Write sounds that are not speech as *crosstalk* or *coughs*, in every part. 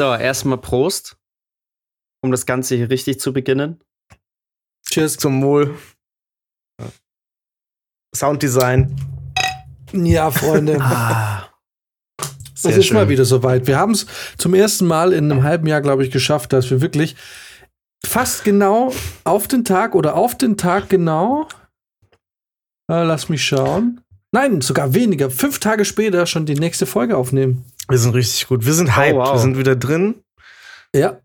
So, erstmal Prost, um das Ganze hier richtig zu beginnen. Cheers zum Wohl. Sounddesign. Ja, Freunde. Ah, es ist schön. mal wieder soweit. Wir haben es zum ersten Mal in einem halben Jahr, glaube ich, geschafft, dass wir wirklich fast genau auf den Tag oder auf den Tag genau. Äh, lass mich schauen. Nein, sogar weniger. Fünf Tage später schon die nächste Folge aufnehmen. Wir sind richtig gut. Wir sind hyped. wow. Wir sind wieder drin. Ja.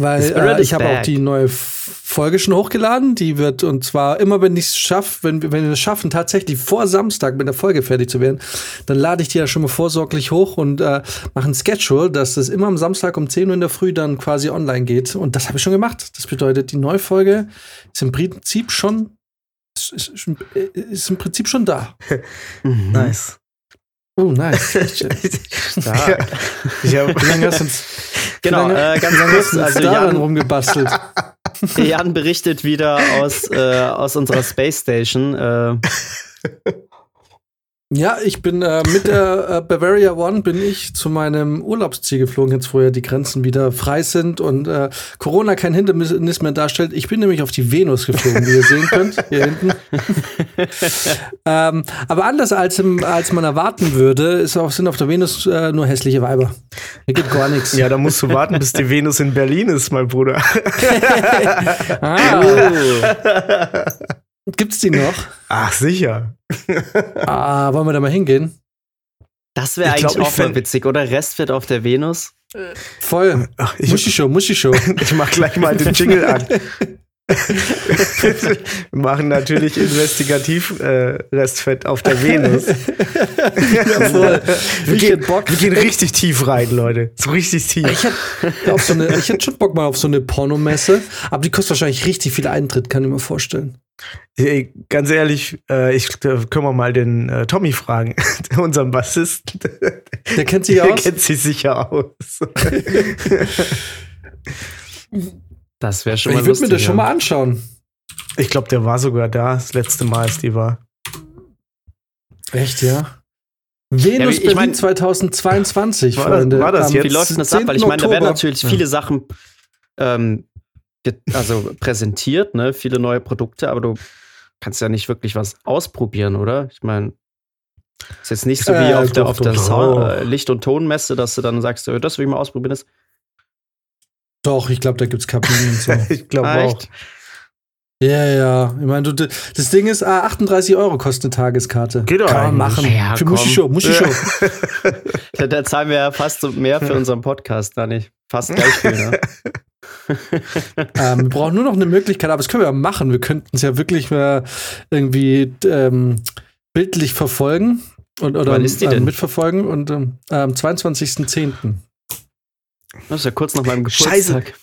Weil äh, ich habe auch die neue Folge schon hochgeladen. Die wird, und zwar immer, wenn ich es schaffe, wenn, wir- wenn wir es schaffen, tatsächlich vor Samstag mit der Folge fertig zu werden, dann lade ich die ja schon mal vorsorglich hoch und äh, mache ein Schedule, dass das immer am Samstag um 10 Uhr in der Früh dann quasi online geht. Und das habe ich schon gemacht. Das bedeutet, die neue Folge ist im Prinzip schon ist, ist, ist im Prinzip schon da. *laughs* Mhm. Nice. Oh, nice. *laughs* Stark. Ich hab, Wie lange hast du uns, Genau, lange, äh, ganz kurz, also daran Jan- rumgebastelt? *laughs* Jan berichtet wieder aus, äh, aus unserer Space Station. Äh, Ja, ich bin äh, mit der äh, Bavaria One bin ich zu meinem Urlaubsziel geflogen, jetzt wo ja die Grenzen wieder frei sind und äh, Corona kein Hindernis mehr darstellt. Ich bin nämlich auf die Venus geflogen, wie ihr sehen könnt, hier hinten. *laughs* ähm, aber anders als, im, als man erwarten würde, ist auf, sind auf der Venus äh, nur hässliche Weiber. Hier geht gar nichts. ja, da musst du warten, bis die Venus in Berlin ist, mein Bruder. *laughs* Ah, oh, gibt's die noch? Ach, sicher. Ah, wollen wir da mal hingehen? das wäre Ich glaub, eigentlich ich auch mal witzig, oder? Restfit auf der Venus. Voll. Ach, ich, Muschi-Show, Muschi-Show. *laughs* ich mach gleich mal den Jingle an. Wir machen natürlich investigativ äh, Restfett auf der Venus. Ja, voll. Wir gehen, Bock. wir gehen richtig tief rein, Leute. So richtig tief. Ich hätte so eine, ich hätte schon Bock mal auf so eine Pornomesse, aber die kostet wahrscheinlich richtig viel Eintritt, kann ich mir vorstellen. Ey, ganz ehrlich, äh, ich äh, können wir mal den äh, Tommy fragen, *laughs* unseren Bassisten. Der kennt sich Der aus. kennt sich sicher aus. *laughs* Das wäre schon mal Ich würde mir das schon ja. mal anschauen. Ich glaube, der war sogar da, das letzte Mal, als die war. Echt, ja? Venus ich Berlin mein- 2022, War das- Freunde. war das jetzt? Wie läuft denn das ab? 10. Weil ich meine, da werden natürlich Ja. viele Sachen ähm, also präsentiert, ne? Viele neue Produkte, aber du kannst ja nicht wirklich was ausprobieren, oder? Ich meine, ist jetzt nicht so wie Äh, auf der, auf der Sound, äh, Licht- und Tonmesse, dass du dann sagst, das will ich mal ausprobieren. Das, Doch, ich glaube, da gibt's Kabinen und so. *laughs* Ich glaube auch. Ja, ja. Ich meine, du, das Ding ist, ah, 38 Euro kostet eine Tageskarte. Geht doch Kann man machen. Ja, Für. Muschi-Show, Muschi-Show. *laughs* Da, da zahlen wir ja fast mehr für unseren Podcast, da nicht. Fast gleich viel, ne? *laughs* ähm, wir brauchen nur noch eine Möglichkeit, aber das können wir ja machen. Wir könnten es ja wirklich äh, irgendwie ähm, bildlich verfolgen und, oder Wann ist die äh, denn? mitverfolgen und ähm, am 22.10. Das ist ja kurz nach meinem Scheiße. Geburtstag.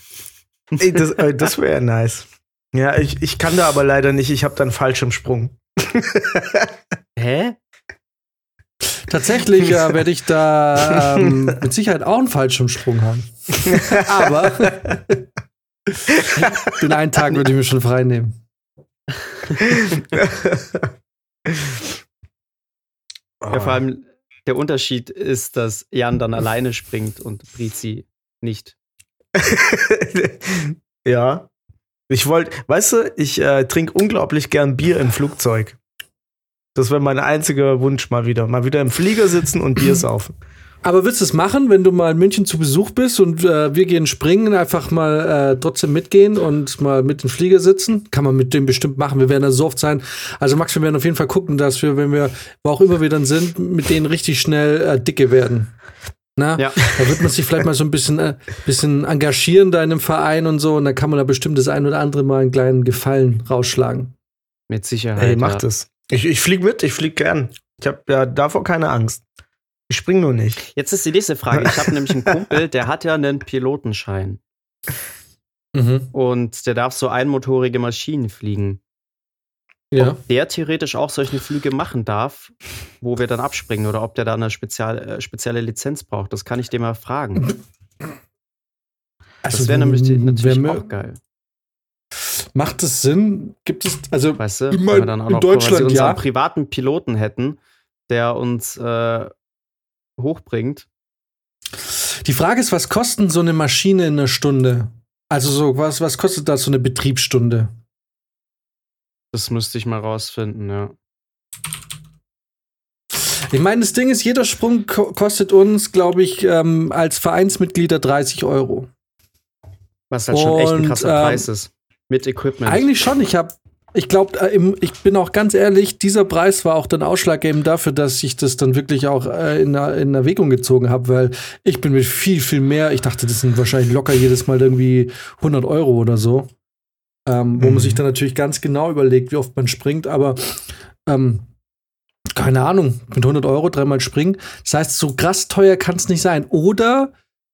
Ey, das äh, das wäre nice. Ja, ich, ich kann da aber leider nicht. Ich habe dann Fallschirmsprung. *laughs* Hä? Tatsächlich äh, werde ich da ähm, *laughs* mit Sicherheit auch einen Fallschirmsprung haben. Aber *laughs* den einen Tag würde ich mir schon frei nehmen. Ja, vor allem der Unterschied ist, dass Jan dann alleine springt und Brizi nicht. *laughs* ja. Ich wollte, weißt du, ich äh, trinke unglaublich gern Bier im Flugzeug. Das wäre mein einziger Wunsch mal wieder. Mal wieder im Flieger sitzen und Bier saufen. Aber würdest du es machen, wenn du mal in München zu Besuch bist und äh, wir gehen springen, einfach mal äh, trotzdem mitgehen und mal mit dem Flieger sitzen? Kann man mit dem bestimmt machen. Wir werden da so oft sein. Also Max, wir werden auf jeden Fall gucken, dass wir, wenn wir, wo auch immer wir dann sind, mit denen richtig schnell äh, dicke werden. Na, Ja. da wird man sich vielleicht mal so ein bisschen, äh, bisschen engagieren da in einem Verein und so und dann kann man da bestimmt das ein oder andere mal einen kleinen Gefallen rausschlagen. Mit Sicherheit. Hey, macht ja. es. Ich, ich flieg mit, ich flieg gern. Ich habe ja davor keine Angst. Ich spring nur nicht. Jetzt ist die nächste Frage. Ich habe nämlich einen *laughs* Kumpel, der hat ja einen Pilotenschein Mhm. und der darf so einmotorige Maschinen fliegen. Ja. Ob der theoretisch auch solche Flüge machen darf, wo wir dann abspringen oder ob der da eine spezial, äh, spezielle Lizenz braucht, das kann ich dem mal fragen. Das wäre nämlich natürlich auch geil. Macht es Sinn? Gibt es, also Weißt du, wenn wir dann auch in noch Deutschland, ja. privaten Piloten hätten, der uns äh, hochbringt. Die Frage ist, was kostet so eine Maschine in einer Stunde? Also so, was, was kostet da so eine Betriebsstunde? Das müsste ich mal rausfinden, ja. Ich meine, das Ding ist, jeder Sprung ko kostet uns, glaube ich, ähm, als Vereinsmitglieder 30 Euro. Was halt schon echt ein Und, krasser ähm, Preis ist. Mit Equipment. Eigentlich schon. Ich habe, ich glaube, äh, ich bin auch ganz ehrlich, dieser Preis war auch dann ausschlaggebend dafür, dass ich das dann wirklich auch äh, in, in Erwägung gezogen habe, weil ich bin mit viel, viel mehr, ich dachte, das sind wahrscheinlich locker jedes Mal irgendwie 100 Euro oder so. Ähm, wo man Mhm. sich dann natürlich ganz genau überlegt, wie oft man springt, aber ähm, keine Ahnung, mit 100 Euro dreimal springen. Das heißt, so krass teuer kann es nicht sein. Oder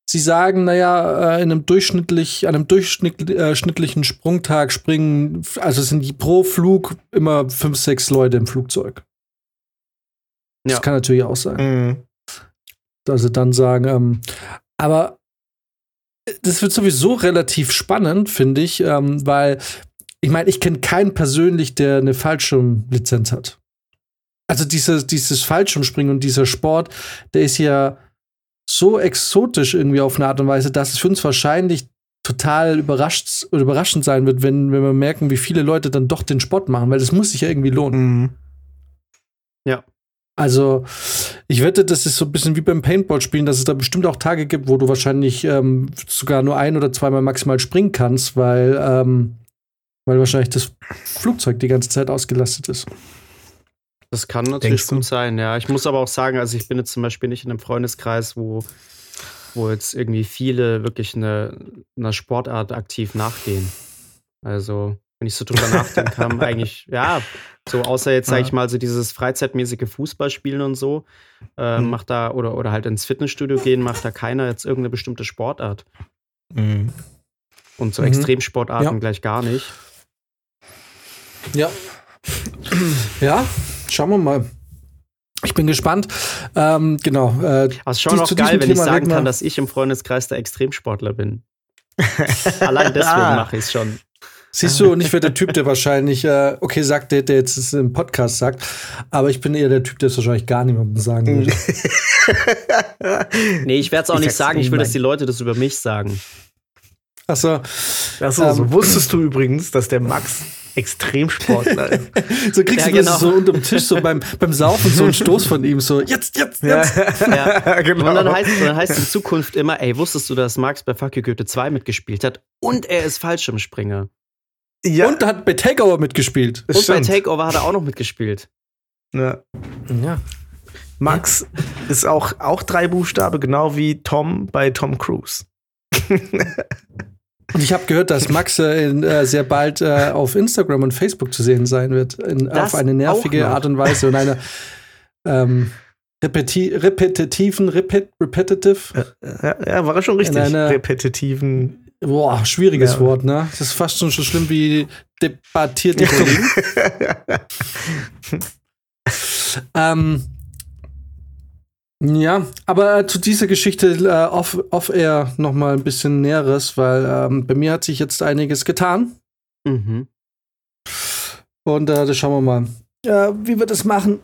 sie sagen, naja, äh, in einem durchschnittlich, an einem durchschnittlichen Sprungtag springen, also sind die pro Flug immer fünf, sechs Leute im Flugzeug. Das Ja. kann natürlich auch sein. Mhm. Also dann sagen, ähm, aber das wird sowieso relativ spannend, finde ich, ähm, weil ich meine, ich kenne keinen persönlich, der eine Fallschirmlizenz hat. Also dieses, dieses Fallschirmspringen und dieser Sport, der ist ja so exotisch irgendwie auf eine Art und Weise, dass es für uns wahrscheinlich total überrascht, überraschend sein wird, wenn, wenn wir merken, wie viele Leute dann doch den Sport machen, weil das muss sich ja irgendwie lohnen. Mhm. Also, ich wette, das ist so ein bisschen wie beim Paintball-Spielen, dass es da bestimmt auch Tage gibt, wo du wahrscheinlich ähm, sogar nur ein oder zweimal maximal springen kannst, weil, ähm, weil wahrscheinlich das Flugzeug die ganze Zeit ausgelastet ist. Das kann natürlich gut sein, ja. Ich muss aber auch sagen, also ich bin jetzt zum Beispiel nicht in einem Freundeskreis, wo, wo jetzt irgendwie viele wirklich eine, einer Sportart aktiv nachgehen. Also, wenn ich so drüber nachdenken kann, *laughs* eigentlich, ja, so außer jetzt, sag Ja. ich mal, so dieses freizeitmäßige Fußballspielen und so, äh, Mhm. macht da, oder, oder halt ins Fitnessstudio gehen, macht da keiner jetzt irgendeine bestimmte Sportart. Mhm. Und so Mhm. Extremsportarten Ja. gleich gar nicht. Ja. ja, schauen wir mal. Ich bin gespannt. Ähm, genau. Äh, Aber es ist schon Dies- zu geil, wenn ich Thema sagen reden wir- kann, dass ich im Freundeskreis der Extremsportler bin. *laughs* Allein deswegen Ah. mache ich es schon. Siehst du, und ich wäre der Typ, der wahrscheinlich, äh, okay, sagt der, der jetzt es im Podcast sagt, aber ich bin eher der Typ, der es wahrscheinlich gar niemandem sagen würde. *laughs* Nee, ich werde es auch Ich nicht sagen. Ich will, dass die Leute das über mich sagen. Achso, Achso, Ähm. so wusstest du übrigens, dass der Max Extremsportler ist. *laughs* so kriegst Ja, du das genau. so unterm Tisch, so beim, beim Saufen, so einen Stoß von ihm, so, jetzt, jetzt, jetzt. *laughs* Ja. genau. Und dann heißt, dann heißt in Zukunft immer, ey, wusstest du, dass Max bei Fuck You Goethe 2 mitgespielt hat? Und er ist Fallschirmspringer. Ja, Und hat bei Takeover mitgespielt. das Und bei stimmt. Takeover hat er auch noch mitgespielt. Ja. Ja. Max ist auch, auch drei Buchstabe, genau wie Tom bei Tom Cruise. *laughs* Und ich habe gehört, dass Max äh, in, äh, sehr bald äh, auf Instagram und Facebook zu sehen sein wird. In, auf eine nervige. Art und Weise und eine ähm, repeti repetitiven, repet repetitive, Ja, ja, war er schon richtig. In einer- repetitiven. Boah, schwieriges Ja. Wort, ne? Das ist fast schon so schlimm wie debattierte Kollegen. *laughs* ähm, ja, aber äh, zu dieser Geschichte äh, off, off air noch mal ein bisschen Näheres, weil ähm, bei mir hat sich jetzt einiges getan. Mhm. Und äh, das schauen wir mal. Äh, wie wir das machen.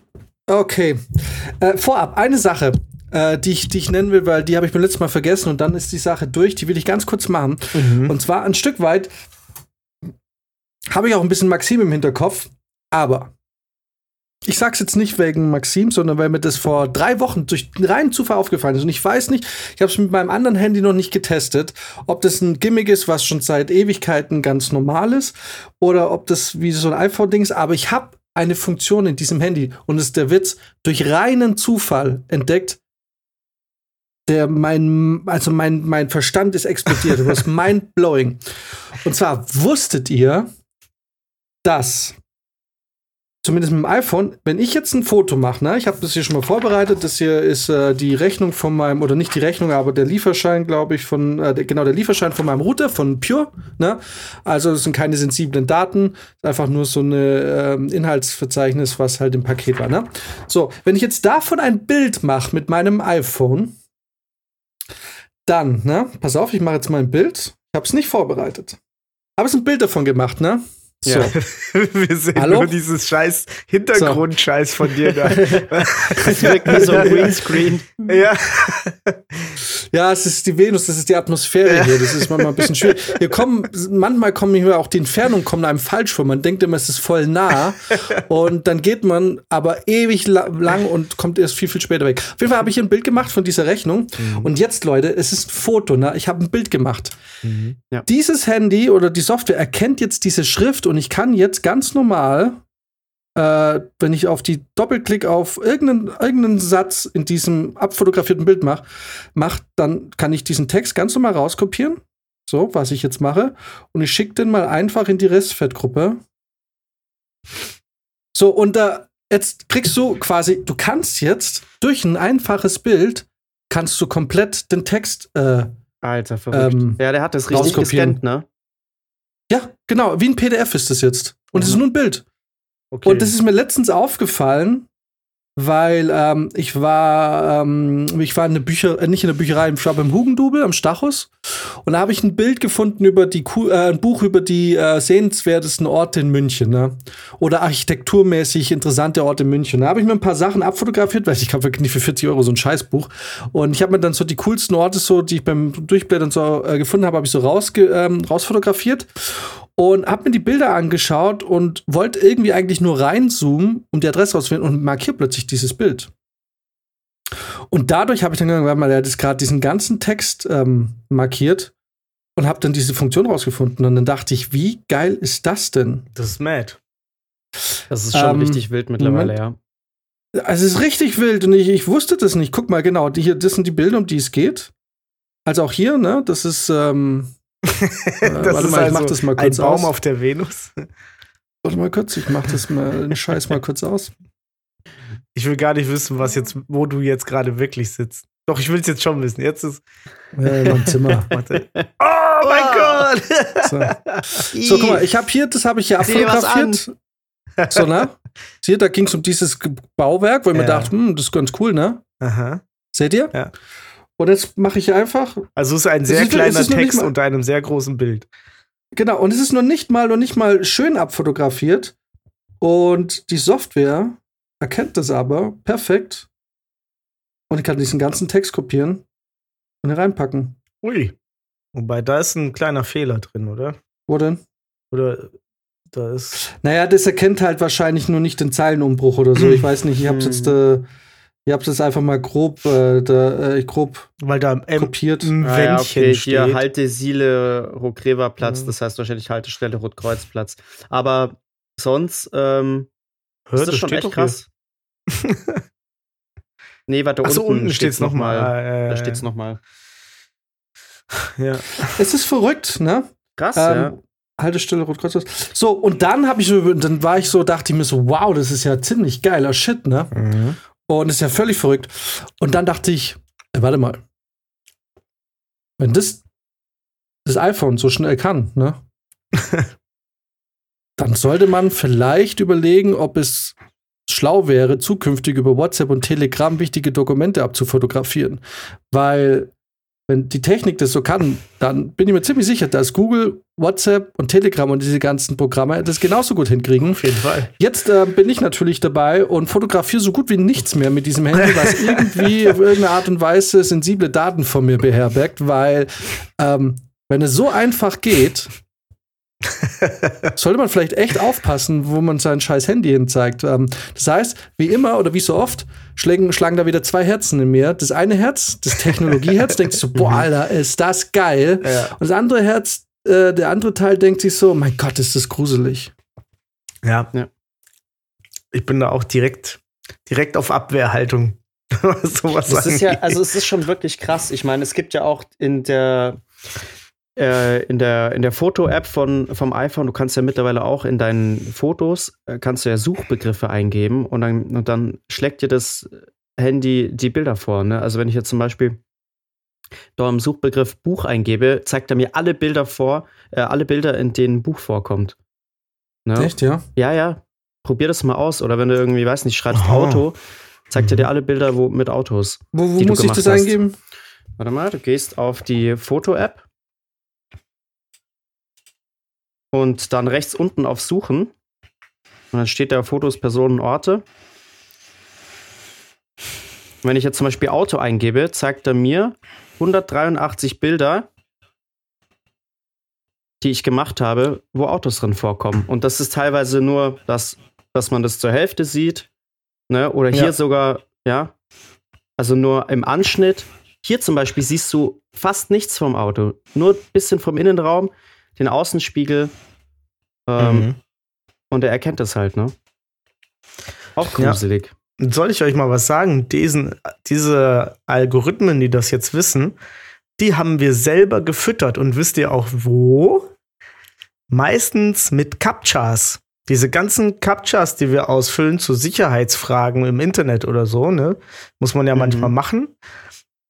Okay. Äh, vorab, eine Sache, äh, die, ich, die ich nennen will, weil die habe ich beim letzten Mal vergessen und dann ist die Sache durch. Die will ich ganz kurz machen. Mhm. Und zwar ein Stück weit habe ich auch ein bisschen Maxim im Hinterkopf, aber ich sag's jetzt nicht wegen Maxim, sondern weil mir das vor drei Wochen durch reinen Zufall aufgefallen ist. Und ich weiß nicht, ich habe es mit meinem anderen Handy noch nicht getestet, ob das ein Gimmick ist, was schon seit Ewigkeiten ganz normal ist, oder ob das wie so ein iPhone-Ding ist. Aber ich habe eine Funktion in diesem Handy und es ist der Witz, durch reinen Zufall entdeckt, der mein, also mein, mein Verstand ist explodiert. Das ist *laughs* mind blowing. Und zwar wusstet ihr, dass zumindest mit dem iPhone, wenn ich jetzt ein Foto mache, ne, ich habe das hier schon mal vorbereitet, das hier ist äh, die Rechnung von meinem, oder nicht die Rechnung, aber der Lieferschein, glaube ich, von, äh, genau, der Lieferschein von meinem Router, von Pure, ne, also das sind keine sensiblen Daten, einfach nur so eine ähm, Inhaltsverzeichnis, was halt im Paket war, ne. So, wenn ich jetzt davon ein Bild mache mit meinem iPhone, dann, ne, pass auf, ich mache jetzt mal ein Bild, ich habe es nicht vorbereitet, habe es ein Bild davon gemacht, ne, so. Ja. *laughs* Wir sehen Hallo? nur dieses scheiß Hintergrundscheiß von dir da. *laughs* Es wirkt wie so ein *laughs* Greenscreen. ja. Ja, Ja, es ist die Venus, das ist die Atmosphäre hier. Das ist manchmal ein bisschen schwierig. Hier kommen, manchmal kommen hier auch die Entfernungen kommen einem falsch vor. Man denkt immer, es ist voll nah. Und dann geht man aber ewig la lang und kommt erst viel, viel später weg. Auf jeden Fall habe ich hier ein Bild gemacht von dieser Rechnung. Mhm. Und jetzt, Leute, es ist ein Foto, ne? Ich habe ein Bild gemacht. Mhm. Ja. Dieses Handy oder die Software erkennt jetzt diese Schrift und ich kann jetzt ganz normal äh, wenn ich auf die Doppelklick auf irgendeinen, irgendeinen Satz in diesem abfotografierten Bild mache, mach, dann kann ich diesen Text ganz normal rauskopieren. So, was ich jetzt mache. Und ich schicke den mal einfach in die Restfettgruppe. So, und da, jetzt kriegst du quasi, du kannst jetzt durch ein einfaches Bild, kannst du komplett den Text äh, Alter, verrückt. Ähm, ja, der hat das richtig gescannt, ne? Ja, genau, wie ein PDF ist das jetzt. Und es mhm. ist nur ein Bild. Okay. Und das ist mir letztens aufgefallen, weil ähm, ich war, ähm, ich war in der Bücher, äh, nicht in der Bücherei, ich war beim Hugendubel am Stachus und da habe ich ein Bild gefunden über die, äh, ein Buch über die äh, sehenswertesten Orte in München, ne? Oder architekturmäßig interessante Orte in München. Da habe ich mir ein paar Sachen abfotografiert, weil ich habe nicht für 40 Euro so ein Scheißbuch. Und ich habe mir dann so die coolsten Orte so, die ich beim Durchblättern so äh, gefunden habe, habe ich so rausge ähm, rausfotografiert und habe mir die Bilder angeschaut und wollte irgendwie eigentlich nur reinzoomen, um die Adresse rauszufinden und markiere plötzlich dieses Bild. Und dadurch habe ich dann gesagt, mal, der hat gerade diesen ganzen Text ähm, markiert und habe dann diese Funktion rausgefunden. Und dann dachte ich, wie geil ist das denn? Das ist mad. Das ist schon ähm, richtig wild mittlerweile, ja. Also es ist richtig wild und ich, ich wusste das nicht. Guck mal, genau, die hier, das sind die Bilder, um die es geht. Also auch hier, ne? Das ist, ähm, Äh, das warte ist mal, ich mach also das mal kurz ein Baum aus. auf der Venus. Warte mal kurz, ich mach das mal, den Scheiß mal kurz aus. Ich will gar nicht wissen, was jetzt, wo du jetzt gerade wirklich sitzt. Doch, ich will es jetzt schon wissen. Jetzt ist. Ja, mein Zimmer. *laughs* Warte. *laughs* Oh mein Gott! *laughs* So. so, guck mal, ich habe hier, das habe ich hier abfotografiert. So, ne? Hier, da ging es um dieses Bauwerk, wo ich ja. mir dachte, hm, das ist ganz cool, ne? Aha. Seht ihr? Ja. Und jetzt mache ich einfach. Also es ist ein sehr ist, kleiner Text unter einem sehr großen Bild. Genau, und es ist noch nicht mal, noch nicht mal schön abfotografiert. Und die Software erkennt das aber perfekt. Und ich kann diesen ganzen Text kopieren und hier reinpacken. Ui. Wobei, da ist ein kleiner Fehler drin, oder? Wo denn? Oder da ist. Naja, das erkennt halt wahrscheinlich nur nicht den Zeilenumbruch oder so. Ich weiß nicht, ich hab's jetzt. Äh, Ihr habt es einfach mal grob, äh, da, äh, grob Weil da M kopiert. Ein ah, ja, okay. Steht. Hier Haltesiele Rokreva-Platz, mhm. das heißt wahrscheinlich Haltestelle Rotkreuzplatz. Aber sonst ähm, Hör, ist das, schon echt krass. *laughs* nee, warte, Ach so, unten, unten steht es nochmal. Noch äh, da steht es nochmal. *laughs* Ja. Es ist verrückt, ne? Krass, ähm, ja. Haltestelle Rotkreuzplatz. So, und dann habe ich so, dann war ich so, dachte ich mir so, wow, das ist ja ziemlich geiler Shit, ne? Mhm. Und ist ja völlig verrückt. Und dann dachte ich, ey, warte mal. Wenn das das iPhone so schnell kann, ne? *laughs* dann sollte man vielleicht überlegen, ob es schlau wäre, zukünftig über WhatsApp und Telegram wichtige Dokumente abzufotografieren. Weil wenn die Technik das so kann, dann bin ich mir ziemlich sicher, dass Google, WhatsApp und Telegram und diese ganzen Programme das genauso gut hinkriegen. Auf jeden Fall. Jetzt äh, bin ich natürlich dabei und fotografiere so gut wie nichts mehr mit diesem Handy, was *laughs* irgendwie auf irgendeine Art und Weise sensible Daten von mir beherbergt, weil ähm, wenn es so einfach geht, sollte man vielleicht echt aufpassen, wo man sein scheiß Handy hin zeigt. Ähm, das heißt, wie immer oder wie so oft, schlagen, schlagen da wieder zwei Herzen in mir. Das eine Herz, das Technologieherz, denkt sich so, boah, *laughs* Alter, ist das geil. Ja. Und das andere Herz, äh, der andere Teil denkt sich so, mein Gott, ist das gruselig. Ja. ja. Ich bin da auch direkt, direkt auf Abwehrhaltung. *laughs* Sowas das ist ja, also es ist schon wirklich krass. Ich meine, es gibt ja auch in der äh, in der, in der Foto-App von, vom iPhone, du kannst ja mittlerweile auch in deinen Fotos, äh, kannst du ja Suchbegriffe eingeben und dann, und dann schlägt dir das Handy die Bilder vor. Ne? Also wenn ich jetzt zum Beispiel da im Suchbegriff Buch eingebe, zeigt er mir alle Bilder vor, äh, alle Bilder, in denen ein Buch vorkommt. Ne? Echt, ja? Ja, ja. Probier das mal aus. Oder wenn du irgendwie, weiß nicht, schreibst Aha. Auto, zeigt er dir alle Bilder wo, mit Autos. Wo, wo muss ich das hast. eingeben? Warte mal, du gehst auf die Foto-App und dann rechts unten auf Suchen. Und dann steht da Fotos, Personen, Orte. wenn ich jetzt zum Beispiel Auto eingebe, zeigt er mir 183 Bilder, die ich gemacht habe, wo Autos drin vorkommen. Und das ist teilweise nur, dass, dass man das zur Hälfte sieht. Ne? Oder hier Ja. sogar, ja. Also nur im Anschnitt. Hier zum Beispiel siehst du fast nichts vom Auto. Nur ein bisschen vom Innenraum, den Außenspiegel. Ähm, Mhm. Und er erkennt das halt, ne? Auch Ja. gruselig. Und Soll ich euch mal was sagen? Diesen, diese Algorithmen, die das jetzt wissen, die haben wir selber gefüttert. Und wisst ihr auch wo? Meistens mit Captchas. Diese ganzen Captchas, die wir ausfüllen zu Sicherheitsfragen im Internet oder so, ne? Muss man ja Mhm. manchmal machen.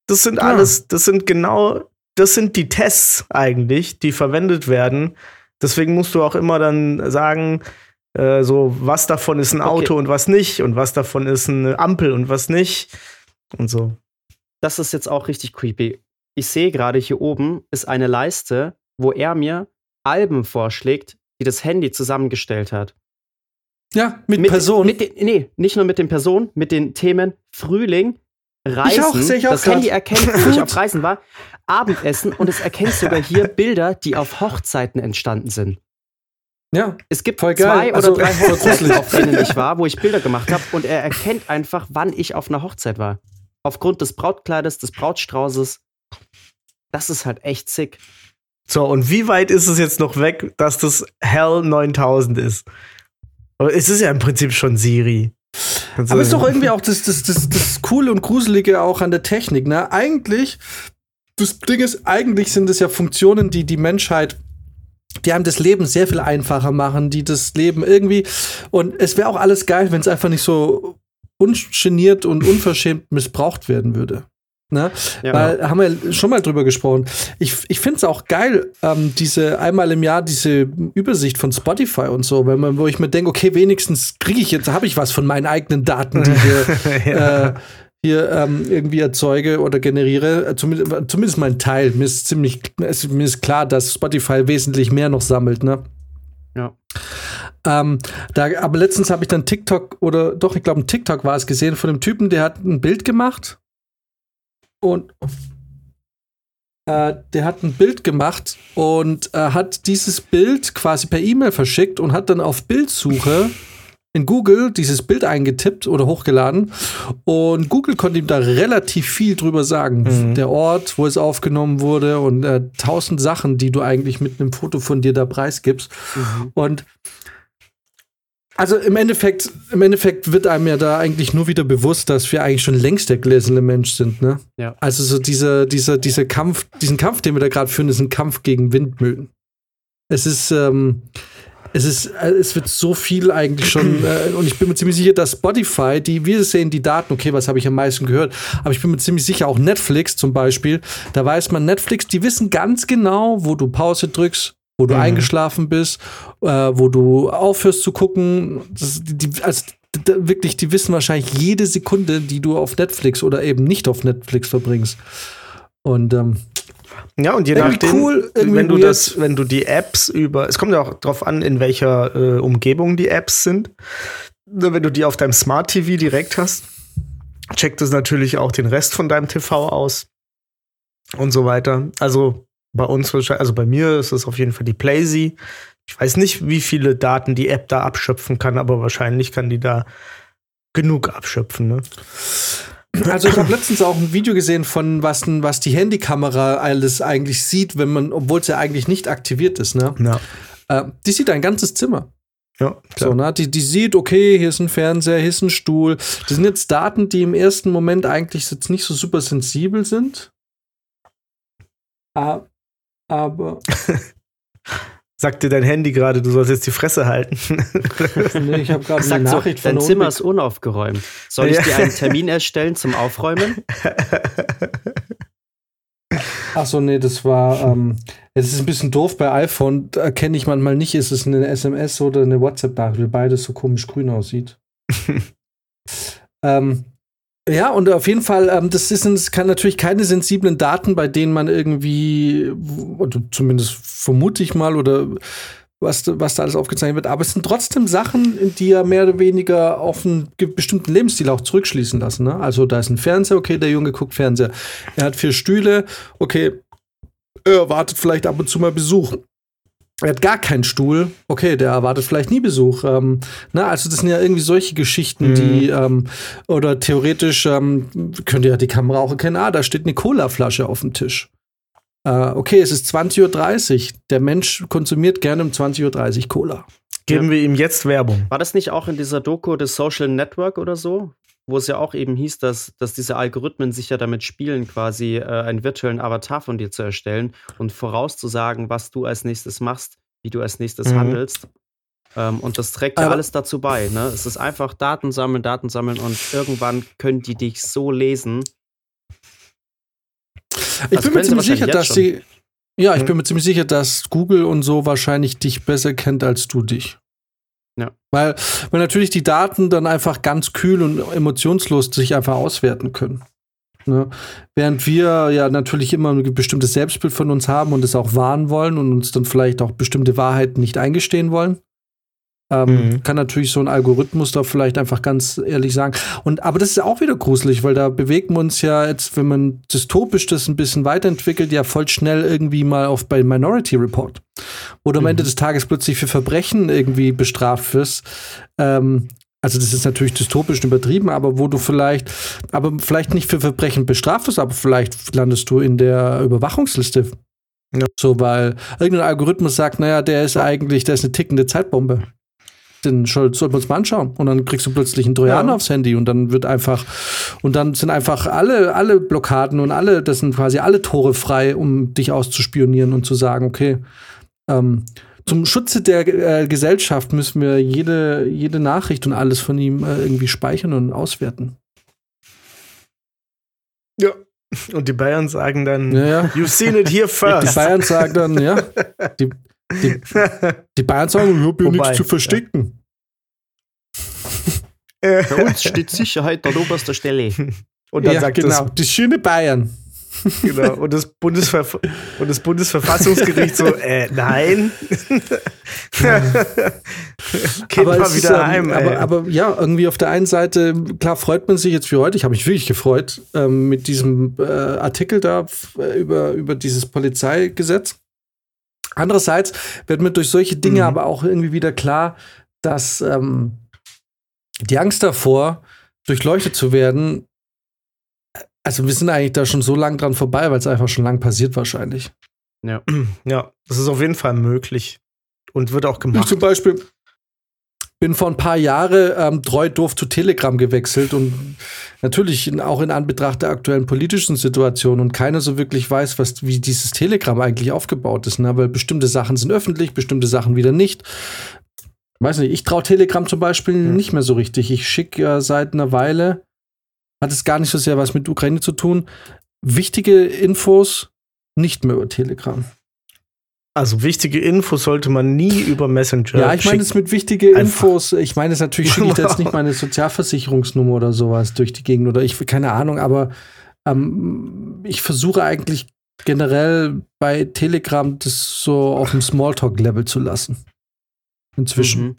Das sind Ja. alles, das sind genau, das sind die Tests eigentlich, die verwendet werden. Deswegen musst du auch immer dann sagen, äh, so, was davon ist ein Okay. Auto und was nicht und was davon ist eine Ampel und was nicht und so. Das ist jetzt auch richtig creepy. Ich sehe gerade hier oben ist eine Leiste, wo er mir Alben vorschlägt, die das Handy zusammengestellt hat. Ja, mit, Personen. Mit den, nee, nicht nur mit den Personen, mit den Themen Frühling, Reisen. auch, sehe ich auch das grad. Handy erkennt, wo ich auf Reisen war, Abendessen und es erkennt sogar hier *laughs* Bilder, die auf Hochzeiten entstanden sind. ja. Es gibt zwei Also, oder drei *laughs* voll Hochzeiten, auf denen ich war, wo ich Bilder gemacht habe und er erkennt einfach, wann ich auf einer Hochzeit war. Aufgrund des Brautkleides, des Brautstraußes. Das ist halt echt sick. So, und wie weit ist es jetzt noch weg, dass das Hell 9000 ist? Aber es ist ja im Prinzip schon Siri. Also, Aber ist doch irgendwie auch das, das, das, das Coole und Gruselige auch an der Technik, ne? Eigentlich, das Ding ist, eigentlich sind es ja Funktionen, die die Menschheit, die einem das Leben sehr viel einfacher machen, die das Leben irgendwie, und es wäre auch alles geil, wenn es einfach nicht so ungeniert und unverschämt missbraucht werden würde. Ne? Ja. Weil, haben wir schon mal drüber gesprochen. Ich, ich finde es auch geil, ähm, diese einmal im Jahr diese Übersicht von Spotify und so, wenn man, wo ich mir denke, okay, wenigstens kriege ich jetzt, habe ich was von meinen eigenen Daten, die hier, *laughs* Ja. äh, hier ähm, irgendwie erzeuge oder generiere. Äh, Zumindest, zumindest mein Teil. Mir ist ziemlich, es, mir ist klar, dass Spotify wesentlich mehr noch sammelt, ne? Ja. Ähm, da, aber letztens habe ich dann TikTok oder doch, ich glaube, ein TikTok war es gesehen von einem Typen, der hat ein Bild gemacht und äh, der hat ein Bild gemacht und äh, hat dieses Bild quasi per E-Mail verschickt und hat dann auf Bildsuche in Google dieses Bild eingetippt oder hochgeladen und Google konnte ihm da relativ viel drüber sagen. Mhm. Der Ort, wo es aufgenommen wurde und äh, tausend Sachen, die du eigentlich mit einem Foto von dir da preisgibst. Und also im Endeffekt, im Endeffekt wird einem ja da eigentlich nur wieder bewusst, dass wir eigentlich schon längst der gläserne Mensch sind, ne? Ja. Also so dieser, dieser, dieser Kampf, diesen Kampf, den wir da gerade führen, ist ein Kampf gegen Windmühlen. Es ist, ähm, es ist, äh, es wird so viel eigentlich schon, äh, und ich bin mir ziemlich sicher, dass Spotify, die, wir sehen die Daten, okay, was habe ich am meisten gehört, aber ich bin mir ziemlich sicher, auch Netflix zum Beispiel, da weiß man, Netflix, die wissen ganz genau, wo du Pause drückst, wo du Mhm. eingeschlafen bist, äh, wo du aufhörst zu gucken. Das, die, also, wirklich, die wissen wahrscheinlich jede Sekunde, die du auf Netflix oder eben nicht auf Netflix verbringst. Und ähm, Ja, und je nachdem, cool, wenn du das, wenn du die Apps über, es kommt ja auch drauf an, in welcher äh, Umgebung die Apps sind. Wenn du die auf deinem Smart TV direkt hast, checkt es natürlich auch den Rest von deinem TV aus und so weiter. Also bei uns wahrscheinlich, also bei mir ist es auf jeden Fall die Playsee. Ich weiß nicht, wie viele Daten die App da abschöpfen kann, aber wahrscheinlich kann die da genug abschöpfen. Ne? Also ich habe letztens auch ein Video gesehen von was, was die Handykamera alles eigentlich sieht, wenn man, obwohl es ja eigentlich nicht aktiviert ist, ne? Ja, Äh, die sieht ein ganzes Zimmer. ja So, ne? Die, die sieht, okay, hier ist ein Fernseher, hier ist ein Stuhl. Das sind jetzt Daten, die im ersten Moment eigentlich jetzt nicht so super sensibel sind. Ah, Aber *laughs* Sagt dir dein Handy gerade, du sollst jetzt die Fresse halten. nee, ich habe *laughs* gerade eine Sagt so, Nachricht von dein Zimmer Olbik. ist unaufgeräumt. Soll ich Ja. dir einen Termin erstellen zum Aufräumen? Ach so, nee, das war. Ähm, es ist ein bisschen doof bei iPhone. Da erkenne ich manchmal nicht, ist es eine SMS oder eine WhatsApp-Nachricht, weil beides so komisch grün aussieht. *laughs* ähm, ja, und auf jeden Fall, ähm, das, ist, das kann natürlich keine sensiblen Daten, bei denen man irgendwie, zumindest vermute ich mal, oder was, was da alles aufgezeichnet wird. Aber es sind trotzdem Sachen, die ja mehr oder weniger auf einen bestimmten Lebensstil auch zurückschließen lassen. Ne? Also da ist ein Fernseher, okay, der Junge guckt Fernseher. Er hat vier Stühle, okay, er erwartet vielleicht ab und zu mal Besuch. Er hat gar keinen Stuhl, okay, der erwartet vielleicht nie Besuch. Ähm, na, ne? also das sind ja irgendwie solche Geschichten, mhm. die ähm, oder theoretisch ähm, könnt ihr ja die Kamera auch erkennen, ah, da steht eine Colaflasche auf dem Tisch. Äh, okay, es ist 20.30 Uhr. Der Mensch konsumiert gerne um 20.30 Uhr Cola. Geben ja. wir ihm jetzt Werbung. War das nicht auch in dieser Doku des Social Network oder so? Wo es ja auch eben hieß, dass, dass diese Algorithmen sich ja damit spielen, quasi äh, einen virtuellen Avatar von dir zu erstellen und vorauszusagen, was du als nächstes machst, wie du als nächstes mhm. handelst. Ähm, und das trägt ja Aber alles dazu bei. Ne? Es ist einfach Daten sammeln, Daten sammeln und irgendwann können die dich so lesen. Ich bin mir ziemlich sicher, dass sie. Ja, ich mhm. bin mir ziemlich sicher, dass Google und so wahrscheinlich dich besser kennt als du dich. Ja. Weil, weil natürlich die Daten dann einfach ganz kühl und emotionslos sich einfach auswerten können. Ne? Während wir ja natürlich immer ein bestimmtes Selbstbild von uns haben und es auch wahren wollen und uns dann vielleicht auch bestimmte Wahrheiten nicht eingestehen wollen. Ähm, mhm. Kann natürlich so ein Algorithmus da vielleicht einfach ganz ehrlich sagen. Und aber das ist auch wieder gruselig, weil da bewegen wir uns ja jetzt, wenn man dystopisch das ein bisschen weiterentwickelt, ja voll schnell irgendwie mal auf bei Minority Report. Wo du mhm. am Ende des Tages plötzlich für Verbrechen irgendwie bestraft wirst. Ähm, also das ist natürlich dystopisch übertrieben, aber wo du vielleicht, aber vielleicht nicht für Verbrechen bestraft wirst, aber vielleicht landest du in der Überwachungsliste. Ja. So, weil irgendein Algorithmus sagt, naja, der ist eigentlich, der ist eine tickende Zeitbombe den sollten wir uns mal anschauen. Und dann kriegst du plötzlich einen Trojaner ja. aufs Handy und dann wird einfach, und dann sind einfach alle, alle Blockaden und alle, das sind quasi alle Tore frei, um dich auszuspionieren und zu sagen, okay, ähm, zum Schutze der äh, Gesellschaft müssen wir jede, jede Nachricht und alles von ihm äh, irgendwie speichern und auswerten. Ja. Und die Bayern sagen dann, ja, ja. you've seen it here first. Die Bayern sagen dann, ja. *laughs* Die, die, die Bayern sagen, ich habe hier nichts zu verstecken. Bei *laughs* uns steht Sicherheit an oberster Stelle. Und dann ja, sagt genau, das, die schöne Bayern. Genau. Und das, Bundesverf und das Bundesverfassungsgericht so, *laughs* äh, nein. *laughs* Geht aber mal wieder ist, heim. Aber, aber, ja, irgendwie auf der einen Seite, klar freut man sich jetzt für heute, ich habe mich wirklich gefreut, ähm, mit diesem äh, Artikel da äh, über, über dieses Polizeigesetz. Andererseits wird mir durch solche Dinge mhm. aber auch irgendwie wieder klar, dass ähm, die Angst davor, durchleuchtet zu werden, also wir sind eigentlich da schon so lang dran vorbei, weil es einfach schon lang passiert wahrscheinlich. Ja. ja, das ist auf jeden Fall möglich und wird auch gemacht. Ich zum Beispiel bin vor ein paar Jahren ähm, treu doof zu Telegram gewechselt und natürlich auch in Anbetracht der aktuellen politischen Situation und keiner so wirklich weiß, was, wie dieses Telegram eigentlich aufgebaut ist. Ne? Weil bestimmte Sachen sind öffentlich, bestimmte Sachen wieder nicht. Weiß nicht, ich traue Telegram zum Beispiel hm. nicht mehr so richtig. Ich schicke ja seit einer Weile, hat es gar nicht so sehr was mit Ukraine zu tun, wichtige Infos nicht mehr über Telegram. Also wichtige Infos sollte man nie über Messenger. Ja, ich meine es mit wichtige Infos. Ich meine es natürlich schicke ich jetzt nicht *laughs* meine Sozialversicherungsnummer oder sowas durch die Gegend oder ich keine Ahnung, aber ähm, ich versuche eigentlich generell bei Telegram das so auf dem Smalltalk-Level zu lassen. Inzwischen. Mhm.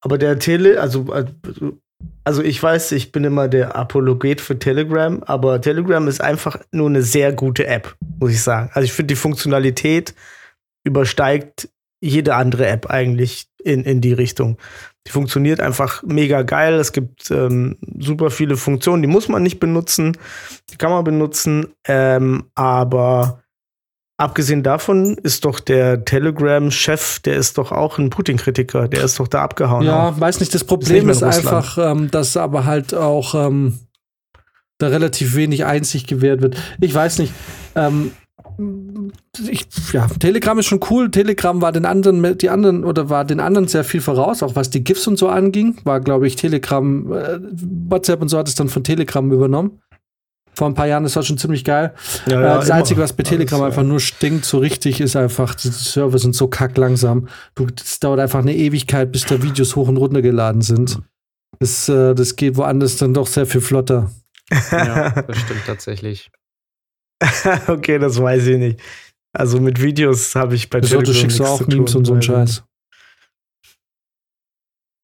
Aber der Tele, also äh, also ich weiß, ich bin immer der Apologet für Telegram, aber Telegram ist einfach nur eine sehr gute App, muss ich sagen. Also ich finde, die Funktionalität übersteigt jede andere App eigentlich in, in die Richtung. Die funktioniert einfach mega geil. Es gibt ähm, super viele Funktionen, die muss man nicht benutzen, die kann man benutzen, ähm, aber Abgesehen davon ist doch der Telegram-Chef, der ist doch auch ein Putin-Kritiker, der ist doch da abgehauen. Ja, auch. weiß nicht, das Problem ist, ist einfach, ähm, dass aber halt auch ähm, da relativ wenig Einsicht gewährt wird. Ich weiß nicht. Ähm, ich, ja, Telegram ist schon cool. Telegram war den anderen, die anderen oder war den anderen sehr viel voraus, auch was die GIFs und so anging. War, glaube ich, Telegram, äh, WhatsApp und so hat es dann von Telegram übernommen vor ein paar Jahren, das war schon ziemlich geil. Ja, ja, äh, das Einzige, was bei Telegram Alles, einfach ja. nur stinkt, so richtig, ist einfach, die Server sind so kacklangsam. Es dauert einfach eine Ewigkeit, bis da Videos hoch und runter geladen sind. Das, äh, das geht woanders dann doch sehr viel flotter. Ja, *laughs* das stimmt tatsächlich. *laughs* okay, das weiß ich nicht. Also mit Videos habe ich bei So, du Telegram schickst nichts auch zu Memes tun, und so einen Scheiß.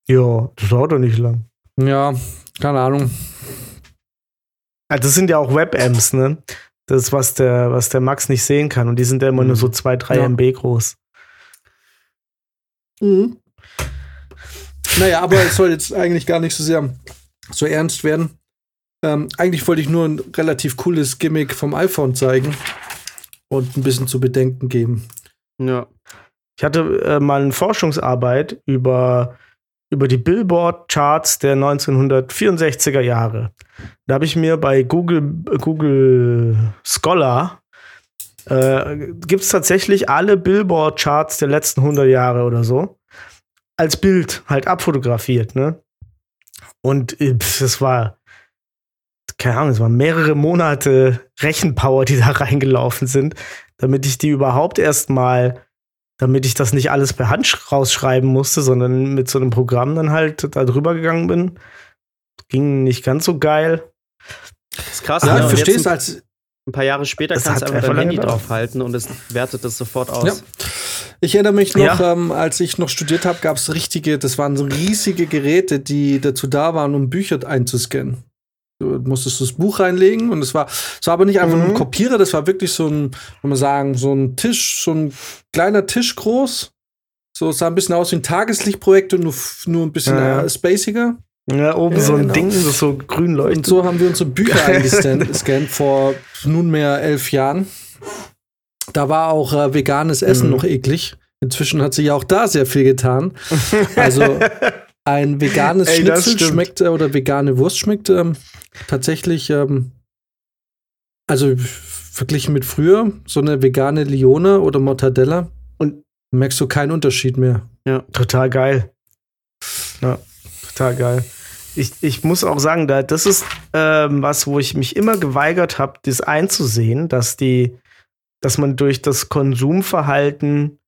Ja, das dauert doch nicht lang. Ja, keine Ahnung. Also das sind ja auch Web-Amps, ne? Das ist, was der, was der Max nicht sehen kann. Und die sind ja immer nur so 2, 3 Ja. MB groß. Mhm. Naja, aber es soll jetzt eigentlich gar nicht so sehr so ernst werden. Ähm, eigentlich wollte ich nur ein relativ cooles Gimmick vom iPhone zeigen und ein bisschen zu bedenken geben. Ja. Ich hatte äh, mal eine Forschungsarbeit über, über die Billboard-Charts der 1964er Jahre. Da habe ich mir bei Google, Google Scholar äh, gibt es tatsächlich alle Billboard-Charts der letzten 100 Jahre oder so als Bild halt abfotografiert, ne? Und äh, pf, das war, keine Ahnung, es waren mehrere Monate Rechenpower, die da *laughs* reingelaufen sind, damit ich die überhaupt erstmal damit ich das nicht alles per Hand sch- rausschreiben musste, sondern mit so einem Programm dann halt da drüber gegangen bin. Ging nicht ganz so geil. Das ist krass. Ja, ne? ich verstehe es als. Ein paar Jahre später Das kannst du einfach dein Handy draufhalten und es wertet das sofort aus. Ja. Ich erinnere mich noch, Ja. ähm, als ich noch studiert habe, gab es richtige, das waren so riesige Geräte, die dazu da waren, um Bücher einzuscannen. Du musstest das Buch reinlegen und es war, es war aber nicht einfach nur ein Mhm. Kopierer, das war wirklich so ein, wenn man sagen, so ein Tisch, so ein kleiner Tisch groß. So es sah ein bisschen aus wie ein Tageslichtprojektor, nur, nur ein bisschen Ja. äh, spaciger. Ja, oben Ja, so ein genau. Ding, das so grün Und leuchtet. so haben wir unsere Bücher *laughs* eingescannt vor nunmehr elf Jahren. Da war auch äh, veganes Essen Mhm. noch eklig. Inzwischen hat sich ja auch da sehr viel getan. Also *laughs* ein veganes Ey, Schnitzel schmeckt äh, oder vegane Wurst schmeckt ähm, tatsächlich, ähm, also verglichen mit früher, so eine vegane Lione oder Mortadella Und- merkst du keinen Unterschied mehr. Total geil. Ja, total geil. Ich, ich muss auch sagen, da, das ist ähm, was, wo ich mich immer geweigert habe, das einzusehen, dass die, dass man durch das Konsumverhalten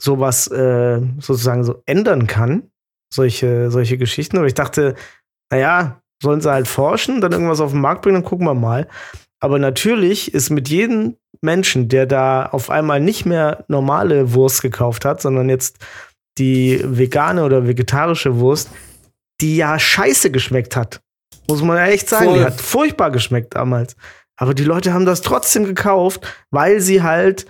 sowas äh, sozusagen so ändern kann. Solche, solche Geschichten. Aber ich dachte, naja, sollen sie halt forschen, dann irgendwas auf den Markt bringen, dann gucken wir mal. Aber natürlich ist mit jedem Menschen, der da auf einmal nicht mehr normale Wurst gekauft hat, sondern jetzt die vegane oder vegetarische Wurst, die ja scheiße geschmeckt hat. Muss man ja echt sagen. Voll. Die hat furchtbar geschmeckt damals. Aber die Leute haben das trotzdem gekauft, weil sie halt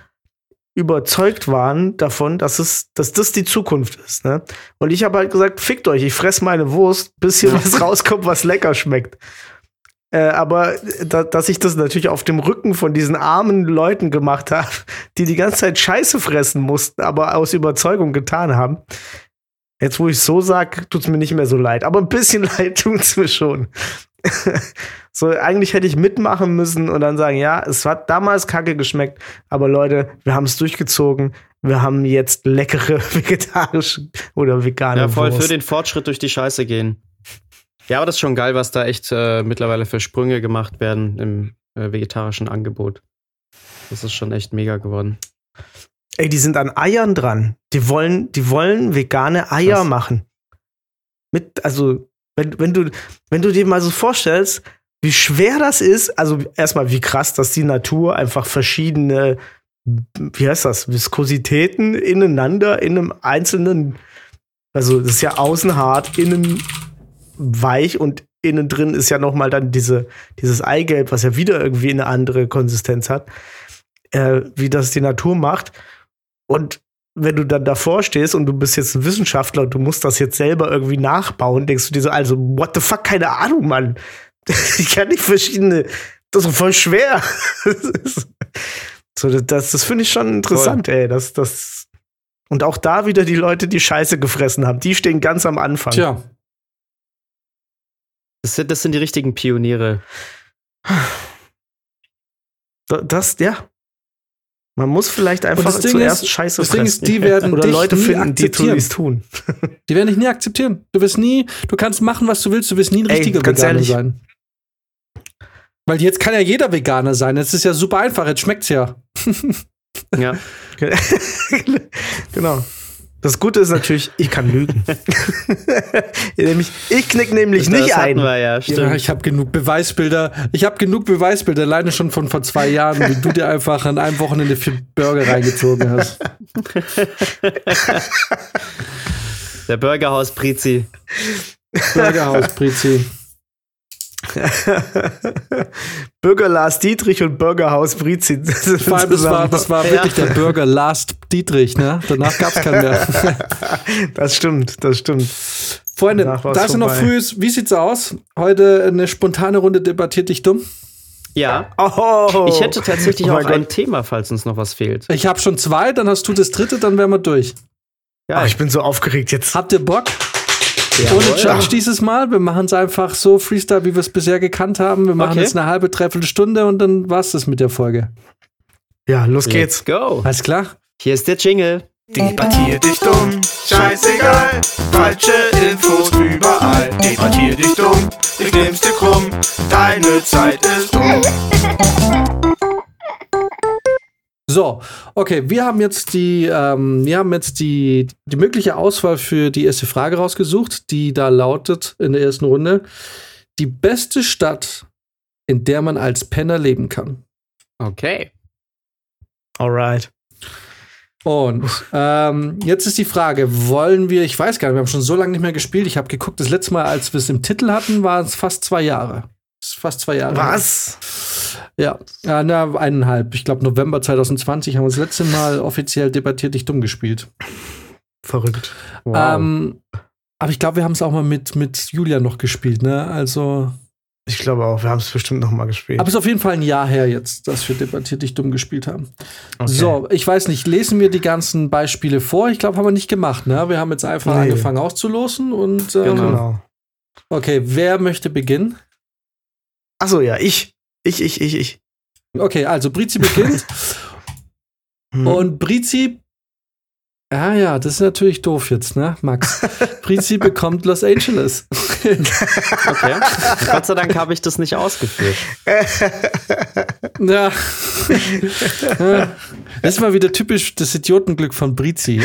überzeugt waren davon, dass es, dass das die Zukunft ist. Ne? Und ich habe halt gesagt, fickt euch, ich fress meine Wurst, bis hier was rauskommt, was lecker schmeckt. Äh, aber da, dass ich das natürlich auf dem Rücken von diesen armen Leuten gemacht habe, *laughs* die die ganze Zeit Scheiße fressen mussten, aber aus Überzeugung getan haben. Jetzt, wo ich so sag, tut's mir nicht mehr so leid. Aber ein bisschen *laughs* leid tut's mir schon. *laughs* so, eigentlich hätte ich mitmachen müssen und dann sagen, ja, es hat damals kacke geschmeckt, aber Leute, wir haben es durchgezogen. Wir haben jetzt leckere *laughs* vegetarische oder vegane Ja, voll Wurst. für den Fortschritt durch die Scheiße gehen. Ja, aber das ist schon geil, was da echt äh, mittlerweile für Sprünge gemacht werden im äh, vegetarischen Angebot. Das ist schon echt mega geworden. Ey, die sind an Eiern dran. Die wollen, die wollen vegane Eier Krass. machen. Mit, also, wenn, wenn du, wenn du dir mal so vorstellst, wie schwer das ist, also erstmal wie krass, dass die Natur einfach verschiedene, wie heißt das, Viskositäten ineinander in einem einzelnen, also das ist ja außen hart, innen weich und innen drin ist ja noch mal dann diese, dieses Eigelb, was ja wieder irgendwie eine andere Konsistenz hat, äh, wie das die Natur macht. Und wenn du dann davor stehst und du bist jetzt ein Wissenschaftler und du musst das jetzt selber irgendwie nachbauen, denkst du dir so, also, what the fuck, keine Ahnung, Mann. *laughs* Ich kann nicht verschiedene, das ist voll schwer. *laughs* So, das, das finde ich schon interessant, ey. Das, das, und auch da wieder die Leute, die Scheiße gefressen haben, die stehen ganz am Anfang. Tja, Das sind, das sind die richtigen Pioniere. Da- Das, ja. Man muss vielleicht einfach zuerst ist- Scheiße das Ding ist, die werden Oder dich Leute finden, die es tun. *laughs* die werden dich nie akzeptieren. Du wirst nie, du kannst machen, was du willst, du wirst nie ein Ey, richtiger ganz Veganer ehrlich. sein. Weil jetzt kann ja jeder Veganer sein. Jetzt ist ja super einfach, jetzt schmeckt's ja. *laughs* Ja. *laughs* genau. Das Gute ist natürlich, ich kann lügen. *laughs* nämlich, ich knick nämlich Das nicht ein. wir ja. Ja, ich habe genug Beweisbilder. Ich habe genug Beweisbilder, alleine schon von vor zwei Jahren, wie du dir einfach an einem Wochenende vier Burger reingezogen hast. *laughs* Der Burgerhaus Prizi. Burgerhaus, Prizi. Bürger Lars Dietrich und Bürgerhaus Brizi. Vor allem, das war, das war wirklich der Burger Last Dietrich, ne? Danach gab's keinen mehr. *laughs* Das stimmt, das stimmt. Freunde, da es ja noch früh ist, wie sieht's aus? Heute eine spontane Runde debattiert dich dumm. Ja. Oh, Ich hätte tatsächlich Oh auch mein ein Gott. Thema, falls uns noch was fehlt. Ich habe schon zwei, dann hast du das dritte, dann wären wir durch. Ja, Oh, ich bin so aufgeregt jetzt. Habt ihr Bock? Jawohl. Ohne Judge dieses Mal. Wir machen es einfach so Freestyle, wie wir es bisher gekannt haben. Wir machen Okay. jetzt eine halbe, dreiviertel Stunde und dann war's das mit der Folge. Ja, los Let's geht's. go. Alles klar? Hier ist der Jingle. Debattier dich dumm, scheißegal, falsche Infos überall. Debattier dich dumm, ich nehm's dir krumm, deine Zeit ist um. So, okay, wir haben jetzt die, ähm, wir haben jetzt die, die mögliche Auswahl für die erste Frage rausgesucht, die da lautet in der ersten Runde: Die beste Stadt, in der man als Penner leben kann. Okay. Alright. Und ähm, jetzt ist die Frage, wollen wir, ich weiß gar nicht, wir haben schon so lange nicht mehr gespielt. Ich habe geguckt, das letzte Mal, als wir es im Titel hatten, waren es fast zwei Jahre. Fast zwei Jahre. Was? Ja, ja na, eineinhalb. Ich glaube, November 2020 haben wir das letzte Mal offiziell debattiert, nicht dumm gespielt. Verrückt. Wow. Ähm, aber ich glaube, wir haben es auch mal mit, mit Julia noch gespielt, ne? Also. Ich glaube auch, wir haben es bestimmt noch mal gespielt. Aber es ist auf jeden Fall ein Jahr her jetzt, dass wir debattiert dich dumm gespielt haben. Okay. So, ich weiß nicht, lesen wir die ganzen Beispiele vor? Ich glaube, haben wir nicht gemacht, ne? Wir haben jetzt einfach Nee. angefangen auszulosen und ähm, Genau. okay, wer möchte beginnen? Achso, ja, ich. Ich, ich, ich, ich. Okay, also Brizi beginnt *laughs* Hm. und Brizi Ja, ja, das ist natürlich doof jetzt, ne, Max? *laughs* Brizi bekommt Los Angeles. *laughs* Okay. Gott sei Dank habe ich das nicht ausgeführt. *laughs* Ja. Das ist mal wieder typisch das Idiotenglück von Brizi.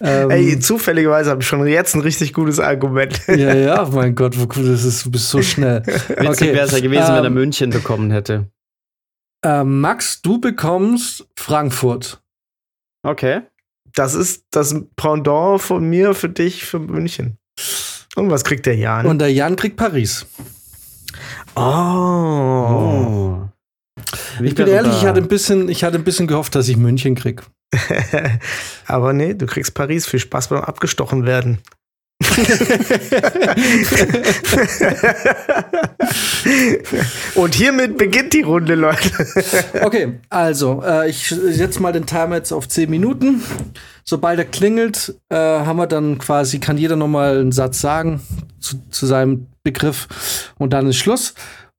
Ähm, Ey, zufälligerweise habe ich schon jetzt ein richtig gutes Argument. ja, ja, mein Gott, wo cool das ist, du bist so schnell. Witzig wäre es ja gewesen, wenn er ähm, München bekommen hätte. ähm, Max, du bekommst Frankfurt. Okay. Das ist das Pendant von mir für dich für München. Und was kriegt der Jan? Und der Jan kriegt Paris. oh. Oh. Ich bin ehrlich, ich hatte ein bisschen, ich hatte ein bisschen gehofft, dass ich München krieg. *laughs* Aber nee, du kriegst Paris. Viel Spaß beim abgestochen werden. *laughs* Und hiermit beginnt die Runde, Leute. Okay, also, äh, ich setze mal den Timer jetzt auf 10 Minuten. Sobald er klingelt, äh, haben wir dann quasi, kann jeder nochmal einen Satz sagen zu, zu seinem Begriff und dann ist Schluss.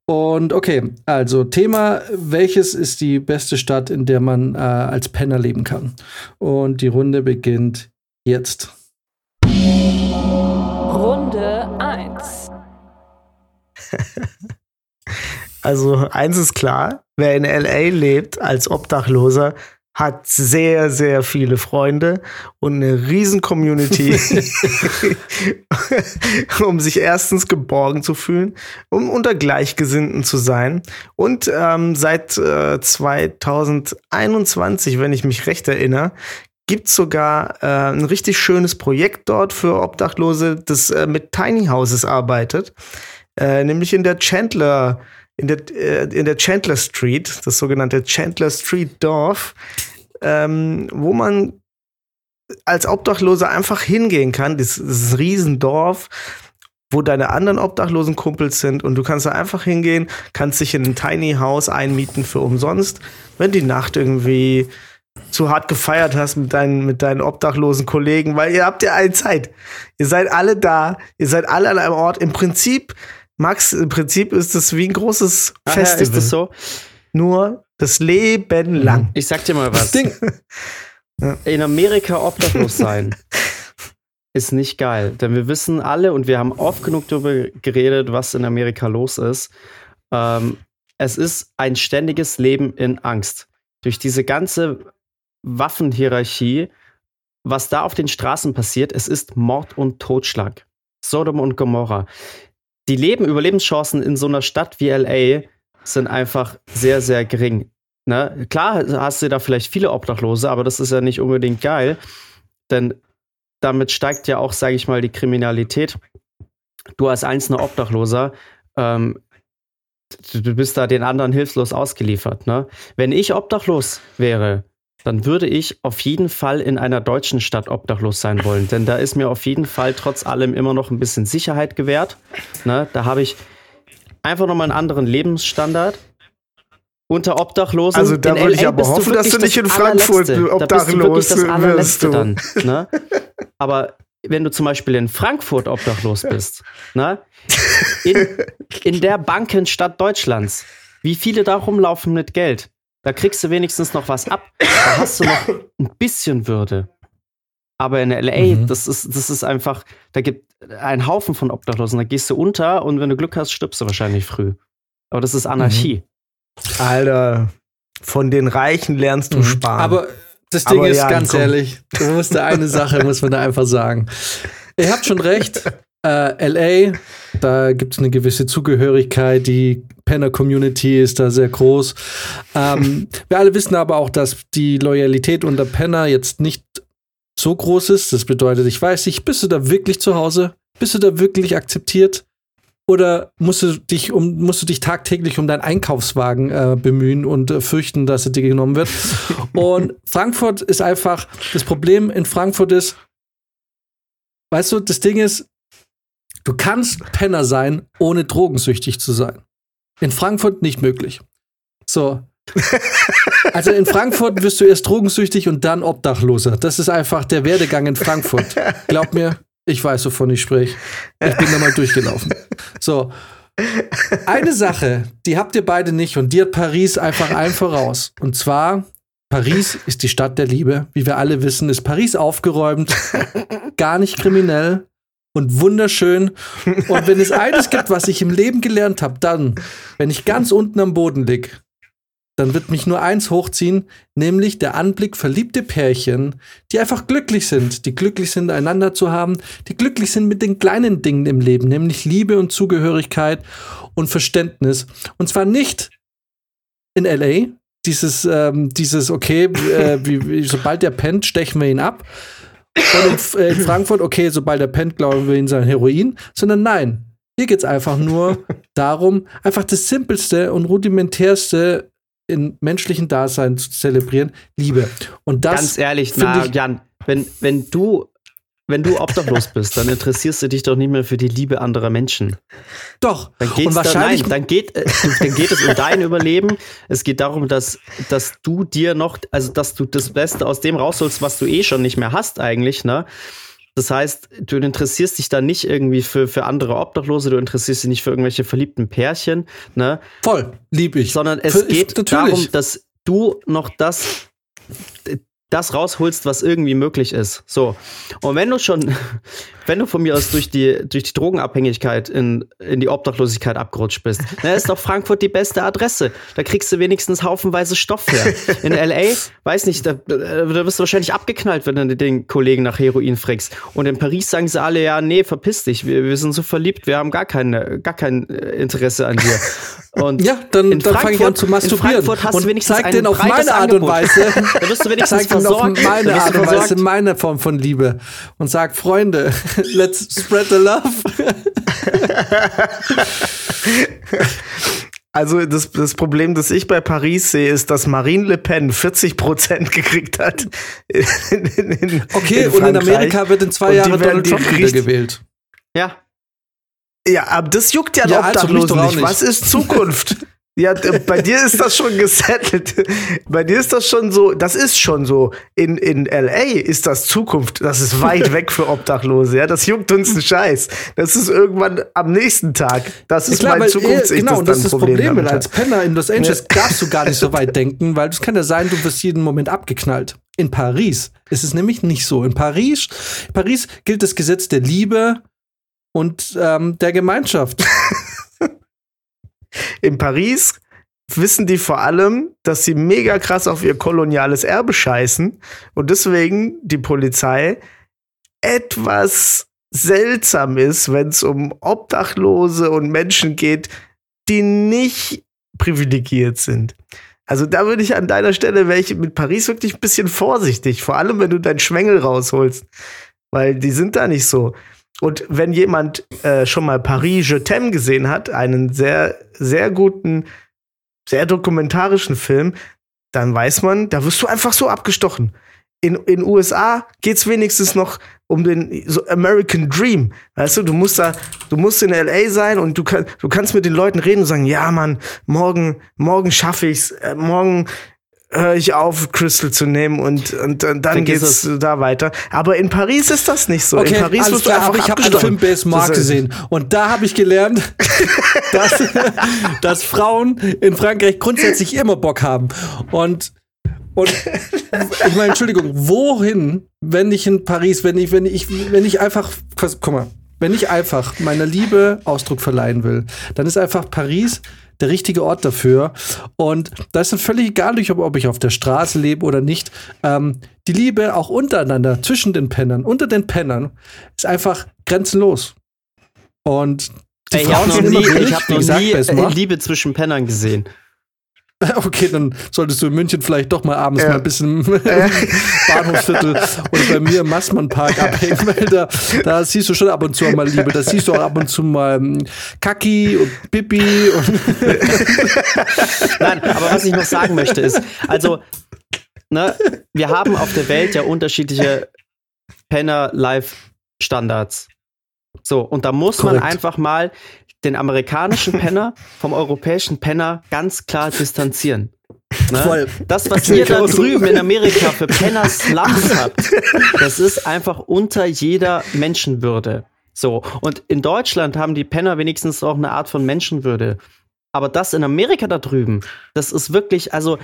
Und okay, also Thema, welches ist die beste Stadt, in der man äh, als Penner leben kann? Und die Runde beginnt jetzt. Runde *laughs* 1. Also eins ist klar, wer in LA lebt als Obdachloser, hat sehr, sehr viele Freunde und eine riesen Community, *laughs* um sich erstens geborgen zu fühlen, um unter Gleichgesinnten zu sein. Und ähm, seit äh, 2021, wenn ich mich recht erinnere, gibt sogar äh, ein richtig schönes Projekt dort für Obdachlose, das äh, mit Tiny Houses arbeitet, äh, nämlich in der Chandler in der, äh, in der Chandler Street, das sogenannte Chandler Street Dorf, ähm, wo man als Obdachloser einfach hingehen kann. Das, das Riesendorf, wo deine anderen obdachlosen Kumpels sind und du kannst da einfach hingehen, kannst dich in ein Tiny House einmieten für umsonst, wenn die Nacht irgendwie zu hart gefeiert hast mit deinen, mit deinen obdachlosen Kollegen, weil ihr habt ja eine Zeit. Ihr seid alle da, ihr seid alle an einem Ort. Im Prinzip, Max, im Prinzip ist es wie ein großes Ach ja, Festival. ist das so? Nur das Leben lang. Ich sag dir mal was. Ding. *laughs* In Amerika obdachlos sein *laughs* ist nicht geil. Denn wir wissen alle und wir haben oft genug darüber geredet, was in Amerika los ist. Ähm, es ist ein ständiges Leben in Angst. Durch diese ganze Waffenhierarchie was da auf den Straßen passiert, es ist Mord und Totschlag. Sodom und Gomorra. Die Leben, Überlebenschancen in so einer Stadt wie LA sind einfach sehr, sehr gering. Ne? Klar hast du da vielleicht viele Obdachlose, aber das ist ja nicht unbedingt geil, denn damit steigt ja auch, sage ich mal, die Kriminalität. Du als einzelner Obdachloser, ähm, du, bist da den anderen hilflos ausgeliefert. Ne? Wenn ich obdachlos wäre, dann würde ich auf jeden Fall in einer deutschen Stadt obdachlos sein wollen. Denn da ist mir auf jeden Fall trotz allem immer noch ein bisschen Sicherheit gewährt. Ne? Da habe ich einfach nochmal einen anderen Lebensstandard. Unter Obdachlosen. Also da würde ich aber bist hoffen, du dass du nicht in Frankfurt. Da bist du obdachlos das wirst. Allerletzte Du. dann. Ne? Aber wenn du zum Beispiel in Frankfurt obdachlos bist, ne? in, in der Bankenstadt Deutschlands, wie viele da rumlaufen mit Geld? Da kriegst du wenigstens noch was ab. Da hast du noch ein bisschen Würde. Aber in LA, Mhm. das, ist, das ist einfach, da gibt einen Haufen von Obdachlosen. Da gehst du unter und wenn du Glück hast, stirbst du wahrscheinlich früh. Aber das ist Anarchie. Alter, von den Reichen lernst du Mhm. sparen. Aber das Ding Aber ist, ja, ganz komm. ehrlich, du musst da eine Sache, muss man da einfach sagen. Ihr habt schon recht, *laughs* äh, LA, da gibt es eine gewisse Zugehörigkeit, die Penner-Community ist da sehr groß. Ähm, *laughs* wir alle wissen aber auch, dass die Loyalität unter Penner jetzt nicht so groß ist. Das bedeutet, ich weiß nicht, bist du da wirklich zu Hause? Bist du da wirklich akzeptiert? Oder musst du dich um, musst du dich tagtäglich um deinen Einkaufswagen äh, bemühen und äh, fürchten, dass er dir genommen wird? *laughs* und Frankfurt ist einfach, das Problem in Frankfurt ist, weißt du, das Ding ist, du kannst Penner sein, ohne drogensüchtig zu sein. In Frankfurt nicht möglich. So. *laughs* Also in Frankfurt wirst du erst drogensüchtig und dann Obdachloser. Das ist einfach der Werdegang in Frankfurt. Glaub mir, ich weiß, wovon ich spreche. Ich bin da mal durchgelaufen. So. Eine Sache, die habt ihr beide nicht und die hat Paris einfach allen voraus. Und zwar, Paris ist die Stadt der Liebe. Wie wir alle wissen, ist Paris aufgeräumt, *laughs* gar nicht kriminell und wunderschön. Und wenn es eines gibt, was ich im Leben gelernt habe, dann, wenn ich ganz unten am Boden lieg, dann wird mich nur eins hochziehen, nämlich der Anblick verliebte Pärchen, die einfach glücklich sind, die glücklich sind, einander zu haben, die glücklich sind mit den kleinen Dingen im Leben, nämlich Liebe und Zugehörigkeit und Verständnis. Und zwar nicht in LA, dieses, ähm, dieses okay, äh, wie, wie, sobald der pennt, stechen wir ihn ab. Und in, äh, in Frankfurt, okay, sobald er pennt, glauben wir ihn sein Heroin, sondern nein, hier geht es einfach nur *laughs* darum, einfach das Simpelste und Rudimentärste in menschlichen Dasein zu zelebrieren, Liebe. Und das Ganz ehrlich, na, ich- Jan, wenn, wenn du wenn du obdachlos bist, dann interessierst du dich doch nicht mehr für die Liebe anderer Menschen. doch. Dann geht's und da, wahrscheinlich nein, dann geht, äh, *laughs* dann geht es um dein Überleben. Es geht darum, dass, dass du dir noch, also dass du das Beste aus dem rausholst, was du eh schon nicht mehr hast eigentlich, ne? Das heißt, du interessierst dich dann nicht irgendwie für, für andere Obdachlose, du interessierst dich nicht für irgendwelche verliebten Pärchen, ne? voll lieb ich. Sondern es Für- geht natürlich. darum, dass du noch das, das rausholst, was irgendwie möglich ist. So. Und wenn du schon, *laughs* wenn du von mir aus durch die, durch die Drogenabhängigkeit in, in die Obdachlosigkeit abgerutscht bist, *laughs* dann ist doch Frankfurt die beste Adresse. Da kriegst du wenigstens haufenweise Stoff her. In L.A., weiß nicht, da, da wirst du wahrscheinlich abgeknallt, wenn du den Kollegen nach Heroin frickst. Und in Paris sagen sie alle, ja, nee, verpiss dich, wir, wir sind so verliebt, wir haben gar, keine, gar kein äh, Interesse an dir. *laughs* Und Ja, dann, in dann fange ich an zu masturbieren. In Frankfurt hast und du wenigstens zeig den auf meine Art und. Weise. *laughs* Da wirst du wenigstens zeig den auf versorgt. meine Art und Weise, versorgt. meine Form von Liebe. Und sag, Freunde, *laughs* let's spread the love. *laughs* Also das, das Problem, das ich bei Paris sehe, ist, dass Marine Le Pen 40 Prozent gekriegt hat. In, in, in, Okay, in und in. Amerika wird in zwei Jahren Donald die Trump wiedergewählt. Ja, Ja, aber das juckt ja, Ja, ja also doch nicht. nicht. Was ist Zukunft? *laughs* ja, bei dir ist das schon gesettelt. Bei dir ist das schon so, das ist schon so. In, in LA ist das Zukunft. Das ist weit *laughs* weg für Obdachlose. Ja, das juckt uns einen Scheiß. Das ist irgendwann am nächsten Tag. Das ist Klar, mein weil, Zukunfts eh, genau, und das ist das Problem, weil hat. als Penner in Los Angeles darfst du gar nicht so *laughs* weit denken, weil es kann ja sein, du wirst jeden Moment abgeknallt. In Paris ist es nämlich nicht so. In Paris, in Paris gilt das Gesetz der Liebe und ähm, der Gemeinschaft. *laughs* In Paris wissen die vor allem, dass sie mega krass auf ihr koloniales Erbe scheißen und deswegen die Polizei etwas seltsam ist, wenn es um Obdachlose und Menschen geht, die nicht privilegiert sind. Also da würde ich an deiner Stelle, ich mit Paris wirklich ein bisschen vorsichtig, vor allem wenn du deinen Schwengel rausholst, weil die sind da nicht so. Und wenn jemand äh, schon mal Paris Je t'aime gesehen hat, einen sehr, sehr guten, sehr dokumentarischen Film, dann weiß man, da wirst du einfach so abgestochen. In in USA geht's wenigstens noch um den so American Dream. Weißt du, du musst da, du musst in LA sein und du, kann, du kannst mit den Leuten reden und sagen, ja, Mann, morgen, morgen schaffe ich's, äh, morgen höre ich auf, Crystal zu nehmen und, und, und dann Vergiss geht's es. da weiter. Aber in Paris ist das nicht so. Okay, in Paris wirst du einfach aber ich habe einen abgestochen. Film Base Mark gesehen und da habe ich gelernt, *laughs* dass, dass Frauen in Frankreich grundsätzlich immer Bock haben. Und, und ich meine, Entschuldigung, wohin, wenn ich in Paris, wenn ich, wenn ich, wenn ich einfach, guck mal, wenn ich einfach meiner Liebe Ausdruck verleihen will, dann ist einfach Paris der richtige Ort dafür. Und da ist dann völlig egal, ob, ich auf der Straße lebe oder nicht. Ähm, die Liebe auch untereinander, zwischen den Pennern, unter den Pennern, ist einfach grenzenlos. Und die Ey, ich habe Frauen noch nie, ich hab noch gesagt, nie äh. Liebe zwischen Pennern gesehen. *laughs* Okay, dann solltest du in München vielleicht doch mal abends Ja. mal ein bisschen *laughs* im Bahnhofsviertel oder bei mir im Massmannpark abhängen, weil da, da siehst du schon ab und zu mal Liebe. Da siehst du auch ab und zu mal ähm, Kaki und Pipi und *laughs* Nein, aber was ich noch sagen möchte ist, also, ne, wir haben auf der Welt ja unterschiedliche Penner-Life-Standards. So, und da muss man Korrekt. einfach mal den amerikanischen *laughs* Penner vom europäischen Penner ganz klar distanzieren. Ne? Voll. Das, was ihr da drüben in Amerika für Penner-Slums *laughs* habt, das ist einfach unter jeder Menschenwürde. So, und in Deutschland haben die Penner wenigstens auch eine Art von Menschenwürde. Aber das in Amerika da drüben, das ist wirklich, also,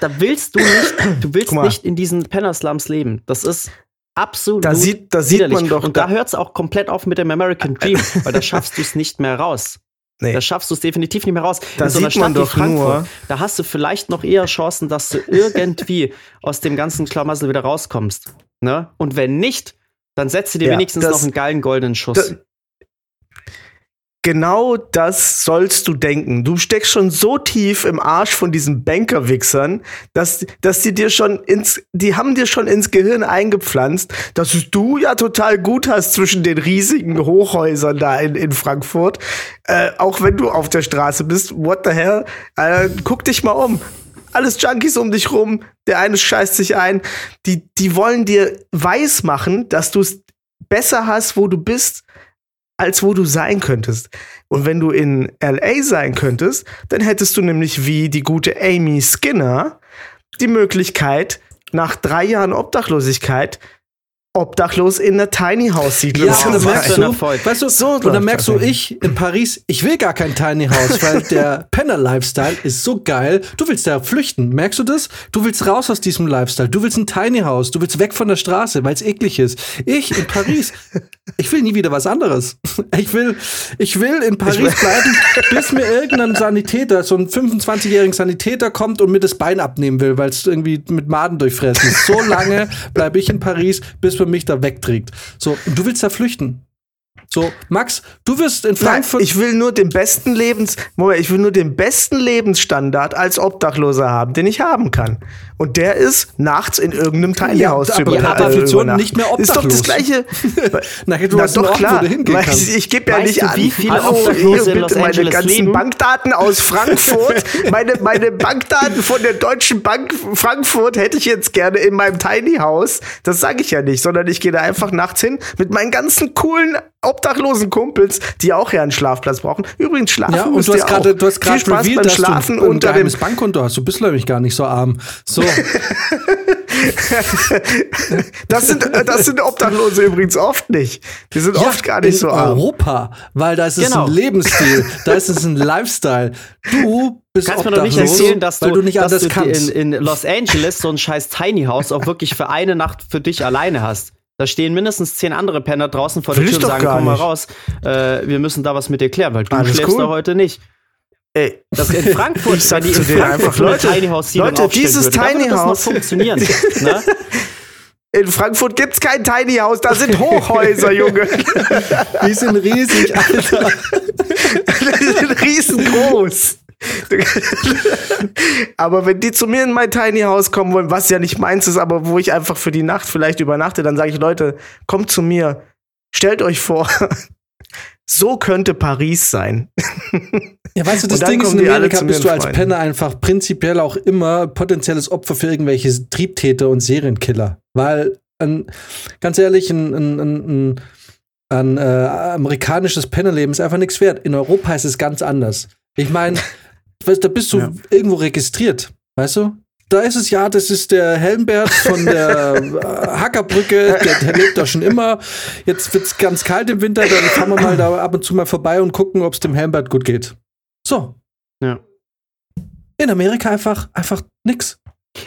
da willst du nicht, du willst nicht in diesen Penner-Slums leben. Das ist absolut Da sieht- da sieht widerlich. man doch- Und da da- hört es auch komplett auf mit dem American Dream, *laughs* weil da schaffst du es nicht mehr raus. Nee. Da schaffst du es definitiv nicht mehr raus. Da in so einer Stadt wie doch nur- Frankfurt, da hast du vielleicht noch eher Chancen, dass du irgendwie *laughs* aus dem ganzen Schlamassel wieder rauskommst. Ne? Und wenn nicht, dann setzt du dir Ja, wenigstens das- noch einen geilen goldenen Schuss. Genau das sollst du denken. Du steckst schon so tief im Arsch von diesen Bankerwichsern, dass, dass die dir schon ins, die haben dir schon ins Gehirn eingepflanzt, dass du ja total gut hast zwischen den riesigen Hochhäusern da in, in Frankfurt. Äh, auch wenn du auf der Straße bist, what the hell? Äh, guck dich mal um. Alles Junkies um dich rum, der eine scheißt sich ein. Die, die wollen dir weismachen, dass du es besser hast, wo du bist, als wo du sein könntest. Und wenn du in LA sein könntest, dann hättest du nämlich wie die gute Amy Skinner die Möglichkeit, nach drei Jahren Obdachlosigkeit obdachlos in einer Tiny House Siedlung Ja, Das und dann merkst du, Erfolg. weißt du, So und dann merkst du, ich in Paris, ich will gar kein Tiny House, weil *laughs* der Penner-Lifestyle ist so geil. Du willst da flüchten, merkst du das? Du willst raus aus diesem Lifestyle. Du willst ein Tiny House, du willst weg von der Straße, weil es eklig ist. Ich in Paris, ich will nie wieder was anderes. *laughs* Ich will, ich will in Paris *laughs* bleiben, bis mir irgendein Sanitäter, so ein 25-jähriger Sanitäter kommt und mir das Bein abnehmen will, weil es irgendwie mit Maden durchfressen ist. So lange bleibe ich in Paris, bis man mich da wegträgt. So, du willst da flüchten. So, Max, du wirst in Nein, Frankfurt. ich will nur den besten Lebens Moment, ich will nur den besten Lebensstandard als Obdachloser haben, den ich haben kann. Und der ist nachts in irgendeinem Tiny Ja, House zu aber über- per äh, übernachten. nicht mehr Ist doch das obdachlos. gleiche. *laughs* Na, du Na hast doch Ort, klar. ich, ich gebe ja Weißt nicht du, an. wie viele Obdachlose in Los meine Angeles ganzen leben? Bankdaten aus *laughs* Frankfurt, meine, meine Bankdaten von der Deutschen Bank Frankfurt hätte ich jetzt gerne in meinem Tiny House. Das sage ich ja nicht, sondern ich gehe da einfach nachts hin mit meinen ganzen coolen obdachlosen Kumpels, die auch ja einen Schlafplatz brauchen. Übrigens schlafen Ja, und du hast gerade, du hast gerade Schlafen du ein, unter dem Bankkonto hast. Du bist nämlich gar nicht so arm. So, Das sind, das sind Obdachlose übrigens oft nicht. Die sind oft gar nicht in so arm. Europa, weil da ist es Genau. ein Lebensstil, da ist es ein *laughs* Lifestyle. Du bist Kannst mir doch nicht erzählen, dass weil du, du nicht dass anders du kannst. in, in Los Angeles so ein scheiß Tiny House auch wirklich für eine Nacht für dich alleine hast. Da stehen mindestens zehn andere Penner draußen vor der Will ich Tür und sagen, komm mal nicht. raus, äh, wir müssen da was mit dir klären, weil du Alles schläfst cool. da heute nicht. Ey, Das in *laughs* Frankfurt, Ich sag die zu in denen Frankfurt einfach, Leute, Tiny House Leute, dieses würde, Tiny das noch House- funktionieren. *laughs* ne? in Frankfurt gibt's kein Tiny House, da sind Hochhäuser, Junge. *laughs* Die sind riesig, Alter. Die sind riesengroß. aber wenn die zu mir in mein Tiny House kommen wollen, was ja nicht meins ist, aber wo ich einfach für die Nacht vielleicht übernachte, dann sage ich, Leute, kommt zu mir. Stellt euch vor, so könnte Paris sein. *laughs* Ja, weißt du, das Ding ist, in Amerika bist du als freuen. Penner einfach prinzipiell auch immer potenzielles Opfer für irgendwelche Triebtäter und Serienkiller. Weil, ein, ganz ehrlich, ein, ein, ein, äh, amerikanisches Pennerleben ist einfach nichts wert. In Europa ist es ganz anders. Ich meine, *laughs* da bist du Ja. irgendwo registriert, weißt du? Da ist es ja, das ist der Helmbert von der äh, Hackerbrücke, der, der lebt da schon immer. Jetzt wird's ganz kalt im Winter, dann fahren wir mal da ab und zu mal vorbei und gucken, ob es dem Helmbert gut geht. So. Ja. In Amerika einfach, einfach nix.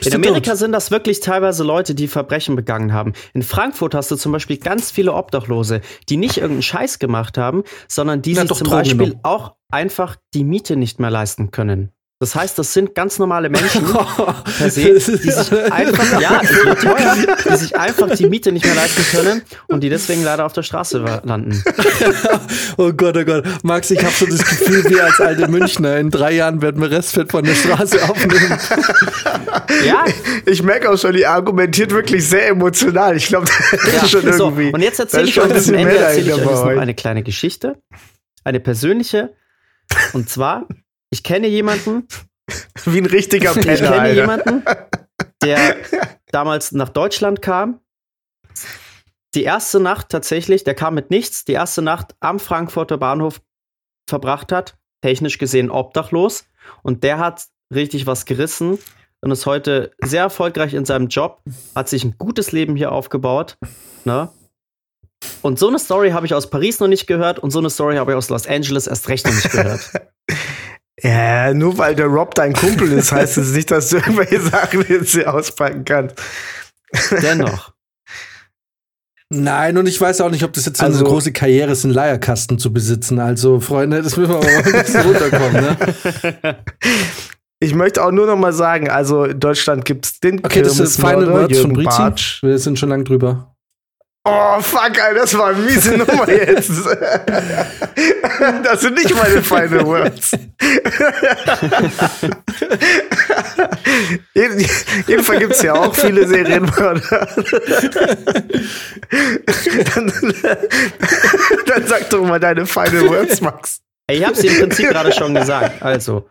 In Amerika sind das wirklich teilweise Leute, die Verbrechen begangen haben. In Frankfurt hast du zum Beispiel ganz viele Obdachlose, die nicht irgendeinen Scheiß gemacht haben, sondern die Ja, sich zum Beispiel genommen. auch einfach die Miete nicht mehr leisten können. Das heißt, das sind ganz normale Menschen *laughs* per se, die sich *laughs* einfach, ja, teuer, die sich einfach die Miete nicht mehr leisten können und die deswegen leider auf der Straße landen. *laughs* oh Gott, oh Gott. Max, ich habe so das Gefühl, wir als alte Münchner, in drei Jahren werden wir Restfett von der Straße aufnehmen. Ja, Ich merke auch schon, die argumentiert wirklich sehr emotional. Ich glaube, das Ja, ist schon so, irgendwie. und jetzt erzähle ich schon euch bisschen Ende ich euch noch eine kleine Geschichte, eine persönliche. Und zwar, ich kenne jemanden, *laughs* Wie ein richtiger ich Penner, kenne Alter. jemanden, der *laughs* damals nach Deutschland kam. Die erste Nacht tatsächlich, der kam mit nichts, die erste Nacht am Frankfurter Bahnhof verbracht hat, technisch gesehen obdachlos. Und der hat richtig was gerissen und ist heute sehr erfolgreich in seinem Job, hat sich ein gutes Leben hier aufgebaut. Ne? Und so eine Story habe ich aus Paris noch nicht gehört und so eine Story habe ich aus Los Angeles erst recht noch nicht gehört. *laughs* Ja, nur weil der Rob dein Kumpel ist, heißt es nicht, dass du irgendwelche Sachen jetzt hier auspacken kannst. Dennoch. Nein, und ich weiß auch nicht, ob das jetzt so Also- eine große Karriere ist, einen Leierkasten zu besitzen. Also, Freunde, das müssen wir aber mal ein bisschen *laughs* runterkommen, ne? Ich möchte auch nur noch mal sagen, also in Deutschland gibt's den Okay, das ist Final Kirmesmörder, Words von. Bartsch. Wir sind schon lang drüber. Oh, fuck, Alter, das war eine miese *laughs* Nummer jetzt. Das sind nicht meine Final Words. *laughs* Jeden- Jedenfalls gibt es ja auch viele Serienmörder. Dann, dann sag doch mal deine Final Words, Max. Ey, Ich habe es im Prinzip gerade schon gesagt. Also,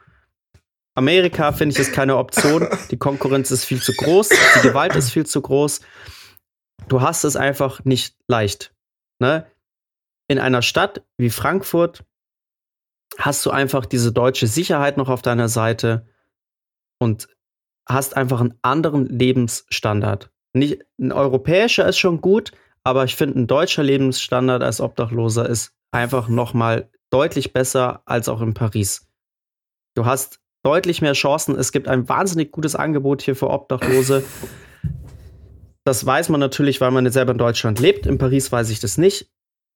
Amerika finde ich ist keine Option. Die Konkurrenz ist viel zu groß. Die Gewalt ist viel zu groß. Du hast es einfach nicht leicht. Ne? In einer Stadt wie Frankfurt hast du einfach diese deutsche Sicherheit noch auf deiner Seite und hast einfach einen anderen Lebensstandard. Nicht, ein europäischer ist schon gut, aber ich finde, ein deutscher Lebensstandard als Obdachloser ist einfach noch mal deutlich besser als auch in Paris. Du hast deutlich mehr Chancen. Es gibt ein wahnsinnig gutes Angebot hier für Obdachlose. Das weiß man natürlich, weil man jetzt selber in Deutschland lebt. In Paris weiß ich das nicht.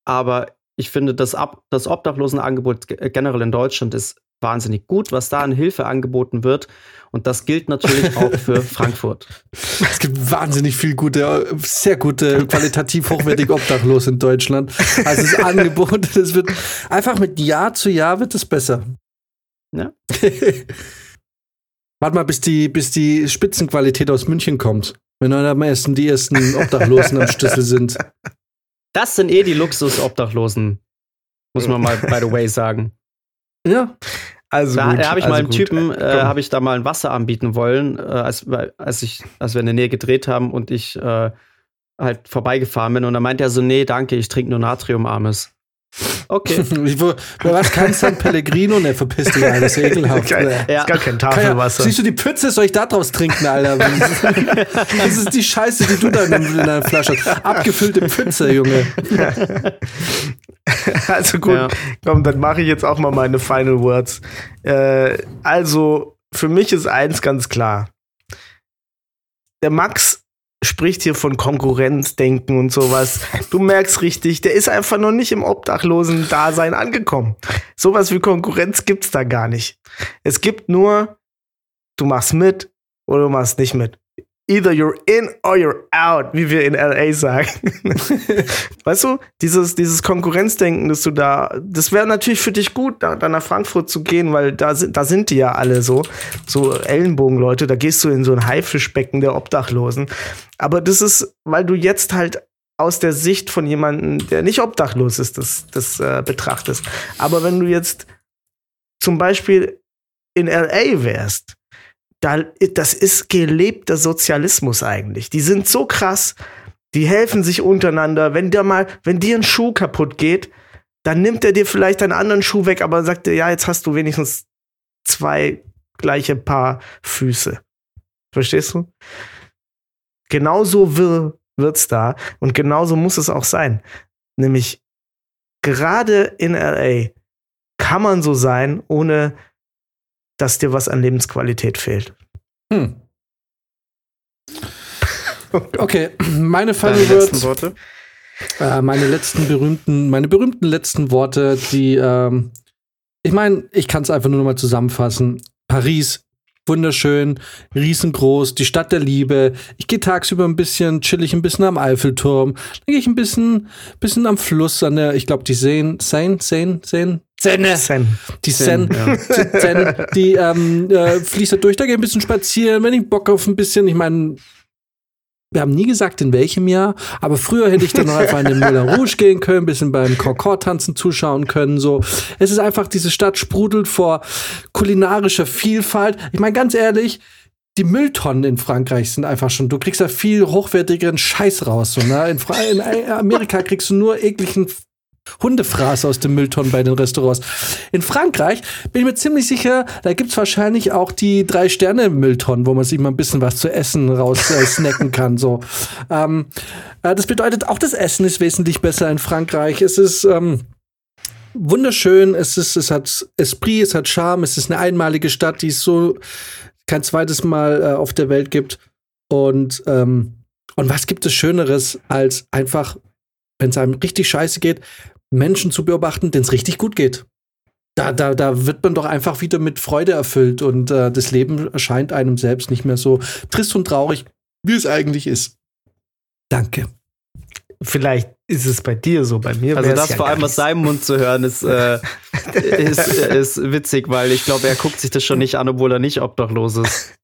Aber ich finde, das, Ab das Obdachlosenangebot ge- generell in Deutschland ist wahnsinnig gut, was da an Hilfe angeboten wird. Und das gilt natürlich auch für *laughs* Frankfurt. Es gibt wahnsinnig viel gute, sehr gute, qualitativ hochwertige Obdachlose in Deutschland. Also das Angebot, *laughs* das wird einfach mit Jahr zu Jahr wird es besser. Ja. *laughs* Warte mal, bis die, bis die Spitzenqualität aus München kommt. Wenn dann am ersten die ersten Obdachlosen am Schlüssel sind. Das sind eh die Luxus-Obdachlosen. Muss man mal, by the way, sagen. Ja. Also Da, habe ich also mal einen gut. Typen, äh, habe ich da mal ein Wasser anbieten wollen, äh, als, als, ich, als wir in der Nähe gedreht haben und ich äh, halt vorbeigefahren bin. Und dann meinte er so, nee, danke, ich trinke nur Natriumarmes. Okay. *laughs* Wer was kein San Pellegrino, ne, verpiss dich, Alter, das ist ekelhaft. Geil. Ne. Ja. Ist gar kein Kann ja, Tafelwasser. siehst du die Pütze, soll ich da draus trinken, Alter? *laughs* Das ist die Scheiße, die du da in, in deiner Flasche hast. Abgefüllte Pfütze, Junge. *laughs* Also gut, Ja. komm, dann mache ich jetzt auch mal meine Final Words. Äh, also, für mich ist eins ganz klar. Der Max spricht hier von Konkurrenzdenken und sowas. Du merkst richtig, der ist einfach noch nicht im obdachlosen Dasein angekommen. Sowas wie Konkurrenz gibt's da gar nicht. Es gibt nur, du machst mit oder du machst nicht mit. Either you're in or you're out, wie wir in LA sagen. *laughs* weißt du, dieses, dieses Konkurrenzdenken, dass du da, das wäre natürlich für dich gut, da, da nach Frankfurt zu gehen, weil da sind, da sind die ja alle so, so Ellenbogenleute, da gehst du in so ein Haifischbecken der Obdachlosen. Aber das ist, weil du jetzt halt aus der Sicht von jemandem, der nicht obdachlos ist, das, das äh, betrachtest. Aber wenn du jetzt zum Beispiel in LA wärst, da, das ist gelebter Sozialismus eigentlich. Die sind so krass, die helfen sich untereinander. Wenn dir mal, wenn dir ein Schuh kaputt geht, dann nimmt er dir vielleicht einen anderen Schuh weg, aber sagt dir, ja, jetzt hast du wenigstens zwei gleiche Paar Füße. Verstehst du? Genauso wir, wird's da und genauso muss es auch sein. Nämlich gerade in LA kann man so sein, ohne dass dir was an Lebensqualität fehlt. Hm. *laughs* Okay, meine Funny Deine letzten Words. Worte? Äh, meine letzten berühmten, meine berühmten letzten Worte, die, ähm, ich meine, ich kann es einfach nur noch mal zusammenfassen. Paris, wunderschön, riesengroß, die Stadt der Liebe. Ich gehe tagsüber ein bisschen chillig, ein bisschen am Eiffelturm. Dann gehe ich ein bisschen, bisschen am Fluss an der, ich glaube, die Seine, Seine, Seine, Seine, Seine. Sen. Die Sen, die, Sen, die ähm, äh, fließt da durch, da gehe ich ein bisschen spazieren, wenn ich Bock auf ein bisschen, ich meine, wir haben nie gesagt, in welchem Jahr, aber früher hätte ich dann noch einfach in den Moulin Rouge gehen können, ein bisschen beim Concord-Tanzen zuschauen können. So. Es ist einfach, diese Stadt sprudelt vor kulinarischer Vielfalt. Ich meine, ganz ehrlich, die Mülltonnen in Frankreich sind einfach schon, du kriegst da viel hochwertigeren Scheiß raus. So, ne? in, in Amerika kriegst du nur ekligen Hundefraß aus den Mülltonnen bei den Restaurants. In Frankreich bin ich mir ziemlich sicher, da gibt's wahrscheinlich auch die drei Sterne Mülltonnen, wo man sich mal ein bisschen was zu essen raus äh, snacken kann. So, ähm, äh, das bedeutet auch das Essen ist wesentlich besser in Frankreich. Es ist ähm, wunderschön. Es ist, es hat Esprit, es hat Charme. Es ist eine einmalige Stadt, die es so kein zweites Mal äh, auf der Welt gibt. Und ähm, und was gibt es Schöneres als einfach, wenn es einem richtig scheiße geht, Menschen zu beobachten, denen es richtig gut geht. Da, da, da wird man doch einfach wieder mit Freude erfüllt und äh, das Leben erscheint einem selbst nicht mehr so trist und traurig, wie es eigentlich ist. Danke. Vielleicht ist es bei dir so, bei mir Also das ja vor allem aus seinem Mund zu hören, ist, äh, *laughs* ist, ist witzig, weil ich glaube, er guckt sich das schon nicht an, obwohl er nicht obdachlos ist.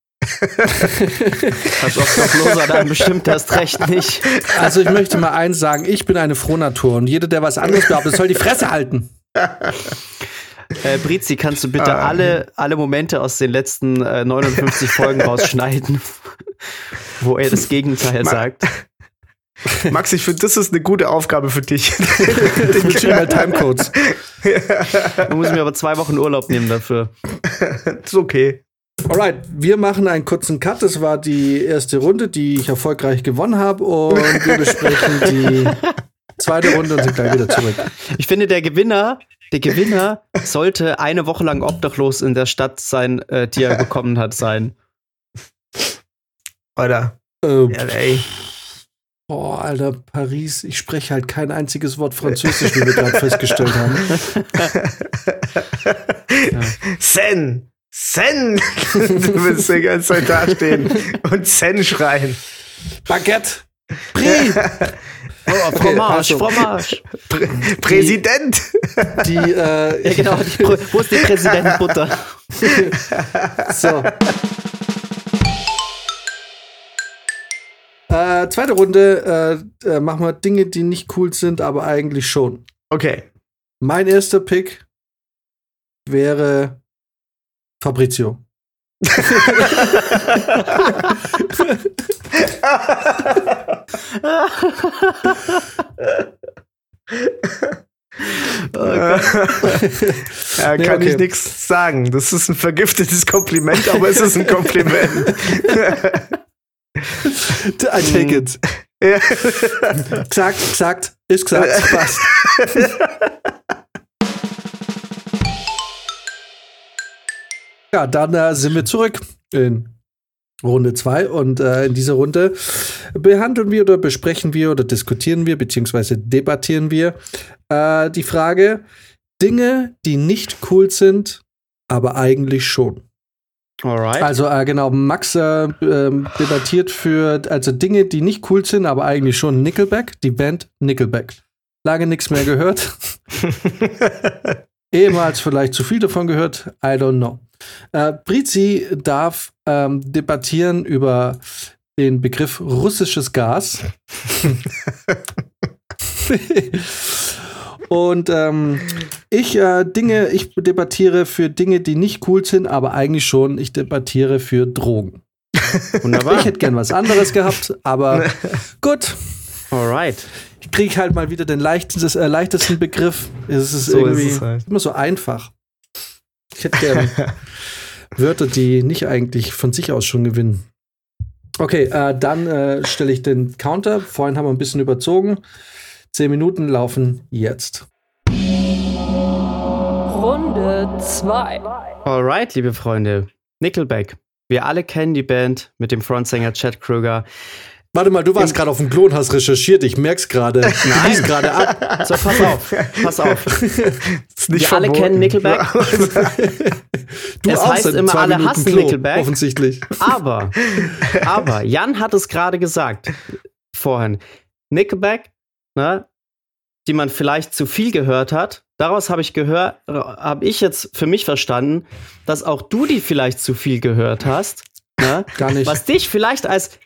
Als Obdachloser dann bestimmt erst recht nicht. Also ich möchte mal eins sagen, ich bin eine Frohnatur und jeder, der was anderes behauptet, soll die Fresse halten. Äh, Brizi, kannst du bitte Ah. alle, alle Momente aus den letzten äh, 59 Folgen *laughs* rausschneiden, wo er das Gegenteil Ma- sagt? Max, ich finde, das ist eine gute Aufgabe für dich. *laughs* Ich wünsche dir mal Timecodes. Du musst mir aber zwei Wochen Urlaub nehmen dafür. ist okay. Alright, wir machen einen kurzen Cut. Das war die erste Runde, die ich erfolgreich gewonnen habe. Und wir besprechen die zweite Runde und sind gleich wieder zurück. Ich finde, der Gewinner, der Gewinner sollte eine Woche lang obdachlos in der Stadt sein, äh, die er bekommen hat, sein. Oder Äh, LA. boah, Alter, Paris. Ich spreche halt kein einziges Wort Französisch, wie wir gerade festgestellt haben. *laughs* Sen! Sen! *laughs* du willst die ganze Zeit dastehen und Sen schreien. Baguette! Brie! *laughs* Oh, Fromage, Fromage. Prä Präsident! Die, äh, *laughs* Ja, genau. Die, wo ist die Präsidentenbutter? So. Äh, zweite Runde äh, äh, machen wir Dinge, die nicht cool sind, aber eigentlich schon. Okay. Mein erster Pick wäre Fabrizio. ja, Nee, kann okay. ich nichts sagen. Das ist ein vergiftetes Kompliment, aber es ist ein Kompliment. I take it. *laughs* Ja. Gesagt, gesagt, ist gesagt, passt. *laughs* Ja, dann äh, sind wir zurück in Runde 2. Und äh, in dieser Runde behandeln wir oder besprechen wir oder diskutieren wir, beziehungsweise debattieren wir äh, die Frage, Dinge, die nicht cool sind, aber eigentlich schon. Alright. Also äh, genau, Max äh, ähm, debattiert für also Dinge, die nicht cool sind, aber eigentlich schon Nickelback, die Band Nickelback. Lange nichts mehr gehört. *laughs* Ehemals vielleicht zu viel davon gehört, I don't know. Äh, Brizi darf ähm, debattieren über den Begriff russisches Gas. *laughs* Und ähm, ich äh, Dinge, ich debattiere für Dinge, die nicht cool sind, aber eigentlich schon, ich debattiere für Drogen. Wunderbar. Ich hätte gern was anderes gehabt, aber *laughs* gut. Alright. Ich kriege halt mal wieder den leichtesten, äh, leichtesten Begriff. Es ist So ist irgendwie es halt. immer so einfach. Ich hätte gern Wörter, die nicht eigentlich von sich aus schon gewinnen. Okay, äh, dann äh, stelle ich den Counter. Vorhin haben wir ein bisschen überzogen. Zehn Minuten laufen jetzt. Runde 2. Alright, liebe Freunde. Nickelback. Wir alle kennen die Band mit dem Frontsänger Chad Kruger. Warte mal, du warst gerade auf dem Klo und hast recherchiert. Ich merk's gerade. *laughs* Liest gerade ab. So, pass auf, *laughs* pass auf. *laughs* Ist nicht Wir alle verboten. kennen Nickelback. Du Es heißt immer, alle Minuten hassen Klo, Nickelback. Offensichtlich. Aber, aber, Jan hat es gerade gesagt vorhin. Nickelback, ne, die man vielleicht zu viel gehört hat. Daraus habe ich gehört, habe ich jetzt für mich verstanden, dass auch du die vielleicht zu viel gehört hast. Ne? Gar nicht. Was dich vielleicht als,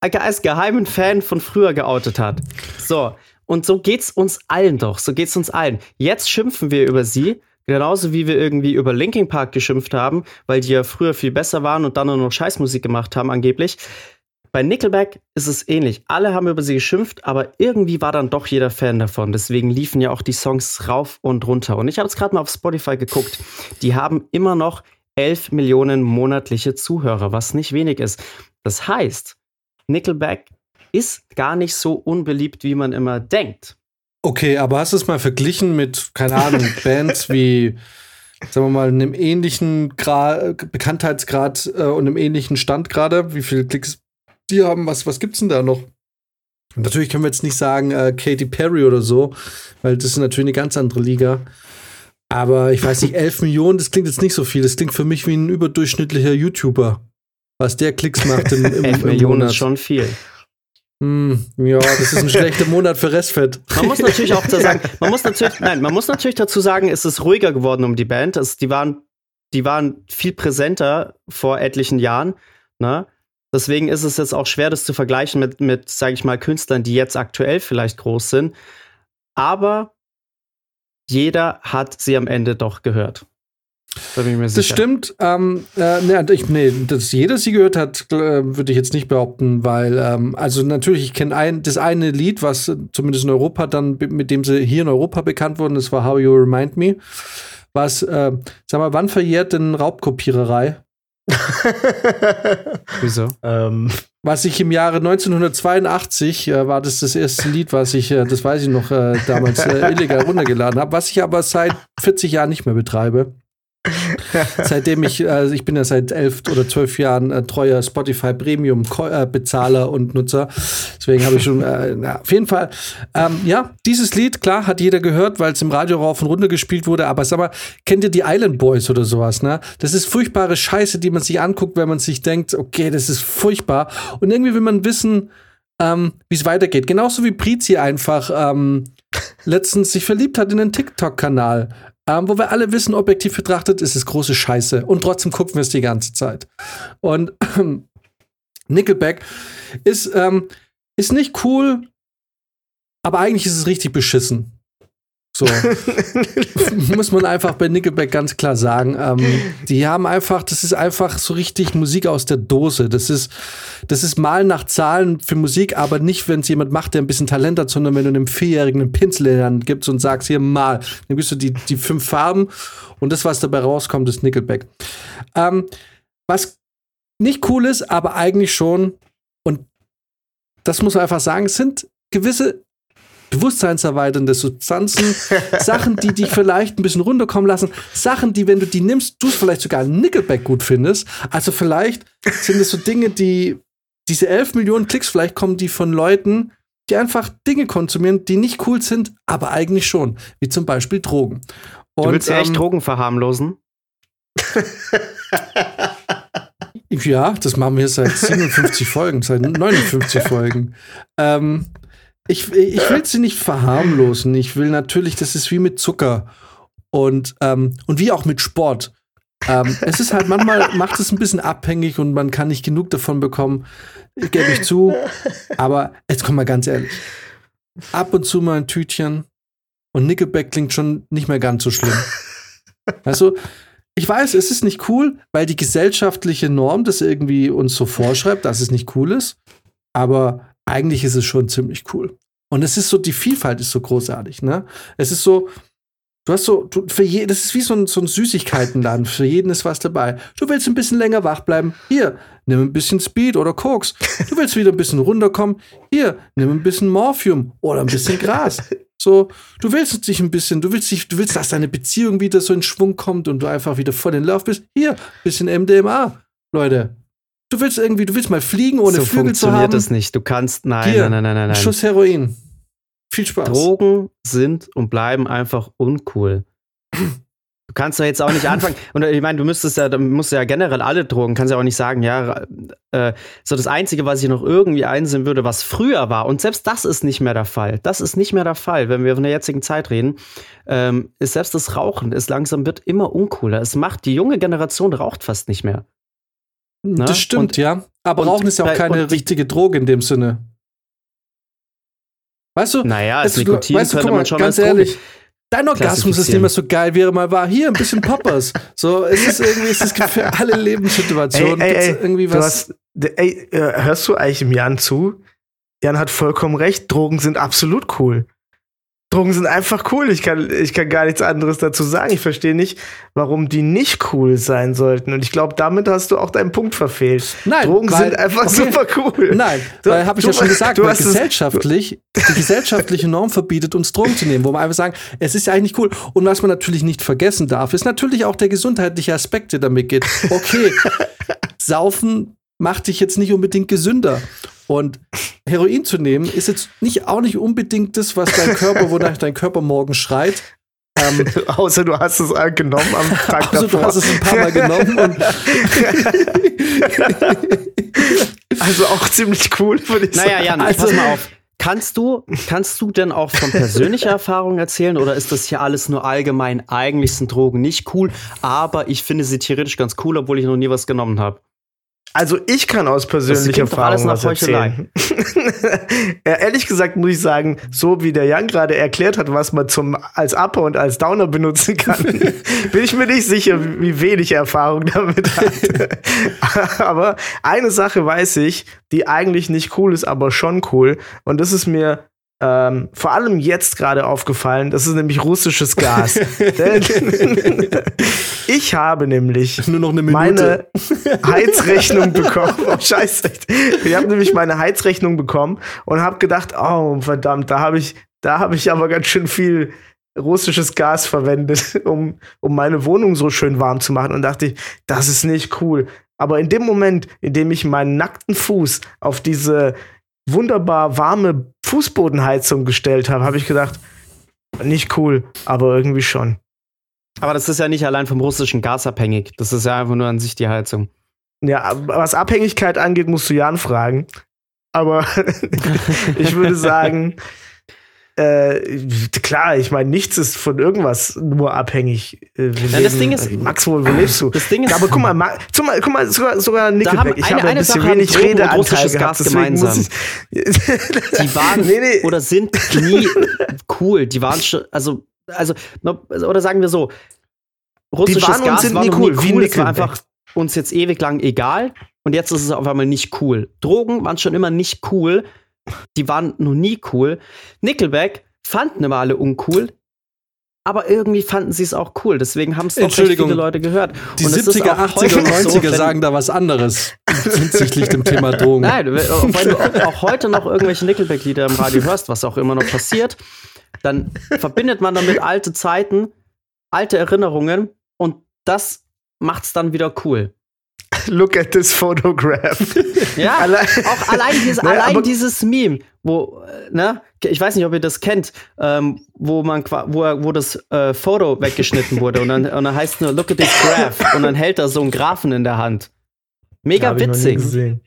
als geheimen Fan von früher geoutet hat. So, und so geht's uns allen doch. So geht's uns allen. Jetzt schimpfen wir über sie, genauso wie wir irgendwie über Linkin Park geschimpft haben, weil die ja früher viel besser waren und dann nur noch Scheißmusik gemacht haben, angeblich. Bei Nickelback ist es ähnlich. Alle haben über sie geschimpft, aber irgendwie war dann doch jeder Fan davon. Deswegen liefen ja auch die Songs rauf und runter. Und ich habe jetzt gerade mal auf Spotify geguckt. Die haben immer noch 11 Millionen monatliche Zuhörer, was nicht wenig ist. Das heißt, Nickelback ist gar nicht so unbeliebt, wie man immer denkt. Okay, aber hast du es mal verglichen mit, keine Ahnung, *laughs* Bands wie, sagen wir mal, einem ähnlichen Gra Bekanntheitsgrad äh, und einem ähnlichen Stand gerade? Wie viele Klicks die haben? Was, was gibt's denn da noch? Und natürlich können wir jetzt nicht sagen äh, Katy Perry oder so, weil das ist natürlich eine ganz andere Liga. Aber ich weiß nicht, *laughs* 11 Millionen, das klingt jetzt nicht so viel. Das klingt für mich wie ein überdurchschnittlicher YouTuber. Was der Klicks macht im, im, *laughs* 11 im Millionen Monat. ist schon viel. Hm, ja, das ist ein schlechter Monat für Restfett. Man muss natürlich auch da *laughs* sagen, man muss natürlich, nein, man muss natürlich dazu sagen, es ist ruhiger geworden um die Band. Es, die, waren, die waren viel präsenter vor etlichen Jahren. Ne? Deswegen ist es jetzt auch schwer, das zu vergleichen mit, mit sage ich mal, Künstlern, die jetzt aktuell vielleicht groß sind. Aber jeder hat sie am Ende doch gehört. Da bin ich mir Das sicher. stimmt. Ähm, äh, ne, ich, nee, dass jeder sie gehört hat, äh, würde ich jetzt nicht behaupten, weil, ähm, also natürlich, ich kenne ein, das eine Lied, was äh, zumindest in Europa dann, mit dem sie hier in Europa bekannt wurden, das war How You Remind Me. Was, äh, sag mal, wann verjährt denn Raubkopiererei? *laughs* Wieso? ähm, Was ich im Jahre 1982 äh, war das das erste Lied, was ich, äh, das weiß ich noch, äh, damals äh, illegal runtergeladen habe, was ich aber seit 40 Jahren nicht mehr betreibe. *laughs* Seitdem ich, äh, ich bin ja seit elf oder zwölf Jahren äh, treuer Spotify Premium äh, Bezahler und Nutzer. Deswegen habe ich schon, äh, na, auf jeden Fall, ähm, ja, dieses Lied, klar, hat jeder gehört, weil es im Radio rauf und runter gespielt wurde. Aber sag mal, kennt ihr die Island Boys oder sowas, ne? Das ist furchtbare Scheiße, die man sich anguckt, wenn man sich denkt, okay, das ist furchtbar. Und irgendwie will man wissen, ähm, wie es weitergeht. Genauso wie Prizi einfach ähm, letztens sich verliebt hat in den TikTok-Kanal. Ähm, wo wir alle wissen, objektiv betrachtet, ist es große Scheiße. Und trotzdem gucken wir es die ganze Zeit. Und ähm, *clears throat* Nickelback ist, ähm, ist nicht cool, aber eigentlich ist es richtig beschissen. So. *laughs* Muss man einfach bei Nickelback ganz klar sagen. Ähm, die haben einfach, das ist einfach so richtig Musik aus der Dose. Das ist, das ist Malen nach Zahlen für Musik, aber nicht, wenn es jemand macht, der ein bisschen Talent hat, sondern wenn du einem Vierjährigen einen Pinsel in die Hand gibst und sagst, hier mal, dann gibst du die, die fünf Farben und das, was dabei rauskommt, ist Nickelback. Ähm, was nicht cool ist, aber eigentlich schon, und das muss man einfach sagen, es sind gewisse bewusstseinserweiternde Substanzen, Sachen, die dich vielleicht ein bisschen runterkommen lassen, Sachen, die, wenn du die nimmst, du es vielleicht sogar Nickelback gut findest. Also vielleicht sind es so Dinge, die diese 11 Millionen Klicks, vielleicht kommen die von Leuten, die einfach Dinge konsumieren, die nicht cool sind, aber eigentlich schon, wie zum Beispiel Drogen. Du willst ähm, echt Drogen verharmlosen? Ja, das machen wir seit 57 Folgen, seit 59 *laughs* Folgen. Ähm, ich ich will sie nicht verharmlosen. Ich will natürlich, das ist wie mit Zucker und, ähm, und wie auch mit Sport. Ähm, es ist halt manchmal *laughs* macht es ein bisschen abhängig und man kann nicht genug davon bekommen, gebe ich zu. Aber jetzt komm mal ganz ehrlich. Ab und zu mal ein Tütchen und Nickelback klingt schon nicht mehr ganz so schlimm. Also, ich weiß, es ist nicht cool, weil die gesellschaftliche Norm das irgendwie uns so vorschreibt, dass es nicht cool ist. Aber eigentlich ist es schon ziemlich cool. Und es ist so, die Vielfalt ist so großartig, ne? Es ist so, du hast so, du, für je, das ist wie so ein, so ein Süßigkeitenladen. *laughs* Für jeden ist was dabei. Du willst ein bisschen länger wach bleiben? Hier, nimm ein bisschen Speed oder Koks. Du willst wieder ein bisschen runterkommen? Hier, nimm ein bisschen Morphium oder ein bisschen Gras. So, du willst dich ein bisschen, du willst dich, du willst, dass deine Beziehung wieder so in Schwung kommt und du einfach wieder voll in Love bist. Hier, bisschen MDMA, Leute. Du willst irgendwie, du willst mal fliegen, ohne so Flügel zu funktioniert haben. das nicht. Du kannst, nein, Hier, nein, nein, nein, nein, Ein nein. Schuss Heroin. Viel Spaß. Drogen sind und bleiben einfach uncool. Du kannst doch jetzt auch nicht anfangen. *laughs* Und ich meine, du müsstest ja, du musst ja generell alle Drogen, kannst ja auch nicht sagen, ja, äh, so das Einzige, was ich noch irgendwie einsehen würde, was früher war, und selbst das ist nicht mehr der Fall. Das ist nicht mehr der Fall, wenn wir von der jetzigen Zeit reden, ähm, ist selbst das Rauchen ist langsam wird immer uncooler. Es macht die junge Generation raucht fast nicht mehr. Ne? Das stimmt, Und- ja. Aber und Rauchen ist ja auch keine und- richtige Droge in dem Sinne. Weißt du? Naja, es- das Nikotin weißt du, könnte mal, man schon ganz als Droge ehrlich, dein Orgasmus ist so geil, wie er mal war. Hier, ein bisschen Poppers. *laughs* so, es ist irgendwie, es ist für alle Lebenssituationen. Ey, ey, irgendwie du was. hast, ey, äh, hörst du eigentlich im Jan zu? Jan hat vollkommen recht, Drogen sind absolut cool. Drogen sind einfach cool. Ich kann, ich kann gar nichts anderes dazu sagen. Ich verstehe nicht, warum die nicht cool sein sollten. Und ich glaube, damit hast du auch deinen Punkt verfehlt. Nein, Drogen weil- sind einfach okay. super cool. Nein, Du- weil habe ich du- ja schon gesagt, du hast es- gesellschaftlich, die gesellschaftliche Norm verbietet uns Drogen zu nehmen, wo wir einfach sagen, es ist ja eigentlich cool. Und was man natürlich nicht vergessen darf, ist natürlich auch der gesundheitliche Aspekt, der damit geht. Okay, *laughs* Saufen macht dich jetzt nicht unbedingt gesünder. Und Heroin zu nehmen, ist jetzt nicht auch nicht unbedingt das, was dein Körper, wonach *laughs* dein Körper morgen schreit. Ähm, *laughs* Außer du hast es äh, genommen am *laughs* Tag also du davor. hast es ein paar Mal genommen und also auch ziemlich cool, würde ich Naja, sagen. Jan, Also- pass mal auf. Kannst du, kannst du denn auch von persönlicher Erfahrung erzählen oder ist das hier alles nur allgemein? Eigentlich sind Drogen nicht cool, aber ich finde sie theoretisch ganz cool, obwohl ich noch nie was genommen habe. Also ich kann aus persönlicher Erfahrung was erzählen. *laughs* ja, ehrlich gesagt muss ich sagen, so wie der Jan gerade erklärt hat, was man zum als Upper und als Downer benutzen kann, *laughs* bin ich mir nicht sicher, wie wenig Erfahrung damit hat. *laughs* aber eine Sache weiß ich, die eigentlich nicht cool ist, aber schon cool. Und das ist mir ähm, vor allem jetzt gerade aufgefallen, das ist nämlich russisches Gas. *laughs* Denn *laughs* ich habe nämlich nur noch eine Minute. meine Heizrechnung bekommen. Oh, scheiße. Ich habe nämlich meine Heizrechnung bekommen und habe gedacht, oh verdammt, da habe ich, da habe ich aber ganz schön viel russisches Gas verwendet, *laughs* um, um meine Wohnung so schön warm zu machen. Und dachte ich, das ist nicht cool. Aber in dem Moment, in dem ich meinen nackten Fuß auf diese wunderbar warme Fußbodenheizung gestellt habe, habe ich gedacht, nicht cool, aber irgendwie schon. Aber das ist ja nicht allein vom russischen Gas abhängig. Das ist ja einfach nur an sich die Heizung. Ja, was Abhängigkeit angeht, musst du Jan fragen. Aber *laughs* ich würde sagen, äh, klar, ich meine, nichts ist von irgendwas nur abhängig. Äh, Ja, das Ding ist- Max, wo, wo lebst du? Das Ding ist, aber guck mal, Ma guck mal, guck mal sogar, sogar Nickelback. haben ich eine- habe ein eine bisschen Sache wenig Redeanteil russisches gehabt, Gas gemeinsam. *laughs* die waren nee, nee. oder sind nie *laughs* cool. Die waren schon, also, also, oder sagen wir so, russisches waren und Gas sind war nie cool, nie wie cool. Es war einfach uns jetzt ewig lang egal. Und jetzt ist es auf einmal nicht cool. Drogen waren schon immer nicht cool. Die waren noch nie cool. Nickelback fanden immer alle uncool. aber irgendwie fanden sie es auch cool. Deswegen haben es auch viele Leute gehört. Die Und es ist 70er, auch 80er heute und noch 90er so, sagen da was anderes hinsichtlich dem Thema Drogen. Nein, wenn wenn du auch heute noch irgendwelche Nickelback-Lieder im Radio hörst, was auch immer noch passiert, dann verbindet man damit alte Zeiten, alte Erinnerungen und das macht's dann wieder cool. *laughs* Look at this photograph. *laughs* Ja, Allein- auch allein, diese, *laughs* Naja, allein aber- dieses Meme, wo, äh, ne, ich weiß nicht, ob ihr das kennt, ähm, wo man wo, wo das äh, Foto weggeschnitten wurde und dann, und dann heißt nur Look at this graph und dann hält er so einen Graphen in der Hand. Mega Hab ich noch nie witzig.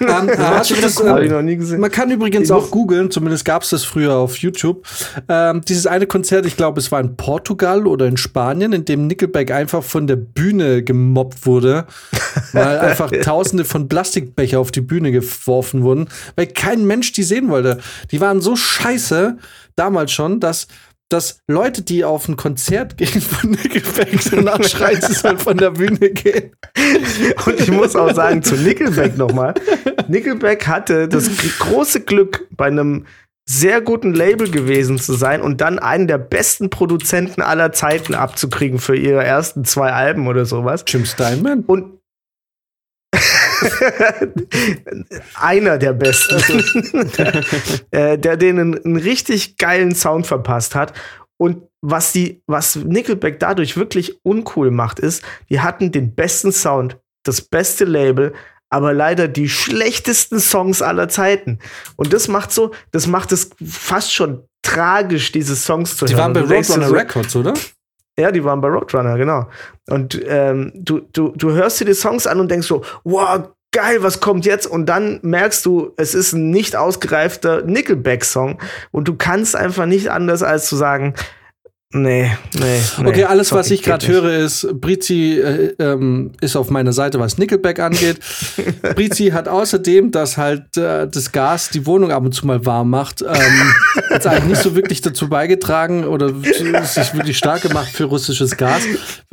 *laughs* Ähm, das, äh, man kann übrigens auch googeln, zumindest gab es das früher auf YouTube. Ähm, dieses eine Konzert, ich glaube, es war in Portugal oder in Spanien, in dem Nickelback einfach von der Bühne gemobbt wurde, weil *laughs* einfach tausende von Plastikbecher auf die Bühne geworfen wurden, weil kein Mensch die sehen wollte. Die waren so scheiße damals schon, dass dass Leute, die auf ein Konzert gehen von Nickelback, danach schreien, sie sollen von der Bühne gehen. Und ich muss auch sagen, zu Nickelback nochmal. Nickelback hatte das große Glück, bei einem sehr guten Label gewesen zu sein und dann einen der besten Produzenten aller Zeiten abzukriegen für ihre ersten zwei Alben oder sowas. Jim Steinman? Und *laughs* einer der besten, *laughs* äh, der denen einen richtig geilen Sound verpasst hat. Und was die, was Nickelback dadurch wirklich uncool macht, ist, die hatten den besten Sound, das beste Label, aber leider die schlechtesten Songs aller Zeiten. Und das macht so, das macht es fast schon tragisch, diese Songs zu Die hören. waren bei Roadrunner so, Records, oder? Ja, die waren bei Roadrunner, genau. Und ähm, du, du, du hörst dir die Songs an und denkst so, wow, geil, was kommt jetzt? Und dann merkst du, es ist ein nicht ausgereifter Nickelback-Song. Und du kannst einfach nicht anders als zu sagen, nee, nee. nee Okay, alles, was ich gerade höre, ist, Brizi äh, ähm, ist auf meiner Seite, was Nickelback angeht. *laughs* Brizi hat außerdem, dass halt äh, das Gas die Wohnung ab und zu mal warm macht, ähm, jetzt eigentlich nicht so wirklich dazu beigetragen oder sich wirklich stark gemacht für russisches Gas.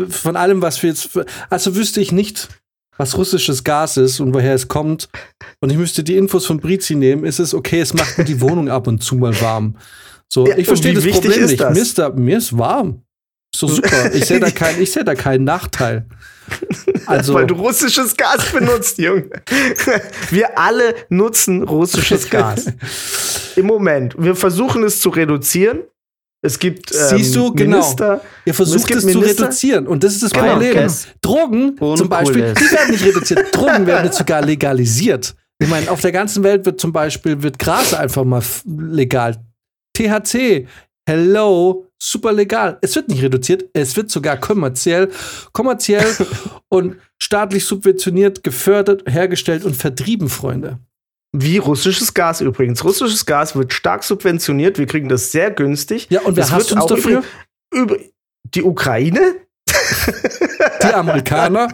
Von allem, was wir jetzt, also wüsste ich nicht, was russisches Gas ist und woher es kommt. Und ich müsste die Infos von Brizi nehmen, ist es okay, es macht mir die Wohnung ab und zu mal warm. So, Ja, ich verstehe und das Problem ist nicht. das? Mir ist, da, mir ist warm. Doch super. *laughs* Ich sehe da, kein, ich seh da keinen Nachteil. *laughs* Also, Weil du russisches Gas benutzt, Junge. *laughs* Wir alle nutzen russisches Gas. Im Moment. Wir versuchen es zu reduzieren. Es gibt ähm, Siehst du, genau. Minister. ihr versucht es es zu reduzieren. Und das ist das Weil Problem. es Drogen uncool zum Beispiel, ist. die werden nicht reduziert. Drogen werden jetzt sogar legalisiert. Ich meine, auf der ganzen Welt wird zum Beispiel wird Gras einfach mal legal. THC, hello, super legal. Es wird nicht reduziert, es wird sogar kommerziell, kommerziell *laughs* und staatlich subventioniert, gefördert, hergestellt und vertrieben, Freunde. Wie russisches Gas übrigens. Russisches Gas wird stark subventioniert. Wir kriegen das sehr günstig. Ja, und wer Es hasst uns dafür? Über, die Ukraine? Die Amerikaner.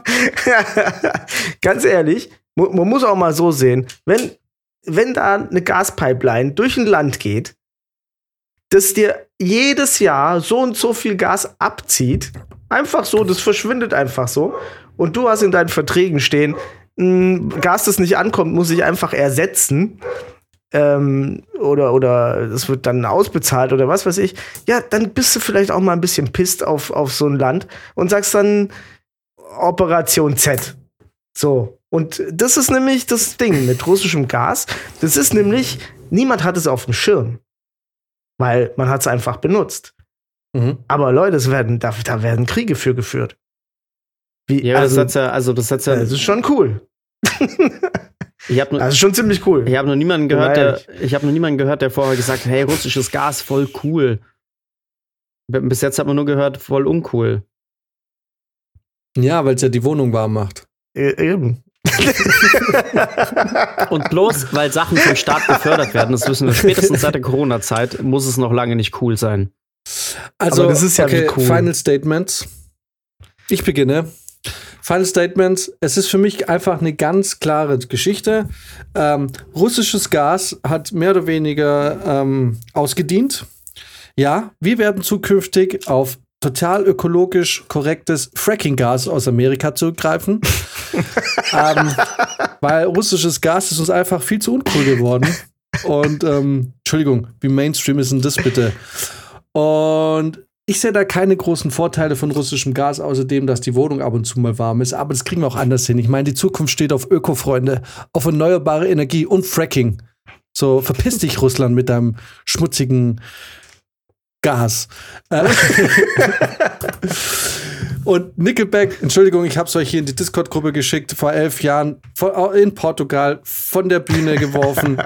*laughs* Ganz ehrlich, man muss auch mal so sehen, wenn, wenn da eine Gaspipeline durch ein Land geht, das dir jedes Jahr so und so viel Gas abzieht, einfach so, das verschwindet einfach so, und du hast in deinen Verträgen stehen, mh, Gas, das nicht ankommt, muss ich einfach ersetzen. Ähm, oder, oder wird dann ausbezahlt oder was weiß ich, ja, dann bist du vielleicht auch mal ein bisschen pisst auf, auf so ein Land und sagst dann Operation Z. So. Und das ist nämlich das Ding mit russischem Gas. Das ist nämlich, niemand hat es auf dem Schirm. Weil man hat es einfach benutzt. Mhm. Aber Leute, es werden, da, da werden Kriege für geführt. Wie, Ja, also, das hat's ja, also das hat's ja, das ist schon cool. *laughs* ich habe Das ist schon ziemlich cool. Ich habe noch niemanden gehört, der, ich habe noch niemanden gehört, der vorher gesagt hat, hey, russisches Gas, voll cool. Bis jetzt hat man nur gehört, voll uncool. Ja, weil es ja die Wohnung warm macht. E- Eben. *laughs* Und bloß, weil Sachen vom Staat gefördert werden, das wissen wir spätestens seit der Corona-Zeit, muss es noch lange nicht cool sein. Also, Aber das ist ja okay, cool. Final Statements. Ich beginne. Final Statements. Es ist für mich einfach eine ganz klare Geschichte. Ähm, russisches Gas hat mehr oder weniger ähm, ausgedient. Ja, wir werden zukünftig auf total ökologisch korrektes Fracking-Gas aus Amerika zurückgreifen. *laughs* ähm, weil russisches Gas ist uns einfach viel zu uncool geworden. Und, ähm, Entschuldigung, wie Mainstream ist denn das bitte? Und ich sehe da keine großen Vorteile von russischem Gas, außer dem, dass die Wohnung ab und zu mal warm ist. Aber das kriegen wir auch anders hin. Ich meine, die Zukunft steht auf Ökofreunde, auf erneuerbare Energie und Fracking. So, verpiss dich, Russland, mit deinem schmutzigen Gas. Äh, *laughs* und Nickelback, Entschuldigung, ich habe es euch hier in die Discord-Gruppe geschickt, vor elf Jahren in Portugal von der Bühne geworfen.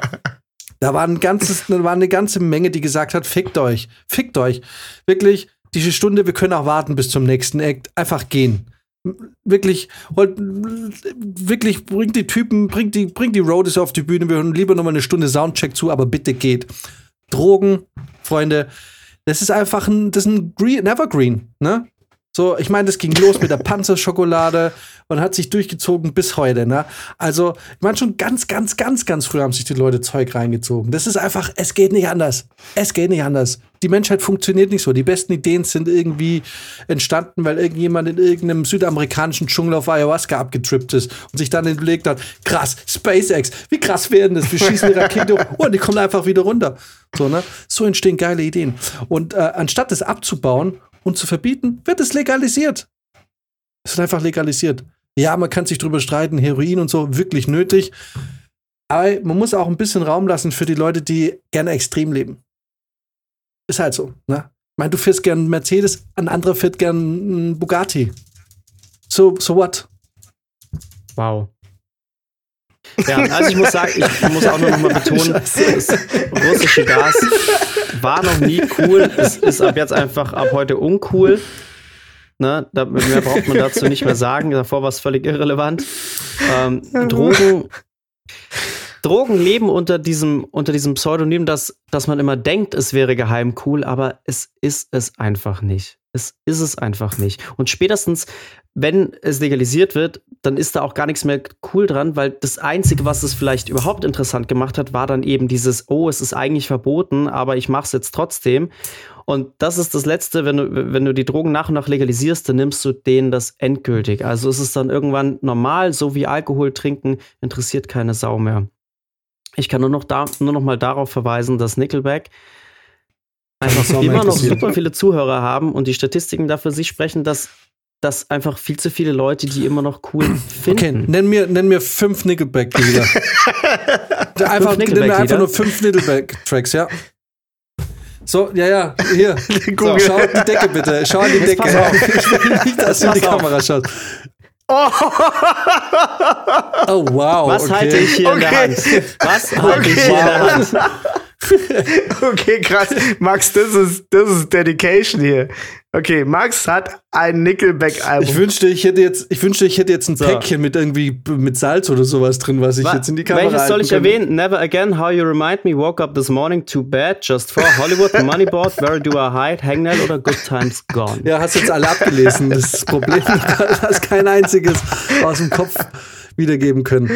Da war, ein ganzes, da war eine ganze Menge, die gesagt hat, fickt euch, fickt euch. Wirklich, diese Stunde, wir können auch warten bis zum nächsten Act. Einfach gehen. Wirklich, wirklich, bringt die Typen, bringt die, bringt die Roadies auf die Bühne. Wir hören lieber noch mal eine Stunde Soundcheck zu, aber bitte geht. Drogen, Freunde, das ist einfach ein, das ist ein Green, Evergreen, ne? So, ich meine, das ging los mit der Panzerschokolade und hat sich durchgezogen bis heute, ne? Also, ich meine, schon ganz, ganz, ganz, ganz früh haben sich die Leute Zeug reingezogen. Das ist einfach, es geht nicht anders. Es geht nicht anders. Die Menschheit funktioniert nicht so. Die besten Ideen sind irgendwie entstanden, weil irgendjemand in irgendeinem südamerikanischen Dschungel auf Ayahuasca abgetrippt ist und sich dann überlegt hat, krass, SpaceX, wie krass werden das? Wir schießen die Rakete hoch und die kommen einfach wieder runter. So, ne? So entstehen geile Ideen. Und äh, anstatt es abzubauen und zu verbieten, wird es legalisiert. Es wird einfach legalisiert. Ja, man kann sich drüber streiten, Heroin und so, wirklich nötig. Aber man muss auch ein bisschen Raum lassen für die Leute, die gerne extrem leben. Ist halt so, ne? Ich meine, du fährst gern Mercedes, ein anderer fährt gern einen Bugatti. So, so what? Wow. Ja, also ich muss sagen, ich muss auch noch mal *laughs* betonen, das russische Gas war noch nie cool. Es ist ab jetzt einfach ab heute uncool. Ne, da, mehr braucht man dazu nicht mehr sagen. Davor war es völlig irrelevant. Ähm, Drogen, Drogen leben unter diesem, unter diesem Pseudonym, dass, dass man immer denkt, es wäre geheim cool, aber es ist es einfach nicht. Es ist es einfach nicht. Und spätestens, wenn es legalisiert wird, dann ist da auch gar nichts mehr cool dran, weil das Einzige, was es vielleicht überhaupt interessant gemacht hat, war dann eben dieses, oh, es ist eigentlich verboten, aber ich mache es jetzt trotzdem. Und das ist das Letzte, wenn du, wenn du die Drogen nach und nach legalisierst, dann nimmst du denen das endgültig. Also es ist dann irgendwann normal, so wie Alkohol trinken, interessiert keine Sau mehr. Ich kann nur noch, da, nur noch mal darauf verweisen, dass Nickelback einfach immer noch super viele Zuhörer haben und die Statistiken dafür sich sprechen, dass dass einfach viel zu viele Leute die immer noch cool *clears throat* finden. Okay, nenn mir, nenn mir fünf Nickelback-Lieder. *laughs* einfach, Nickelback nenn mir einfach nur fünf Nickelback-Tracks, ja. So, ja, ja, hier. *laughs* so, schau in die Decke bitte. Schau in die Decke. *laughs* Ich will nicht, dass du in die Kamera schaust. Oh. oh, wow. Was okay. halte ich hier okay. in der Hand? Was halte okay. ich hier in der Hand? okay, krass. Max, das ist, das ist Dedication hier. Okay, Max hat ein Nickelback-Album. Ich wünschte, ich hätte jetzt, ich wünschte, ich hätte jetzt ein so. Päckchen mit irgendwie mit Salz oder sowas drin, was ich was, jetzt in die Kamera Welches soll ich kann. erwähnen? Never Again, How You Remind Me, Woke Up This Morning, Too Bad, Just For, Hollywood, *laughs* Moneyboard, Where Do I Hide, Hangnail oder Good Times Gone? Ja, hast jetzt alle abgelesen. Das Problem, *laughs* du hast kein einziges aus dem Kopf wiedergeben können.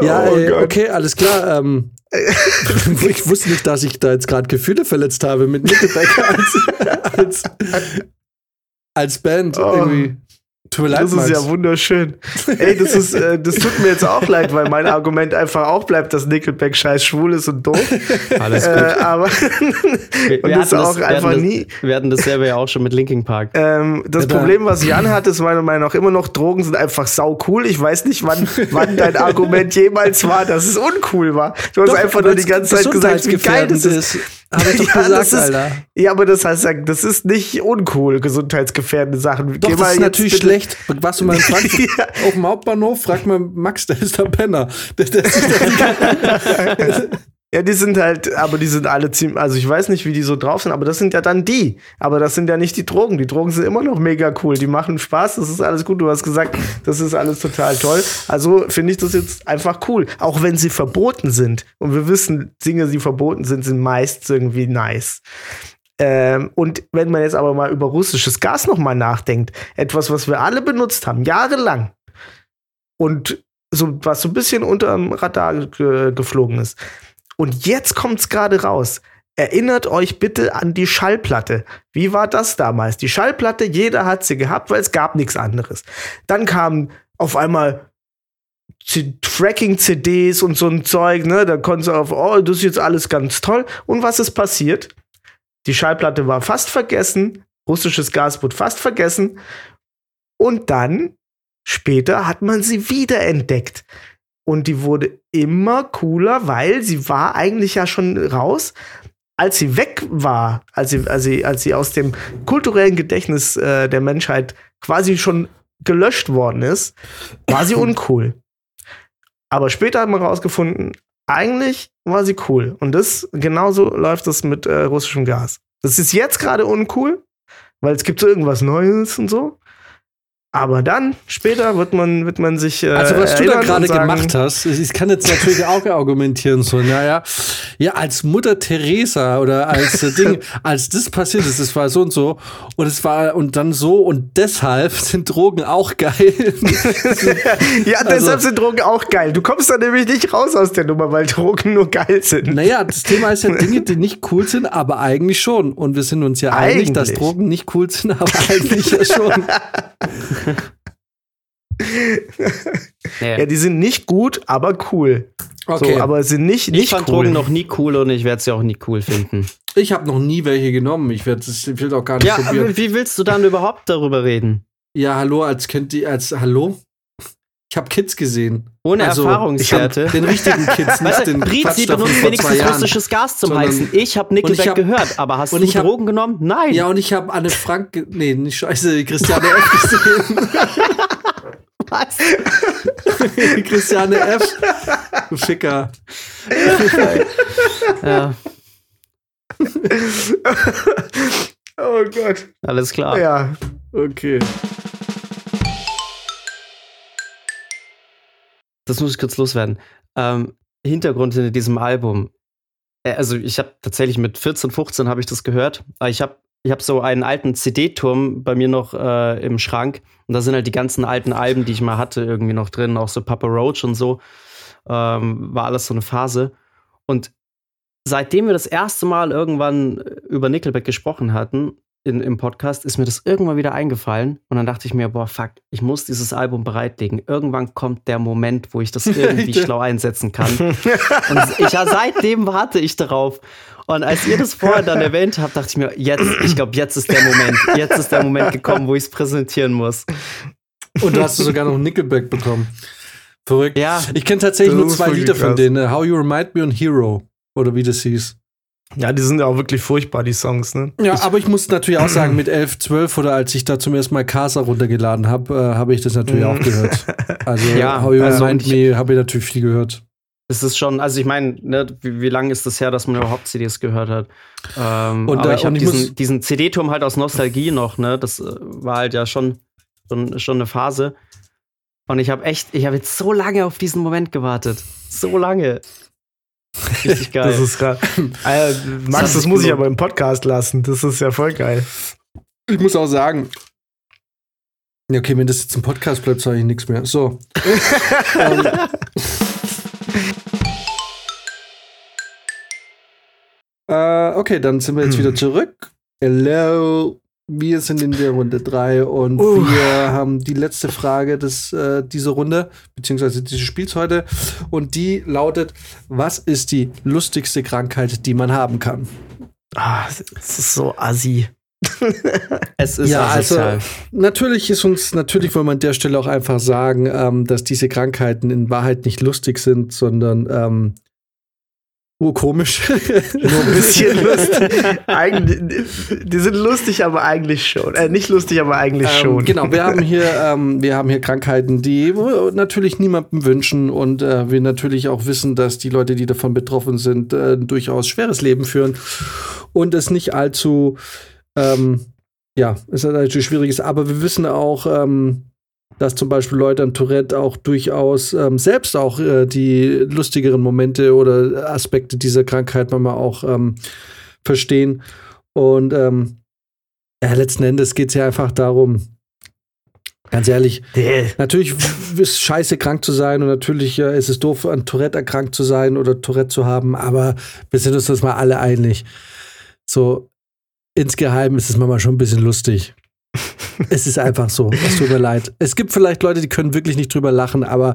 Ja, oh, ey, okay, alles klar. Ähm, *laughs* ich wusste nicht, dass ich da jetzt gerade Gefühle verletzt habe mit Nickelback als, *laughs* als, als Band oh. irgendwie. Tut mir leid, das ist ja wunderschön. Ey, das ist, äh, das tut mir jetzt auch leid, weil mein Argument einfach auch bleibt, dass Nickelback scheiß schwul ist und doof. Alles gut. Äh, aber wir, und wir das auch das, einfach nie. Das, wir hatten das selber ja auch schon mit Linking Park. Ähm, das ja, Problem, was Jan hat, ist meiner Meinung nach immer noch, Drogen sind einfach sau cool. Ich weiß nicht, wann, wann dein Argument jemals war, dass es uncool war. Du hast Doch, einfach nur die ganze Zeit gesagt, wie geil das ist. ist. Hab ich doch *laughs* ja, gesagt, ist, Alter. Ja, aber das heißt, das ist nicht uncool, gesundheitsgefährdende Sachen. Doch, Geh das ist natürlich bitte. Schlecht. Warst du mal in Frankfurt *laughs* auf dem Hauptbahnhof? Frag mal Max, der ist der Penner. Der, der ist *laughs* Ja, die sind halt, aber die sind alle ziemlich, also ich weiß nicht, wie die so drauf sind, aber das sind ja dann die. Aber das sind ja nicht die Drogen. Die Drogen sind immer noch mega cool. Die machen Spaß, das ist alles gut. Du hast gesagt, das ist alles total toll. Also finde ich das jetzt einfach cool. Auch wenn sie verboten sind. Und wir wissen, Dinge, die verboten sind, sind meist irgendwie nice. Ähm, und wenn man jetzt aber mal über russisches Gas nochmal nachdenkt, etwas, was wir alle benutzt haben, jahrelang. Und so, was so ein bisschen unter dem Radar ge geflogen ist und jetzt kommt's gerade raus. Erinnert euch bitte an die Schallplatte. Wie war das damals? Die Schallplatte, jeder hat sie gehabt, weil es gab nichts anderes. Dann kamen auf einmal Tracking-CDs und so ein Zeug, ne? Da konntest du auf, oh, das ist jetzt alles ganz toll. Und was ist passiert? Die Schallplatte war fast vergessen. russisches Gas wurde fast vergessen. Und dann, später, hat man sie wiederentdeckt. Und die wurde immer cooler, weil sie war eigentlich ja schon raus. Als sie weg war, als sie, als sie, als sie aus dem kulturellen Gedächtnis äh, der Menschheit quasi schon gelöscht worden ist, war sie *coughs* uncool. Aber später hat man rausgefunden, eigentlich war sie cool. Und das, genauso läuft das mit äh, russischem Gas. Das ist jetzt gerade uncool, weil es gibt so irgendwas Neues und so. Aber dann, später wird man, wird man sich. Äh, Also, was du da gerade gemacht hast, ich kann jetzt natürlich *laughs* auch argumentieren, so, naja, ja, als Mutter Teresa oder als äh, Ding, *laughs* als das passiert ist, es war so und so und es war und dann so und deshalb sind Drogen auch geil. *laughs* ja, Also- deshalb sind Drogen auch geil. Du kommst da nämlich nicht raus aus der Nummer, weil Drogen nur geil sind. naja, das Thema ist ja Dinge, die nicht cool sind, aber eigentlich schon. Und wir sind uns ja einig, dass Eigentlich. Drogen nicht cool sind, aber eigentlich ja schon. Nee. Ja, die sind nicht gut, aber cool. Okay. So, aber sind nicht, ich nicht fand cool. Drogen noch nie cool und ich werde sie auch nie cool finden. Ich habe noch nie welche genommen. Ich werde es ich will auch gar nicht ja, probieren. aber wie willst du dann überhaupt darüber reden? Ja, hallo, als könnt ihr, als hallo? Ich habe Kids gesehen. Ohne Also, Erfahrungswerte. Den richtigen Kids, nicht Weißt du, den Quatsch davon benutzt wenigstens russisches Gas zum Sondern- Heizen. Ich habe Und ich Nickelback hab- gehört, aber hast du hab- Drogen genommen? Nein. Ja, und ich habe Anne Frank, nee, nicht scheiße, Christiane F. gesehen. *laughs* Was? *laughs* Christiane F. Du Ficker. *laughs* Ja, Oh Gott. alles klar. Ja. Okay. Das muss ich kurz loswerden. Ähm, Hintergrund hinter diesem Album. Äh, Also ich habe tatsächlich mit 14, 15 habe ich das gehört. Ich habe ich hab so einen alten CD-Turm bei mir noch äh, im Schrank. Und da sind halt die ganzen alten Alben, die ich mal hatte, irgendwie noch drin. Auch so Papa Roach und so. Ähm, war alles so eine Phase. Und seitdem wir das erste Mal irgendwann über Nickelback gesprochen hatten, in, im Podcast, ist mir das irgendwann wieder eingefallen. Und dann dachte ich mir, boah, fuck, ich muss dieses Album bereitlegen. Irgendwann kommt der Moment, wo ich das *laughs* irgendwie schlau einsetzen kann. *laughs* Und ich, ja, seitdem warte ich darauf. Und als ihr das vorher dann erwähnt habt, dachte ich mir, jetzt, ich glaube, jetzt ist der Moment. Jetzt ist der Moment gekommen, wo ich es präsentieren muss. Und da hast du sogar noch ein Nickelback bekommen. Verrückt. Ja. Ich kenne tatsächlich nur zwei Lieder von krass. denen. How You Remind Me und Hero. Oder wie das hieß. Ja, die sind ja auch wirklich furchtbar, die Songs, ne? Ja, aber ich muss natürlich auch sagen, mit 11, 12 oder als ich da zum ersten Mal Casa runtergeladen habe, äh, habe ich das natürlich auch gehört. *laughs* Also Ja, How You also Remind Me habe ich natürlich viel gehört. Das ist schon, also ich meine, ne, wie, wie lange ist das her, dass man überhaupt CDs gehört hat? Ähm, Und, aber äh, ich habe diesen, diesen CD-Turm halt aus Nostalgie noch, ne? Das äh, war halt ja schon, schon, schon eine Phase. Und ich habe echt, ich habe jetzt so lange auf diesen Moment gewartet. So lange. Richtig geil. Das ist geil. *laughs* Äh, Max, das sich muss ich aber im Podcast lassen. Das ist ja voll geil. Ich muss auch sagen. Ja, okay, wenn das jetzt im Podcast bleibt, sage ich nichts mehr. So. *laughs* ähm, äh, okay, dann sind wir jetzt *clears throat* wieder zurück. Hello. Wir sind in der Runde 3 und Uh. wir haben die letzte Frage des, äh, dieser Runde, beziehungsweise dieses Spiels heute. Und die lautet: Was ist die lustigste Krankheit, die man haben kann? Ah, das ist so assi. *laughs* es ist Ja, also natürlich ist uns, natürlich wollen wir an der Stelle auch einfach sagen, ähm, dass diese Krankheiten in Wahrheit nicht lustig sind, sondern ähm, urkomisch. *laughs* Nur ein bisschen *laughs* lustig. Eigentlich, die sind lustig, aber eigentlich schon. Äh, nicht lustig, aber eigentlich Ähm, schon. genau, wir haben hier, *laughs* ähm, wir haben hier Krankheiten, die natürlich niemandem wünschen und äh, wir natürlich auch wissen, dass die Leute, die davon betroffen sind, äh, ein durchaus schweres Leben führen und es nicht allzu, ähm, ja, es ist natürlich schwierig ist, aber wir wissen auch, ähm, dass zum Beispiel Leute an Tourette auch durchaus ähm, selbst auch äh, die lustigeren Momente oder Aspekte dieser Krankheit manchmal auch ähm, verstehen. Und ähm, ja, letzten Endes geht es ja einfach darum, ganz ehrlich, Der- natürlich ist es scheiße, krank zu sein und natürlich äh, ist es doof, an Tourette erkrankt zu sein oder Tourette zu haben, aber wir sind uns das mal alle einig. So, insgeheim ist es manchmal schon ein bisschen lustig. Es ist einfach so. Es tut mir leid. Es gibt vielleicht Leute, die können wirklich nicht drüber lachen, aber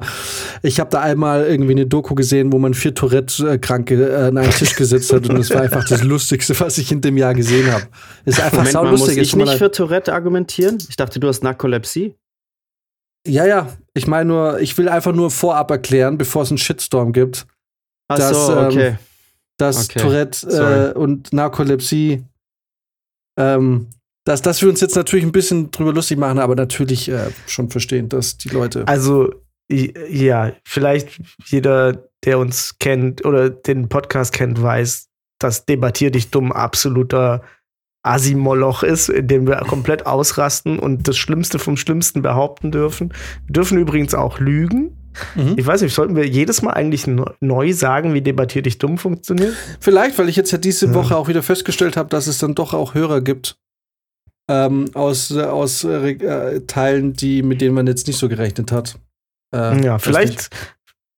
ich habe da einmal irgendwie eine Doku gesehen, wo man vier Tourette-Kranke äh, an einen Tisch gesetzt hat und das war einfach das Lustigste, was ich in dem Jahr gesehen habe. Ist einfach Moment muss saulustig. Es ich mir nicht für Tourette argumentieren? Ich dachte, du hast Narkolepsie. Ja, ja. Ich meine nur, ich will einfach nur vorab erklären, bevor es einen Shitstorm gibt, Ach Das, so, ähm, okay. dass Okay, Tourette äh, und Narkolepsie, ähm, dass, dass wir uns jetzt natürlich ein bisschen drüber lustig machen, aber natürlich äh, schon verstehen, dass die Leute. Also, ja, vielleicht jeder, der uns kennt oder den Podcast kennt, weiß, dass Debattier dich dumm absoluter Asimoloch ist, in dem wir komplett ausrasten und das Schlimmste vom Schlimmsten behaupten dürfen. Wir dürfen übrigens auch lügen. Mhm. Ich weiß nicht, sollten wir jedes Mal eigentlich ne- neu sagen, wie Debattier dich dumm funktioniert? Vielleicht, weil ich jetzt ja diese. Woche auch wieder festgestellt habe, dass es dann doch auch Hörer gibt ähm, aus, äh, aus äh, äh, Teilen, die, mit denen man jetzt nicht so gerechnet hat. Äh, Ja, vielleicht,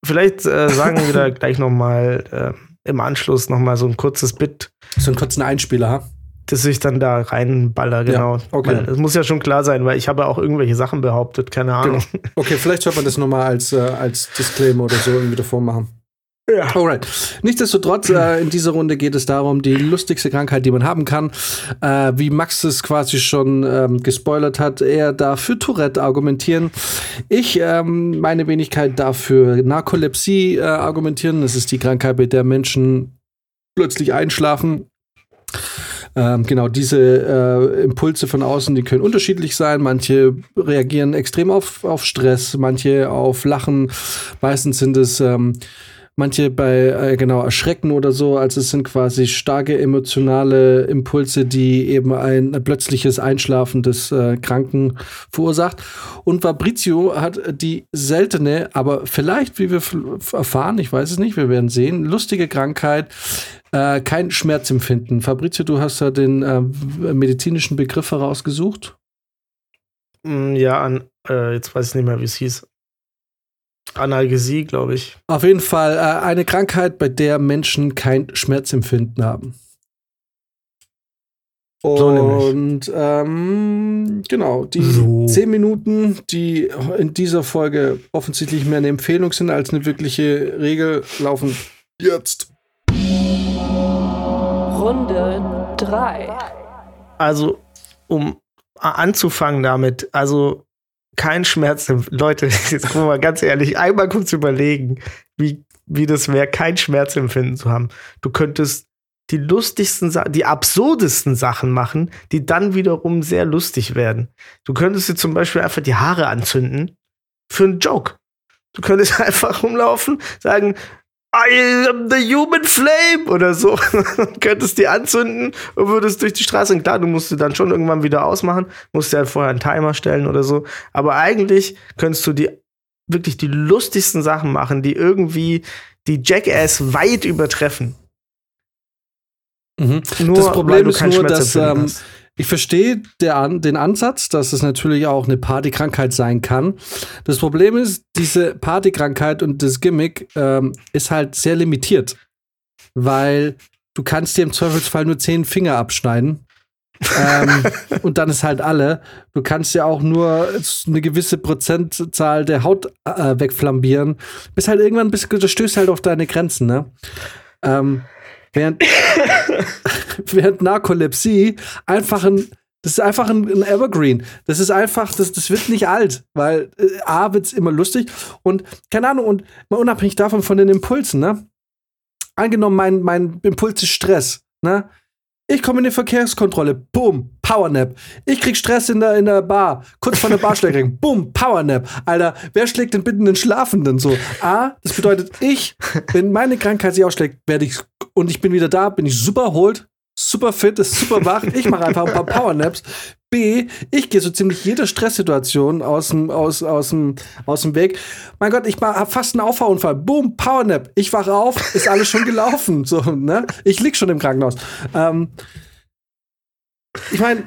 vielleicht äh, sagen wir da *laughs* gleich noch mal äh, im Anschluss noch mal so ein kurzes Bit, So einen kurzen Einspieler, ha? das ich dann da reinballer, genau. okay. Weil Das muss ja schon klar sein, weil ich habe ja auch irgendwelche Sachen behauptet, keine Ahnung. Okay, vielleicht sollte man das nochmal als, äh, als Disclaimer oder so irgendwie davor machen. Ja. Alright. Nichtsdestotrotz, äh, in dieser Runde geht es darum, die lustigste Krankheit, die man haben kann. Äh, wie Max es quasi schon ähm, gespoilert hat, er darf für Tourette argumentieren. Ich, ähm, meine Wenigkeit, darf für Narkolepsie äh, argumentieren. Das ist die Krankheit, bei der Menschen plötzlich einschlafen. Ähm, genau, diese äh, Impulse von außen, die können unterschiedlich sein. Manche reagieren extrem auf, auf Stress, manche auf Lachen. Meistens sind es ähm, manche bei äh, genau Erschrecken oder so. Also es sind quasi starke emotionale Impulse, die eben ein plötzliches Einschlafen des äh, Kranken verursacht. Und Fabrizio hat die seltene, aber vielleicht, wie wir erfahren, ich weiß es nicht, wir werden sehen, lustige Krankheit, äh, kein Schmerzempfinden. Fabrizio, du hast da den äh, medizinischen Begriff herausgesucht. Mm, Ja, an, äh, jetzt weiß ich nicht mehr, wie es hieß. Analgesie, glaube ich. Auf jeden Fall äh, eine Krankheit, bei der Menschen kein Schmerzempfinden haben. So nämlich. Und ähm, genau, die So. zehn Minuten, die in dieser Folge offensichtlich mehr eine Empfehlung sind als eine wirkliche Regel, laufen jetzt. Runde 3. Also, um anzufangen damit, also kein Schmerz. Leute, *laughs* jetzt mal ganz ehrlich, einmal kurz überlegen, wie, wie das wäre, kein Schmerzempfinden zu haben. Du könntest die lustigsten, die absurdesten Sachen machen, die dann wiederum sehr lustig werden. Du könntest dir zum Beispiel einfach die Haare anzünden für einen Joke. Du könntest *laughs* einfach rumlaufen, sagen, I am the human flame oder so. *laughs* könntest die anzünden und würdest durch die Straße. Und klar, du musst sie dann schon irgendwann wieder ausmachen, musst dir halt vorher einen Timer stellen oder so. Aber eigentlich könntest du die wirklich die lustigsten Sachen machen, die irgendwie die Jackass weit übertreffen. Mhm. Nur das Problem du ist nur, dass ähm. Ich verstehe der An den Ansatz, dass es natürlich auch eine Partykrankheit sein kann. Das Problem ist, diese Partykrankheit und das Gimmick ähm, ist halt sehr limitiert, weil du kannst dir im Zweifelsfall nur zehn Finger abschneiden. ähm, *laughs* und dann ist halt alle. Du kannst ja auch nur eine gewisse Prozentzahl der Haut äh, wegflambieren. Bis halt irgendwann bist du stößt halt auf deine Grenzen, ne? Ähm, während, *laughs* während Narkolepsie einfach ein das ist einfach ein, ein Evergreen. Das ist einfach, das, das wird nicht alt, weil äh, A wird's immer lustig und keine Ahnung, und mal unabhängig davon von den Impulsen, ne? Angenommen, mein, mein Impuls ist Stress, ne? Ich komme in die Verkehrskontrolle, boom, Powernap. Ich krieg Stress in der, in der Bar, kurz vor der Barschlägerin, *laughs* boom, Powernap. Alter, wer schlägt den bittenden Schlafenden so? A, das bedeutet, ich, wenn meine Krankheit sich ausschlägt, werde ich, und ich bin wieder da, bin ich super erholt, super fit, ist super wach. Ich mache einfach ein paar Powernaps. B, ich gehe so ziemlich jede Stresssituation aus dem Weg. Mein Gott, ich habe fast einen Auffahrunfall. Boom, Powernap. Ich wache auf, ist alles schon gelaufen. So, ne? Ich lieg schon im Krankenhaus. Ähm, ich meine,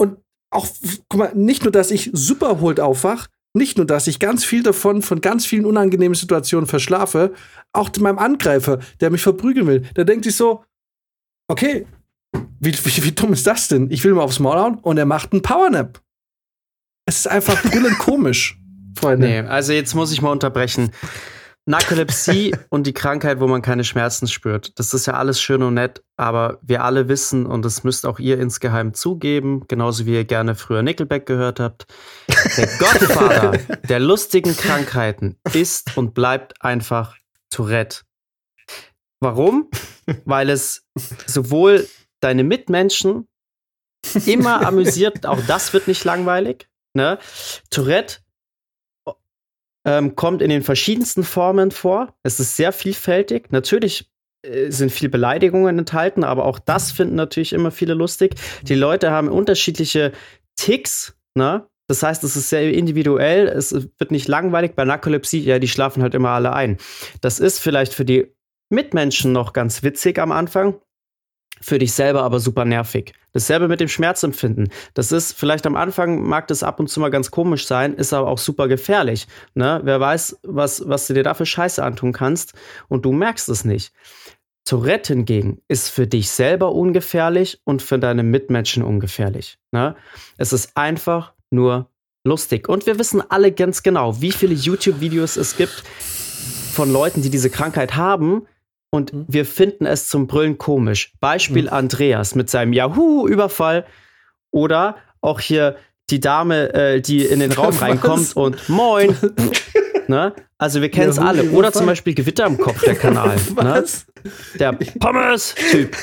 und auch, guck mal, nicht nur, dass ich super erholt aufwach, nicht nur, dass ich ganz viel davon, von ganz vielen unangenehmen Situationen verschlafe, auch meinem Angreifer, der mich verprügeln will, der denkt sich so, okay, wie, wie, wie dumm ist das denn? Ich will mal aufs Maul hauen und er macht einen Powernap. Es ist einfach brüllend *laughs* komisch, Freunde. Nee, also jetzt muss ich mal unterbrechen. Narkolepsie *laughs* und die Krankheit, wo man keine Schmerzen spürt, das ist ja alles schön und nett, aber wir alle wissen, und das müsst auch ihr insgeheim zugeben, genauso wie ihr gerne früher Nickelback gehört habt, der *laughs* Gottvater der lustigen Krankheiten ist und bleibt einfach Tourette. Warum? Weil es sowohl deine Mitmenschen immer amüsiert, auch das wird nicht langweilig. Ne? Tourette ähm, kommt in den verschiedensten Formen vor. Es ist sehr vielfältig. Natürlich äh, sind viel Beleidigungen enthalten, aber auch das finden natürlich immer viele lustig. Die Leute haben unterschiedliche Ticks, ne? Das heißt, es ist sehr individuell, es wird nicht langweilig. Bei Narkolepsie, ja, die schlafen halt immer alle ein. Das ist vielleicht für die Mitmenschen noch ganz witzig am Anfang, für dich selber aber super nervig. Dasselbe mit dem Schmerzempfinden. Das ist vielleicht am Anfang mag das ab und zu mal ganz komisch sein, ist aber auch super gefährlich. Ne? Wer weiß, was, was du dir da für Scheiße antun kannst und du merkst es nicht. Tourette hingegen ist für dich selber ungefährlich und für deine Mitmenschen ungefährlich. Ne? Es ist einfach nur lustig. Und wir wissen alle ganz genau, wie viele YouTube-Videos es gibt von Leuten, die diese Krankheit haben, und mhm. wir finden es zum Brüllen komisch. Beispiel mhm. Andreas mit seinem Yahoo-Überfall oder auch hier die Dame, äh, die in den *laughs* Raum reinkommt und Moin. *laughs* ne? Also wir kennen es alle. Oder zum Beispiel Gewitter im Kopf, der Kanal. *laughs* ne? Der Pommes-Typ.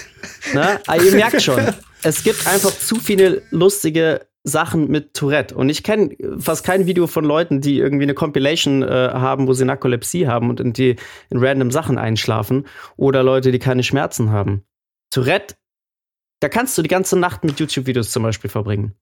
Ne? Also ihr merkt schon, es gibt einfach zu viele lustige Sachen mit Tourette. Und ich kenne fast kein Video von Leuten, die irgendwie eine Compilation äh, haben, wo sie Narkolepsie haben und in die in random Sachen einschlafen. Oder Leute, die keine Schmerzen haben. Tourette, da kannst du die ganze Nacht mit YouTube-Videos zum Beispiel verbringen.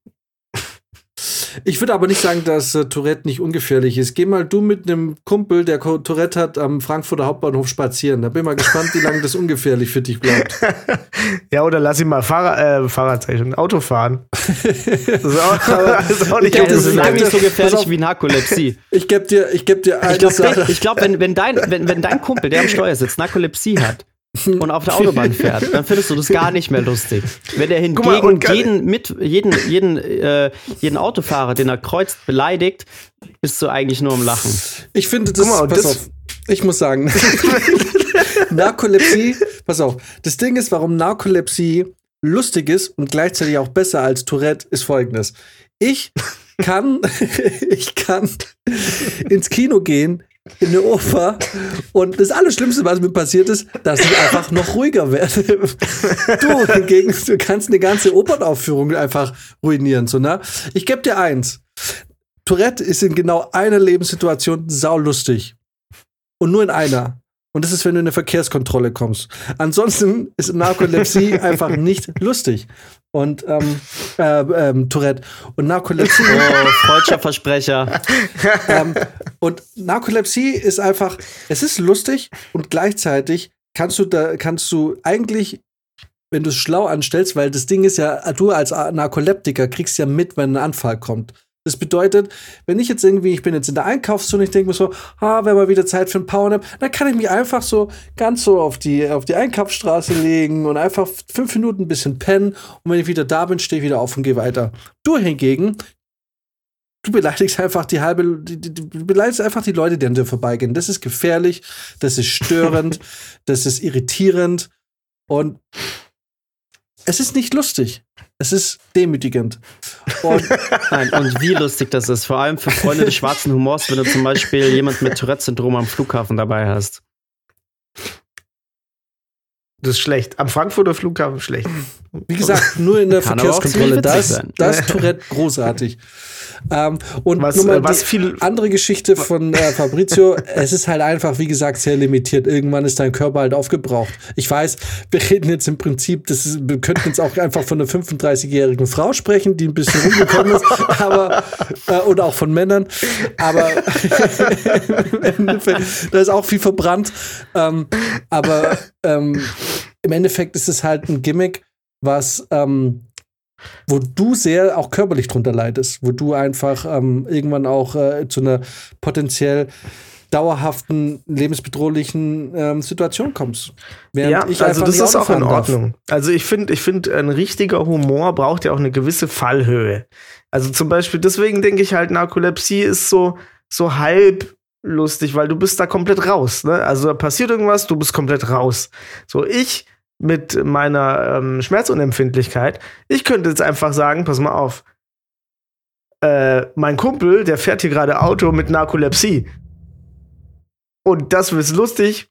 Ich würde aber nicht sagen, dass äh, Tourette nicht ungefährlich ist. Geh mal du mit einem Kumpel, der Tourette hat, am Frankfurter Hauptbahnhof spazieren. Da bin ich mal gespannt, wie lange das ungefährlich für dich bleibt. *laughs* ja, oder lass ihn mal Fahrrad, äh, Fahrradzeichen, Auto fahren. das ist auch, *laughs* *laughs* das ist auch nicht, das ist nicht so gefährlich wie Narkolepsie. Ich geb dir, ich geb dir eine Ich glaube, glaub, wenn, wenn, dein, wenn, wenn dein Kumpel, der am Steuer sitzt, Narkolepsie hat, *laughs* und auf der Autobahn fährt, dann findest du das gar nicht mehr lustig. Wenn er hingegen mal, jeden, mit, jeden, jeden, äh, jeden Autofahrer, den er kreuzt, beleidigt, bist du eigentlich nur am Lachen. Ich finde das, mal, pass das auf, ich muss sagen, *laughs* Narkolepsie, pass auf, das Ding ist, warum Narkolepsie lustig ist und gleichzeitig auch besser als Tourette, ist folgendes. Ich kann, *laughs* ich kann ins Kino gehen, in eine Oper und das Allerschlimmste, was mir passiert ist, dass ich einfach noch ruhiger werde. Du hingegen, du kannst eine ganze Opernaufführung einfach ruinieren. So, ne? Ich gebe dir eins. Tourette ist in genau einer Lebenssituation saulustig. Und nur in einer. Und das ist, wenn du in eine Verkehrskontrolle kommst. Ansonsten ist Narkolepsie *laughs* einfach nicht lustig. Und ähm, äh, ähm, Tourette. Und Narkolepsie. Oh, freudscher Versprecher. *laughs* ähm, und Narkolepsie ist einfach, es ist lustig und gleichzeitig kannst du da, kannst du eigentlich wenn du es schlau anstellst, weil das Ding ist ja, du als Narkoleptiker kriegst ja mit, wenn ein Anfall kommt. Das bedeutet, wenn ich jetzt irgendwie, ich bin jetzt in der Einkaufszone, ich denke mir so, ah, wenn mal wieder Zeit für ein Powernap, dann kann ich mich einfach so ganz so auf die, auf die Einkaufsstraße legen und einfach fünf Minuten ein bisschen pennen und wenn ich wieder da bin, stehe ich wieder auf und gehe weiter. Du hingegen, du beleidigst einfach die halbe, du beleidigst einfach die Leute, die an dir vorbeigehen. Das ist gefährlich, das ist störend, *laughs* das ist irritierend und es ist nicht lustig. Es ist demütigend. Und, *laughs* Nein, und wie lustig das ist. Vor allem für Freunde des schwarzen Humors, wenn du zum Beispiel jemand mit Tourette-Syndrom am Flughafen dabei hast. Das ist schlecht. Am Frankfurter Flughafen schlecht. Wie gesagt, nur in der Kann Verkehrskontrolle. Da ist, das Tourette großartig. Ähm, und was, nur mal äh, was viel andere Geschichte von äh, Fabrizio. *laughs* es ist halt einfach, wie gesagt, sehr limitiert. Irgendwann ist dein Körper halt aufgebraucht. Ich weiß, wir reden jetzt im Prinzip, das ist, wir könnten jetzt auch einfach von einer 35-jährigen Frau sprechen, die ein bisschen rumgekommen ist, *laughs* aber äh, oder auch von Männern. Aber *laughs* da ist auch viel verbrannt. Ähm, aber ähm, im Endeffekt ist es halt ein Gimmick, was ähm, wo du sehr auch körperlich drunter leidest, wo du einfach ähm, irgendwann auch äh, zu einer potenziell dauerhaften lebensbedrohlichen ähm, Situation kommst. Ja, ich also das ist auch in fahren darf. Ordnung. Also ich finde, ich finde, ein richtiger Humor braucht ja auch eine gewisse Fallhöhe. Also zum Beispiel, deswegen denke ich halt, Narkolepsie ist so, so halb lustig, weil du bist da komplett raus. Ne? Also da passiert irgendwas, du bist komplett raus. So ich mit meiner ähm, Schmerzunempfindlichkeit, ich könnte jetzt einfach sagen, pass mal auf, äh, mein Kumpel, der fährt hier gerade Auto mit Narkolepsie. Und das ist lustig,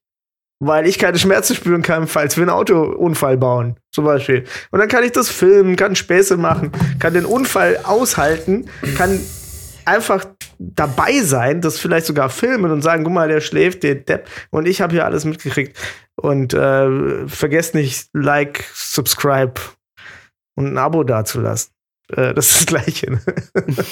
weil ich keine Schmerzen spüren kann, falls wir einen Autounfall bauen, zum Beispiel. Und dann kann ich das filmen, kann Späße machen, kann den Unfall aushalten, kann einfach dabei sein, das vielleicht sogar filmen und sagen, guck mal, der schläft, der Depp. Und ich habe hier alles mitgekriegt. Und äh, vergesst nicht, like, subscribe und ein Abo dazulassen. Äh, das ist das Gleiche. Ne? *laughs*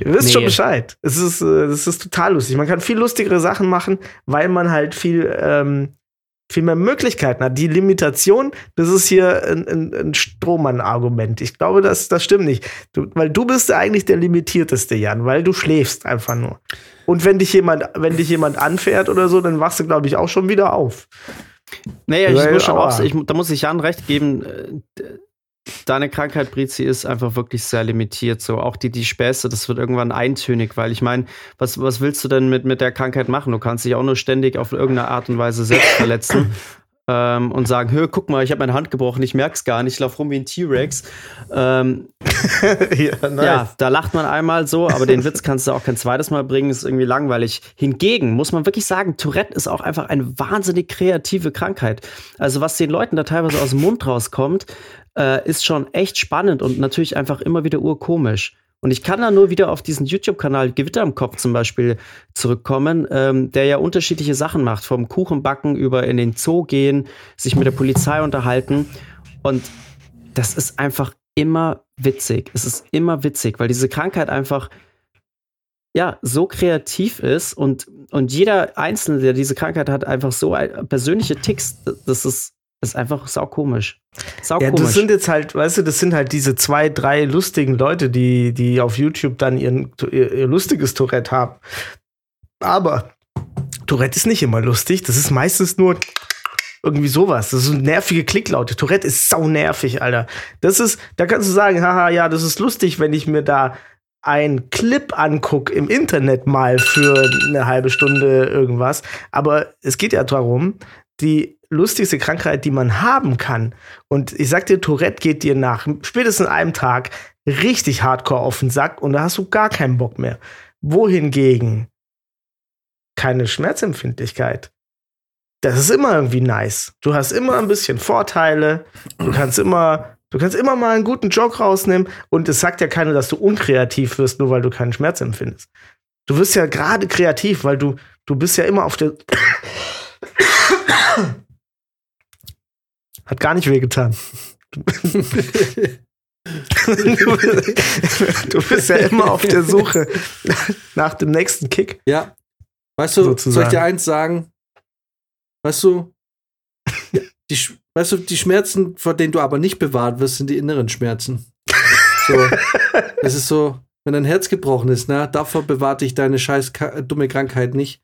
Ihr wisst Nee. schon Bescheid. Es ist, äh, das ist total lustig. Man kann viel lustigere Sachen machen, weil man halt viel, ähm, viel mehr Möglichkeiten hat. Die Limitation, das ist hier ein, ein, ein Strohmann-Argument. Ich glaube, das, das stimmt nicht. Du, weil du bist eigentlich der Limitierteste, Jan, weil du schläfst einfach nur. Und wenn dich jemand, wenn dich jemand anfährt oder so, dann wachst du, glaube ich, auch schon wieder auf. Naja, ich Weil, muss schon auch, ich, da muss ich Jan recht geben. Deine Krankheit, Brizi, ist einfach wirklich sehr limitiert. So auch die, die Späße, das wird irgendwann eintönig, weil ich meine, was, was willst du denn mit, mit der Krankheit machen? Du kannst dich auch nur ständig auf irgendeine Art und Weise selbst verletzen ähm, und sagen, hör, guck mal, ich habe meine Hand gebrochen, ich merk's gar nicht, ich lauf rum wie ein T-Rex. Ähm, *laughs* ja, nice. ja, da lacht man einmal so, aber den Witz kannst du auch kein zweites Mal bringen, ist irgendwie langweilig. Hingegen muss man wirklich sagen, Tourette ist auch einfach eine wahnsinnig kreative Krankheit. Also was den Leuten da teilweise aus dem Mund rauskommt, äh, ist schon echt spannend und natürlich einfach immer wieder urkomisch. Und ich kann da nur wieder auf diesen YouTube-Kanal Gewitter im Kopf zum Beispiel zurückkommen, ähm, der ja unterschiedliche Sachen macht, vom Kuchenbacken über in den Zoo gehen, sich mit der Polizei unterhalten. Und das ist einfach immer witzig. Es ist immer witzig, weil diese Krankheit einfach ja so kreativ ist und, und jeder Einzelne, der diese Krankheit hat, einfach so persönliche Ticks, das ist, ist einfach saukomisch. Ja, Saukomisch. das sind jetzt halt, weißt du, das sind halt diese zwei, drei lustigen Leute, die, die auf YouTube dann ihren, ihr, ihr lustiges Tourette haben. Aber Tourette ist nicht immer lustig. Das ist meistens nur irgendwie sowas. Das sind nervige Klicklaute. Tourette ist sau nervig, Alter. Das ist, da kannst du sagen, haha, ja, das ist lustig, wenn ich mir da ein Clip anguck im Internet mal für eine halbe Stunde irgendwas. Aber es geht ja darum, die lustigste Krankheit, die man haben kann. Und ich sag dir, Tourette geht dir nach spätestens einem Tag richtig hardcore auf den Sack und da hast du gar keinen Bock mehr. Wohingegen keine Schmerzempfindlichkeit. Das ist immer irgendwie nice. Du hast immer ein bisschen Vorteile. Du kannst immer, du kannst immer mal einen guten Joke rausnehmen. Und es sagt ja keiner, dass du unkreativ wirst, nur weil du keinen Schmerz empfindest. Du wirst ja gerade kreativ, weil du, du bist ja immer auf der. Hat gar nicht wehgetan. Du, du bist ja immer auf der Suche nach dem nächsten Kick. Ja. Weißt du, soll ich Sozusagen. dir eins sagen? Weißt du, die, weißt du, die Schmerzen, vor denen du aber nicht bewahrt wirst, sind die inneren Schmerzen. So, das ist so, wenn dein Herz gebrochen ist, ne, davor bewahrt dich deine scheiß dumme Krankheit nicht.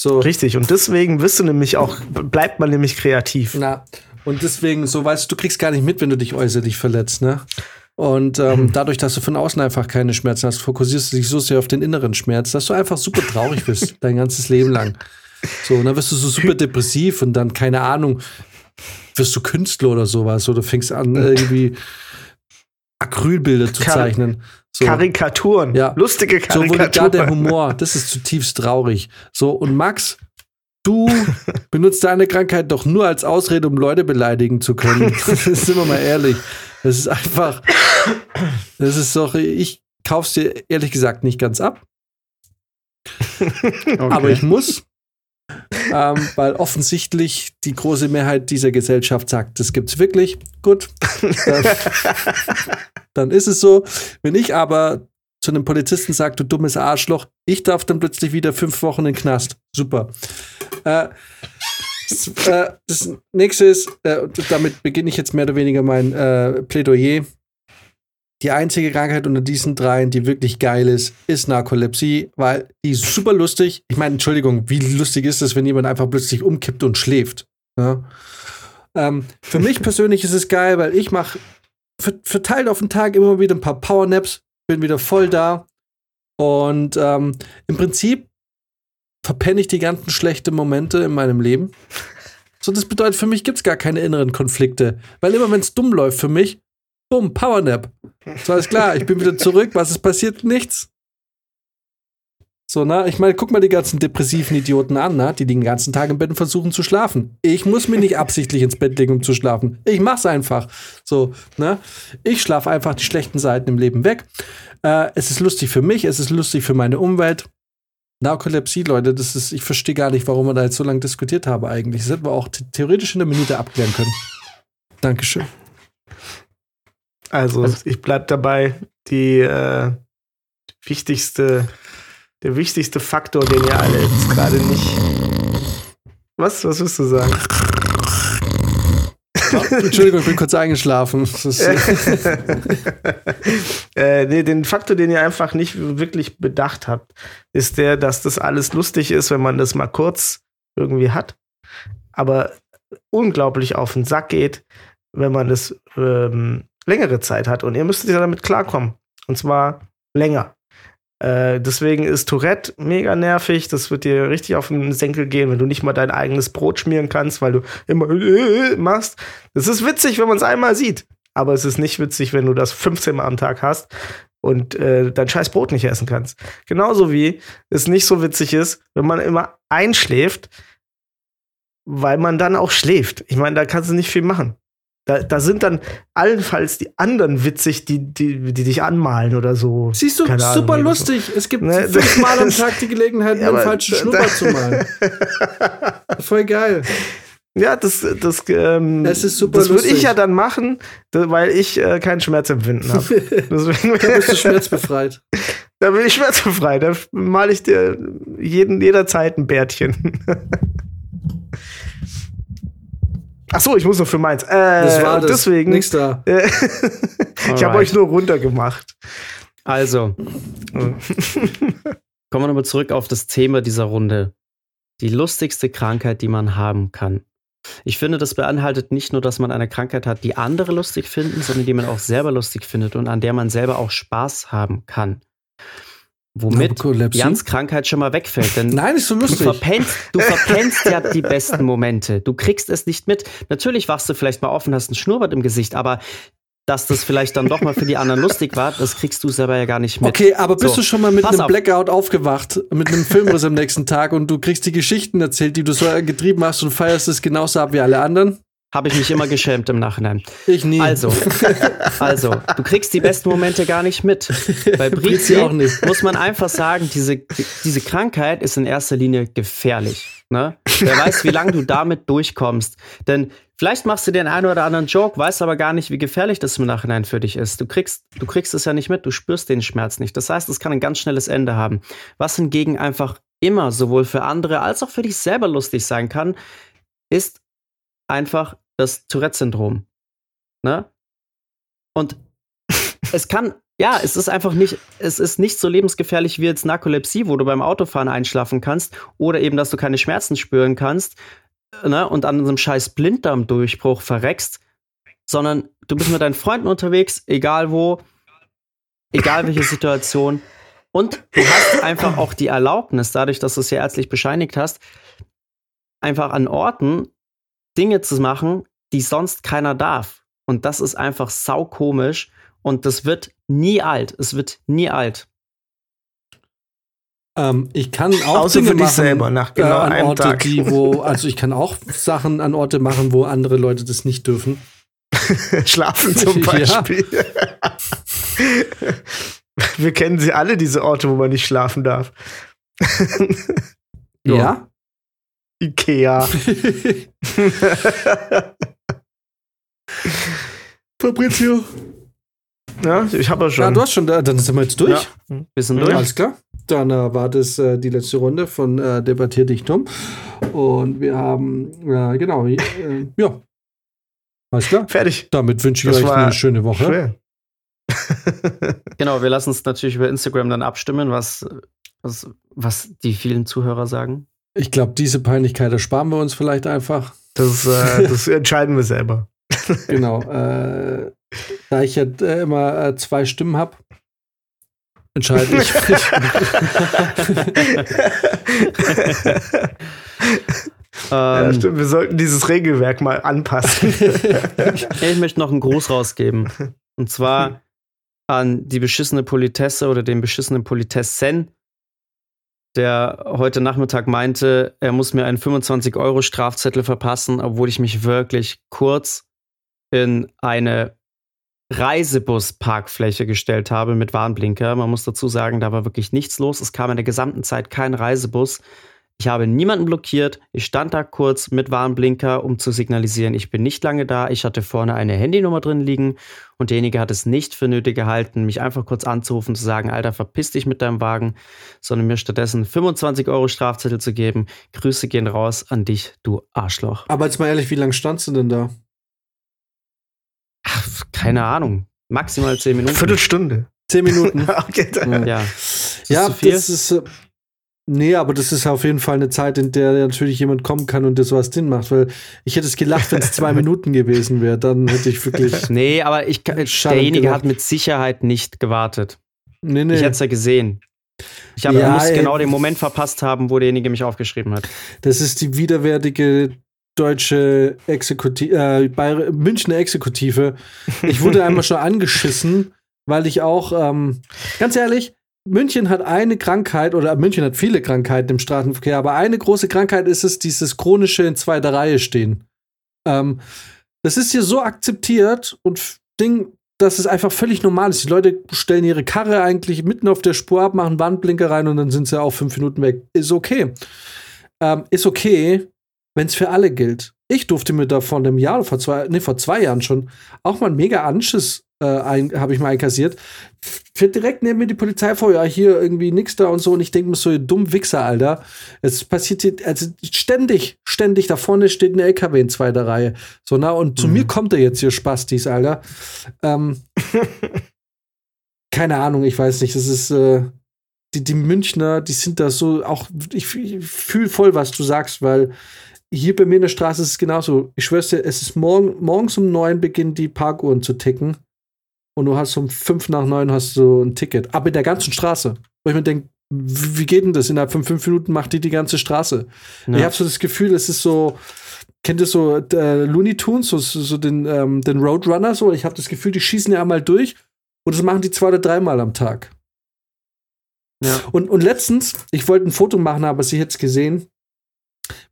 So, Richtig. Und deswegen wirst du nämlich auch, bleibt man nämlich kreativ. na, und deswegen, so weißt du, du kriegst gar nicht mit, wenn du dich äußerlich verletzt, ne? Und ähm, dadurch, dass du von außen einfach keine Schmerzen hast, fokussierst du dich so sehr auf den inneren Schmerz, dass du einfach super traurig bist, *laughs* dein ganzes Leben lang. So, und dann wirst du so super *laughs* depressiv und dann, keine Ahnung, wirst du Künstler oder sowas oder fängst an, irgendwie Acrylbilder zu zeichnen. So. Karikaturen. Ja. Lustige So wurde Karikaturen. gar der Humor. *laughs* Das ist zutiefst traurig. So, und Max, du benutzt deine Krankheit doch nur als Ausrede, um Leute beleidigen zu können. *laughs* Sind wir mal ehrlich. Das ist einfach. Das ist doch, ich kauf's dir ehrlich gesagt nicht ganz ab, *laughs* aber ich muss. ähm, weil offensichtlich die große Mehrheit dieser Gesellschaft sagt, das gibt's wirklich. Gut. Dann, *laughs* dann ist es so. Wenn ich aber zu einem Polizisten sage, du dummes Arschloch, ich darf dann plötzlich wieder fünf Wochen in den Knast. Super. Äh, das, äh, das nächste ist, äh, damit beginne ich jetzt mehr oder weniger mein äh, Plädoyer. die einzige Krankheit unter diesen dreien, die wirklich geil ist, ist Narkolepsie, weil die ist super lustig. Ich meine, Entschuldigung, wie lustig ist es, wenn jemand einfach plötzlich umkippt und schläft? Ja? Ähm, für mich persönlich ist es geil, weil ich mache verteilt auf den Tag immer wieder ein paar Powernaps, bin wieder voll da und ähm, im Prinzip verpenne ich die ganzen schlechten Momente in meinem Leben. So, das bedeutet, für mich gibt es gar keine inneren Konflikte. Weil immer, wenn es dumm läuft für mich, bumm, Powernap. So, alles klar, ich bin wieder zurück. Was ist passiert? Nichts. So, na, ich meine, guck mal die ganzen depressiven Idioten an, na, die den ganzen Tag im Bett und versuchen zu schlafen. Ich muss mir nicht absichtlich ins Bett legen, um zu schlafen. Ich mach's einfach. So, na, ich schlafe einfach die schlechten Seiten im Leben weg. Äh, es ist lustig für mich, es ist lustig für meine Umwelt. Narkolepsie, Leute, das ist, ich verstehe gar nicht, warum wir da jetzt so lange diskutiert haben eigentlich. Das hätten wir auch theoretisch in einer Minute abklären können. Dankeschön. Also, also ich bleib dabei, die äh, wichtigste, der wichtigste Faktor, den ihr alle jetzt gerade nicht. Was? Was willst du sagen? Entschuldigung, ich bin kurz eingeschlafen. *laughs* äh, nee, den Faktor, den ihr einfach nicht wirklich bedacht habt, ist der, dass das alles lustig ist, wenn man das mal kurz irgendwie hat, aber unglaublich auf den Sack geht, wenn man das ähm, längere Zeit hat. Und ihr müsstet ja damit klarkommen. Und zwar länger. Äh, deswegen ist Tourette mega nervig. Das wird dir richtig auf den Senkel gehen, wenn du nicht mal dein eigenes Brot schmieren kannst, weil du immer äh, machst. Das ist witzig, wenn man es einmal sieht. Aber es ist nicht witzig, wenn du das 15 Mal am Tag hast und äh, dein scheiß Brot nicht essen kannst. Genauso wie es nicht so witzig ist, wenn man immer einschläft, weil man dann auch schläft. Ich meine, da kannst du nicht viel machen. Da, da sind dann allenfalls die anderen witzig, die, die, die dich anmalen oder so. Siehst du, Keine super Ahnung, lustig. Es gibt ne? fünfmal am Tag die Gelegenheit, *laughs* ja, einen falschen Schnurrbart zu malen. *laughs* Voll geil. Ja, das, das, ähm, das ist super Das würde ich ja dann machen, weil ich äh, keinen Schmerzempfinden habe. *laughs* Deswegen bist du schmerzbefreit. Da bin ich schmerzbefreit. Da male ich dir jeden, jederzeit ein Bärtchen. Ach so, ich muss noch für meins. Äh, das war das. Deswegen. Nix da. *laughs* ich habe euch nur runtergemacht. Also. *laughs* Kommen wir nochmal zurück auf das Thema dieser Runde. Die lustigste Krankheit, die man haben kann. Ich finde, das beinhaltet nicht nur, dass man eine Krankheit hat, die andere lustig finden, sondern die man auch selber lustig findet und an der man selber auch Spaß haben kann. Womit Jans Krankheit schon mal wegfällt. Denn *laughs* Nein, ist so lustig. Du verpennst, du verpennst ja die besten Momente. Du kriegst es nicht mit. Natürlich wachst du vielleicht mal auf und hast einen Schnurrbart im Gesicht, aber dass das vielleicht dann doch mal für die anderen lustig war, das kriegst du selber ja gar nicht mit. Okay, aber bist so, du schon mal mit einem auf. Blackout aufgewacht, mit einem Filmriss am nächsten Tag und du kriegst die Geschichten erzählt, die du so getrieben hast und feierst es genauso ab wie alle anderen? Habe ich mich immer geschämt im Nachhinein. *laughs* Ich nie. Also, also, du kriegst die besten Momente gar nicht mit. Bei *laughs* Brizi auch nicht. muss man einfach sagen, diese, diese Krankheit ist in erster Linie gefährlich. Ne? Wer weiß, wie lange du damit durchkommst. Denn vielleicht machst du den einen oder anderen Joke, weißt aber gar nicht, wie gefährlich das im Nachhinein für dich ist. Du kriegst, du kriegst es ja nicht mit, du spürst den Schmerz nicht. Das heißt, es kann ein ganz schnelles Ende haben. Was hingegen einfach immer sowohl für andere als auch für dich selber lustig sein kann, ist einfach das Tourette-Syndrom. Ne? Und es kann, ja, es ist einfach nicht, es ist nicht so lebensgefährlich wie jetzt Narkolepsie, wo du beim Autofahren einschlafen kannst oder eben, dass du keine Schmerzen spüren kannst ne, und an einem scheiß Blinddarmdurchbruch verreckst, sondern du bist mit deinen Freunden unterwegs, egal wo, egal welche Situation. Und du hast einfach auch die Erlaubnis, dadurch, dass du es ja ärztlich bescheinigt hast, einfach an Orten Dinge zu machen, die sonst keiner darf. Und das ist einfach saukomisch und das wird nie alt. Es wird nie alt. Ähm, ich kann auch Außer Dinge machen, selber nach genau äh, an einem Orte, Tag. die wo, also ich kann auch Sachen an Orte machen, wo andere Leute das nicht dürfen. *laughs* Schlafen zum Beispiel. *laughs* Wir kennen sie alle, diese Orte, wo man nicht schlafen darf. *laughs* ja? Ikea. *laughs* Fabrizio. Ja, ich habe ja schon. Ja, du hast schon, dann sind wir jetzt durch. Ja. Wir sind durch. Alles klar. Dann äh, war das äh, die letzte Runde von äh, Debattier dich dumm. Und wir haben, äh, genau, äh, ja. Alles klar. Fertig. Damit wünsche ich das euch eine schöne Woche. *laughs* Genau, wir lassen uns natürlich über Instagram dann abstimmen, was, was, was die vielen Zuhörer sagen. Ich glaube, diese Peinlichkeit ersparen wir uns vielleicht einfach. Das, äh, *laughs* das entscheiden wir selber. *laughs* Genau. Äh, da ich ja äh, immer äh, zwei Stimmen habe, entscheide ich. *laughs* Ja, Ähm, stimmt. Wir sollten dieses Regelwerk mal anpassen. ich möchte noch einen Gruß rausgeben. Und zwar an die beschissene Politesse oder den beschissenen Politessen, der heute Nachmittag meinte, er muss mir einen 25-Euro-Strafzettel verpassen, obwohl ich mich wirklich kurz in eine Reisebus-Parkfläche gestellt habe mit Warnblinker. Man muss dazu sagen, da war wirklich nichts los. Es kam in der gesamten Zeit kein Reisebus. Ich habe niemanden blockiert. Ich stand da kurz mit Warnblinker, um zu signalisieren, ich bin nicht lange da. Ich hatte vorne eine Handynummer drin liegen und derjenige hat es nicht für nötig gehalten, mich einfach kurz anzurufen, zu sagen, Alter, verpiss dich mit deinem Wagen, sondern mir stattdessen 25 Euro Strafzettel zu geben. Grüße gehen raus an dich, du Arschloch. Aber jetzt mal ehrlich, wie lange standst du denn da? Ach, keine Ahnung. Maximal 10 Minuten. Viertelstunde. Zehn Minuten. *laughs* okay. Ja. Ist ja, zu viel? das ist. Nee, aber das ist auf jeden Fall eine Zeit, in der natürlich jemand kommen kann und dir sowas drin macht. Weil ich hätte es gelacht, wenn es zwei *laughs* Minuten gewesen wäre. Dann hätte ich wirklich. *laughs* Nee, aber ich, derjenige gemacht. hat mit Sicherheit nicht gewartet. Nee, nee. Ich hätte es ja gesehen. Ich habe Ja, muss genau den Moment verpasst haben, wo derjenige mich aufgeschrieben hat. Das ist die widerwärtige deutsche Exekutive, äh, Bayer Münchner Exekutive. Ich wurde einmal schon angeschissen, weil ich auch, ähm, ganz ehrlich, München hat eine Krankheit oder München hat viele Krankheiten im Straßenverkehr, aber eine große Krankheit ist es, dieses chronische in zweiter Reihe stehen. Ähm, das ist hier so akzeptiert und Ding, dass es einfach völlig normal ist. Die Leute stellen ihre Karre eigentlich mitten auf der Spur ab, machen Wandblinker rein und dann sind sie auch fünf Minuten weg. Ist okay. Ähm, ist okay, wenn es für alle gilt. Ich durfte mir da vor einem Jahr, vor zwei, nee, vor zwei Jahren schon, auch mal einen mega Anschiss äh, habe ich mal einkassiert. Fährt direkt neben mir die Polizei vor, ja, hier irgendwie nix da und so. Und ich denke mir so, ihr dumm Wichser, Alter. Es passiert hier, also ständig, ständig, da vorne steht ein LKW in zweiter Reihe. So, na, und zu mir kommt er jetzt hier Spastis, Alter. Ähm, *laughs* keine Ahnung, ich weiß nicht, das ist, äh, die, die Münchner, die sind da so auch, ich, ich fühle voll, was du sagst, weil hier bei mir in der Straße ist es genauso. Ich schwör's dir, es ist morgen, morgens um neun beginnen die Parkuhren zu ticken und du hast um fünf nach neun hast du ein Ticket. Aber in der ganzen Straße. Wo ich mir denke, wie geht denn das? Innerhalb von fünf Minuten macht die die ganze Straße. Ja. Ich habe so das Gefühl, es ist so, kennt ihr so äh, Looney Tunes, so, so den, ähm, den Roadrunner so? Ich habe das Gefühl, die schießen ja einmal durch und das machen die zwei oder dreimal am Tag. Ja. Und, und letztens, ich wollte ein Foto machen, aber sie hätte es gesehen,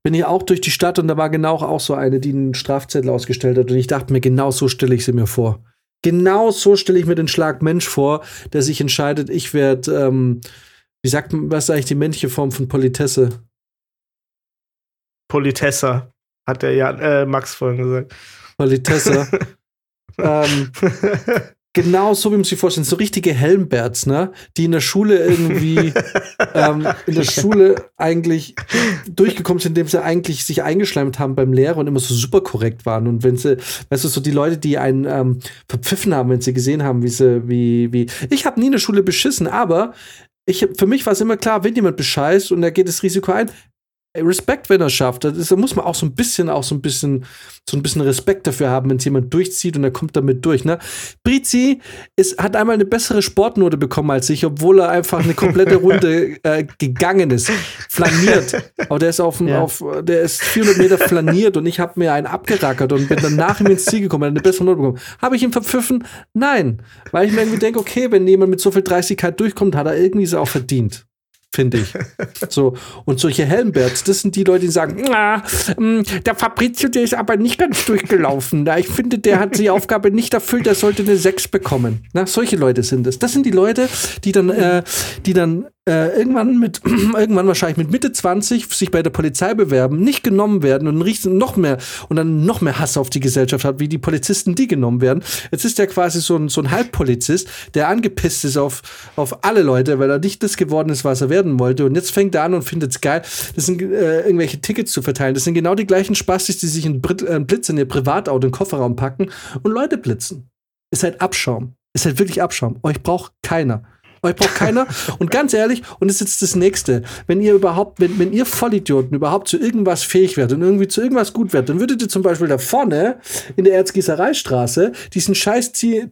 bin ich auch durch die Stadt und da war genau auch so eine, die einen Strafzettel ausgestellt hat. Und ich dachte mir, genau so stelle ich sie mir vor. Genau so stelle ich mir den Schlag Mensch vor, der sich entscheidet, ich werde, ähm, wie sagt man, was ist eigentlich die männliche Form von Politesse? Politessa, hat der ja, äh, Max vorhin gesagt. Politesse. *laughs* ähm, *laughs* genau so, wie man sich vorstellt, so richtige Helmbärts, ne? Die in der Schule irgendwie, *laughs* ähm, in der Schule eigentlich durchgekommen sind, indem sie eigentlich sich eingeschleimt haben beim Lehrer und immer so super korrekt waren. Und wenn sie, weißt du, so die Leute, die einen ähm, verpfiffen haben, wenn sie gesehen haben, wie sie, wie, wie. Ich habe nie in der Schule beschissen, aber ich, für mich war es immer klar, wenn jemand bescheißt und er geht das Risiko ein, Respekt, wenn er es schafft. Das ist, da muss man auch so ein bisschen, auch so ein bisschen, so ein bisschen Respekt dafür haben, wenn es jemand durchzieht und er kommt damit durch. Ne? Brizi ist, hat einmal eine bessere Sportnote bekommen als ich, obwohl er einfach eine komplette Runde *laughs* äh, gegangen ist, flaniert. Aber der ist auf, Ja. auf der ist 400 Meter flaniert und ich habe mir einen abgerackert und bin dann nach ihm ins Ziel gekommen, hat eine bessere Note bekommen. Habe ich ihn verpfiffen? Nein, weil ich mir irgendwie denke, okay, wenn jemand mit so viel Dreistigkeit durchkommt, hat er irgendwie es auch verdient finde ich. So, und solche Helmbärts, das sind die Leute, die sagen, "Ah, mh, der Fabrizio, der ist aber nicht ganz durchgelaufen. Na, ich finde, der hat die Aufgabe nicht erfüllt, der sollte eine 6 bekommen. Na, solche Leute sind es. Das sind die Leute, die dann, äh, die dann äh, irgendwann mit, *clears throat* irgendwann wahrscheinlich mit Mitte 20 sich bei der Polizei bewerben, nicht genommen werden und richten noch mehr und dann noch mehr Hass auf die Gesellschaft hat, wie die Polizisten, die genommen werden. Jetzt ist der quasi so ein, so ein Halbpolizist, der angepisst ist auf, auf alle Leute, weil er nicht das geworden ist, was er werden wollte. Und jetzt fängt er an und findet es geil, das sind äh, irgendwelche Tickets zu verteilen. Das sind genau die gleichen Spastis, die sich einen äh, Blitz in ihr Privatauto, in den Kofferraum packen und Leute blitzen. Ist halt Abschaum. Ist halt wirklich Abschaum. Euch braucht keiner. Euch braucht keiner. Und ganz ehrlich, und das ist jetzt das Nächste. Wenn ihr überhaupt, wenn, wenn ihr Vollidioten überhaupt zu irgendwas fähig werdet und irgendwie zu irgendwas gut werdet, dann würdet ihr zum Beispiel da vorne in der Erzgießereistraße diesen scheiß Ziel,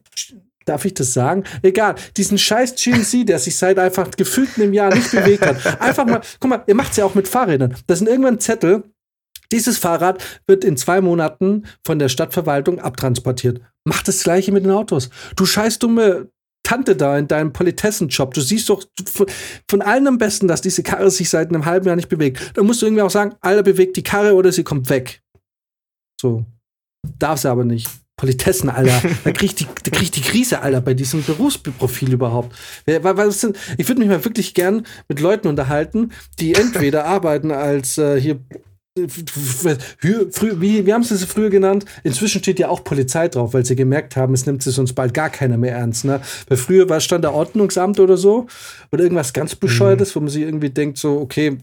Darf ich das sagen? Egal. Diesen scheiß GNC, der sich seit einfach gefühlt einem Jahr nicht bewegt hat. Einfach mal, guck mal, ihr macht's ja auch mit Fahrrädern. Das sind irgendwann Zettel. Dieses Fahrrad wird in zwei Monaten von der Stadtverwaltung abtransportiert. Macht das Gleiche mit den Autos. Du scheiß dumme Tante da in deinem Politessenjob. Du siehst doch von, allen am besten, dass diese Karre sich seit einem halben Jahr nicht bewegt. Da musst du irgendwie auch sagen, Alter, bewegt die Karre oder sie kommt weg. So. Darf sie aber nicht. Politessen, Alter. Da krieg ich die, krieg die Krise, Alter, bei diesem Berufsprofil überhaupt. Ich würde mich mal wirklich gern mit Leuten unterhalten, die entweder *laughs* arbeiten als äh, hier Früh, wie, wie haben sie es früher genannt? Inzwischen steht ja auch Polizei drauf, weil sie gemerkt haben, es nimmt sich sonst bald gar keiner mehr ernst. Ne? Weil früher war stand da Ordnungsamt oder so oder irgendwas ganz bescheuertes, mhm. wo man sich irgendwie denkt, so, okay,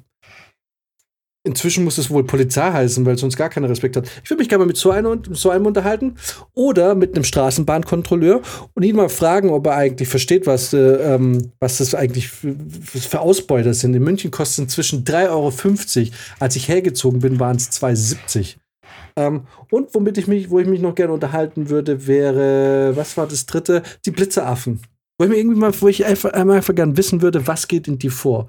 Inzwischen muss es wohl Polizei heißen, weil sonst gar keiner Respekt hat. Ich würde mich gerne mal mit so einem, so einem unterhalten oder mit einem Straßenbahnkontrolleur und ihn mal fragen, ob er eigentlich versteht, was, äh, ähm, was das eigentlich für, für, Ausbeuter sind. In München kostet es inzwischen 3,50 Euro. Als ich hergezogen bin, waren es 2,70 ähm, und womit ich mich, wo ich mich noch gerne unterhalten würde, wäre, was war das dritte? Die Blitzeraffen. Wo ich mir irgendwie mal, wo ich einfach, einfach gerne wissen würde, was geht in die vor?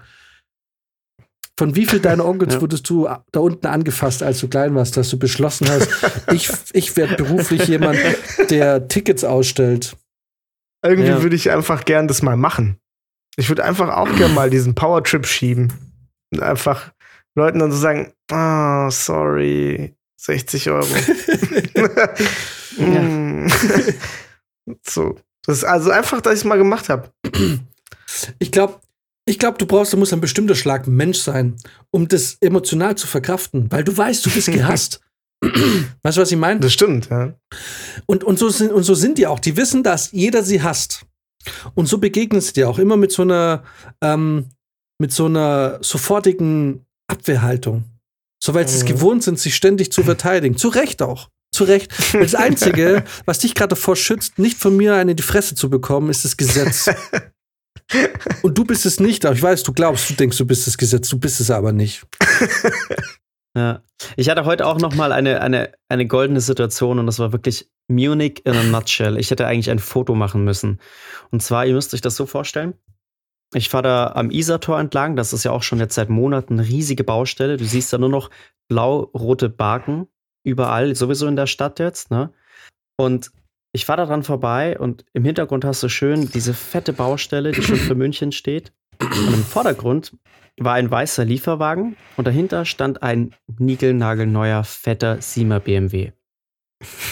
Von wie viel deiner Onkels ja. wurdest du da unten angefasst, als du klein warst, dass du beschlossen hast, *laughs* ich, ich werde beruflich jemand, der Tickets ausstellt? Irgendwie ja. würde ich einfach gern das mal machen. Ich würde einfach auch gern mal diesen Powertrip schieben. Und einfach Leuten dann so sagen, ah, oh, sorry, 60 Euro. *laughs* *laughs* so. Das ist also einfach, dass ich es mal gemacht habe. Ich glaube, ich glaube, du brauchst, du musst ein bestimmter Schlag Mensch sein, um das emotional zu verkraften, weil du weißt, du bist gehasst. *clears throat* weißt du, was ich meine? Das stimmt, ja. Und, und, so sind, und so sind die auch. Die wissen, dass jeder sie hasst. Und so begegnen sie dir auch immer mit so einer, ähm, mit so einer sofortigen Abwehrhaltung. So, weil sie es mhm. gewohnt sind, sich ständig zu verteidigen. Zu Recht auch. Zu Recht. Das Einzige, *laughs* was dich gerade davor schützt, nicht von mir eine in die Fresse zu bekommen, ist das Gesetz. *laughs* Und du bist es nicht, aber ich weiß, du glaubst, du denkst, du bist das Gesetz, du bist es aber nicht. *laughs* Ja. Ich hatte heute auch noch mal eine, eine, eine goldene Situation und das war wirklich Munich in a nutshell. Ich hätte eigentlich ein Foto machen müssen. Und zwar, ihr müsst euch das so vorstellen. Ich fahre da am Isartor entlang. Das ist ja auch schon jetzt seit Monaten eine riesige Baustelle. Du siehst da nur noch blau-rote Barken überall, sowieso in der Stadt jetzt. Ne? Und ich fahre daran vorbei und im Hintergrund hast du schön diese fette Baustelle, die schon für München steht. Und im Vordergrund war ein weißer Lieferwagen und dahinter stand ein niegelnagelneuer, fetter Siemer BMW.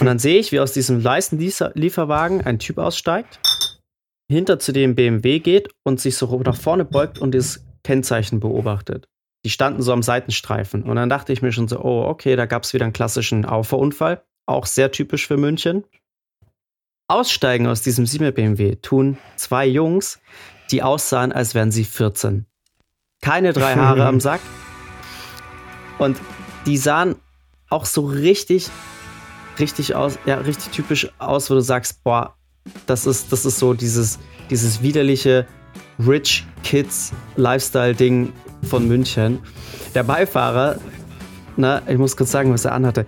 Und dann sehe ich, wie aus diesem weißen Lieferwagen ein Typ aussteigt, hinter zu dem BMW geht und sich so nach vorne beugt und das Kennzeichen beobachtet. Die standen so am Seitenstreifen. Und dann dachte ich mir schon so, oh, okay, da gab es wieder einen klassischen Auffahrunfall. Auch sehr typisch für München. Aussteigen aus diesem 7 BMW tun zwei Jungs, die aussahen, als wären sie 14. Keine drei Haare am Sack. Und die sahen auch so richtig, richtig aus, ja, richtig typisch aus, wo du sagst, boah, das ist, das ist so dieses, dieses widerliche Rich Kids Lifestyle-Ding von München. Der Beifahrer, na, ich muss kurz sagen, was er anhatte,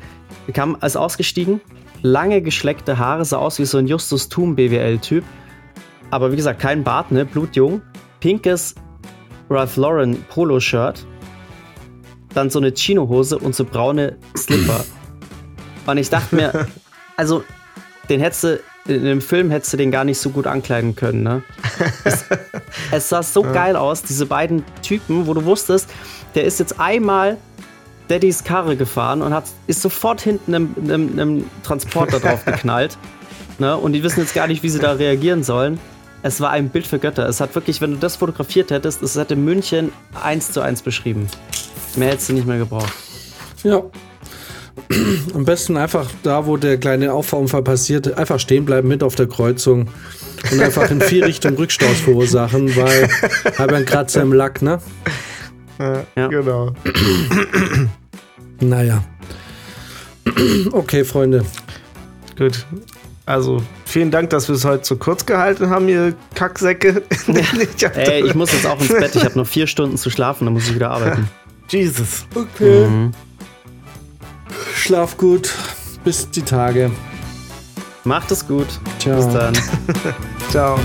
kam als ausgestiegen, lange geschleckte Haare, sah aus wie so ein Justus Thum BWL-Typ. Aber wie gesagt, kein Bart, ne? Blutjung. Pinkes Ralph Lauren Polo-Shirt. Dann so eine Chino-Hose und so braune Slipper. *clears throat* und ich dachte mir, also, den hättest du, in dem Film hättest du den gar nicht so gut ankleiden können, ne? Es, *laughs* es sah so geil aus, diese beiden Typen, wo du wusstest, der ist jetzt einmal Daddys Karre gefahren und hat, ist sofort hinten einem, einem, einem Transporter *laughs* drauf geknallt. ne? Und die wissen jetzt gar nicht, wie sie da reagieren sollen. Es war ein Bild für Götter. Es hat wirklich, wenn du das fotografiert hättest, es hätte München eins zu eins beschrieben. Mehr hättest du nicht mehr gebraucht. Ja. Am besten einfach da, wo der kleine Auffahrunfall passiert, einfach stehen bleiben mit auf der Kreuzung und einfach in vier *laughs* Richtungen Rückstaus verursachen, weil *laughs* habe einen Kratzer im Lack, ne? Ja, genau. *clears throat* Naja. Okay, Freunde. Gut. Also, vielen Dank, dass wir es heute so kurz gehalten haben, ihr Kacksäcke. *laughs* Ich Ey, ich muss jetzt auch ins Bett. Ich habe noch vier Stunden zu schlafen, dann muss ich wieder arbeiten. *laughs* Jesus. Okay. Mhm. Schlaf gut. Bis die Tage. Macht es gut. Ciao. Bis dann. *laughs* Ciao.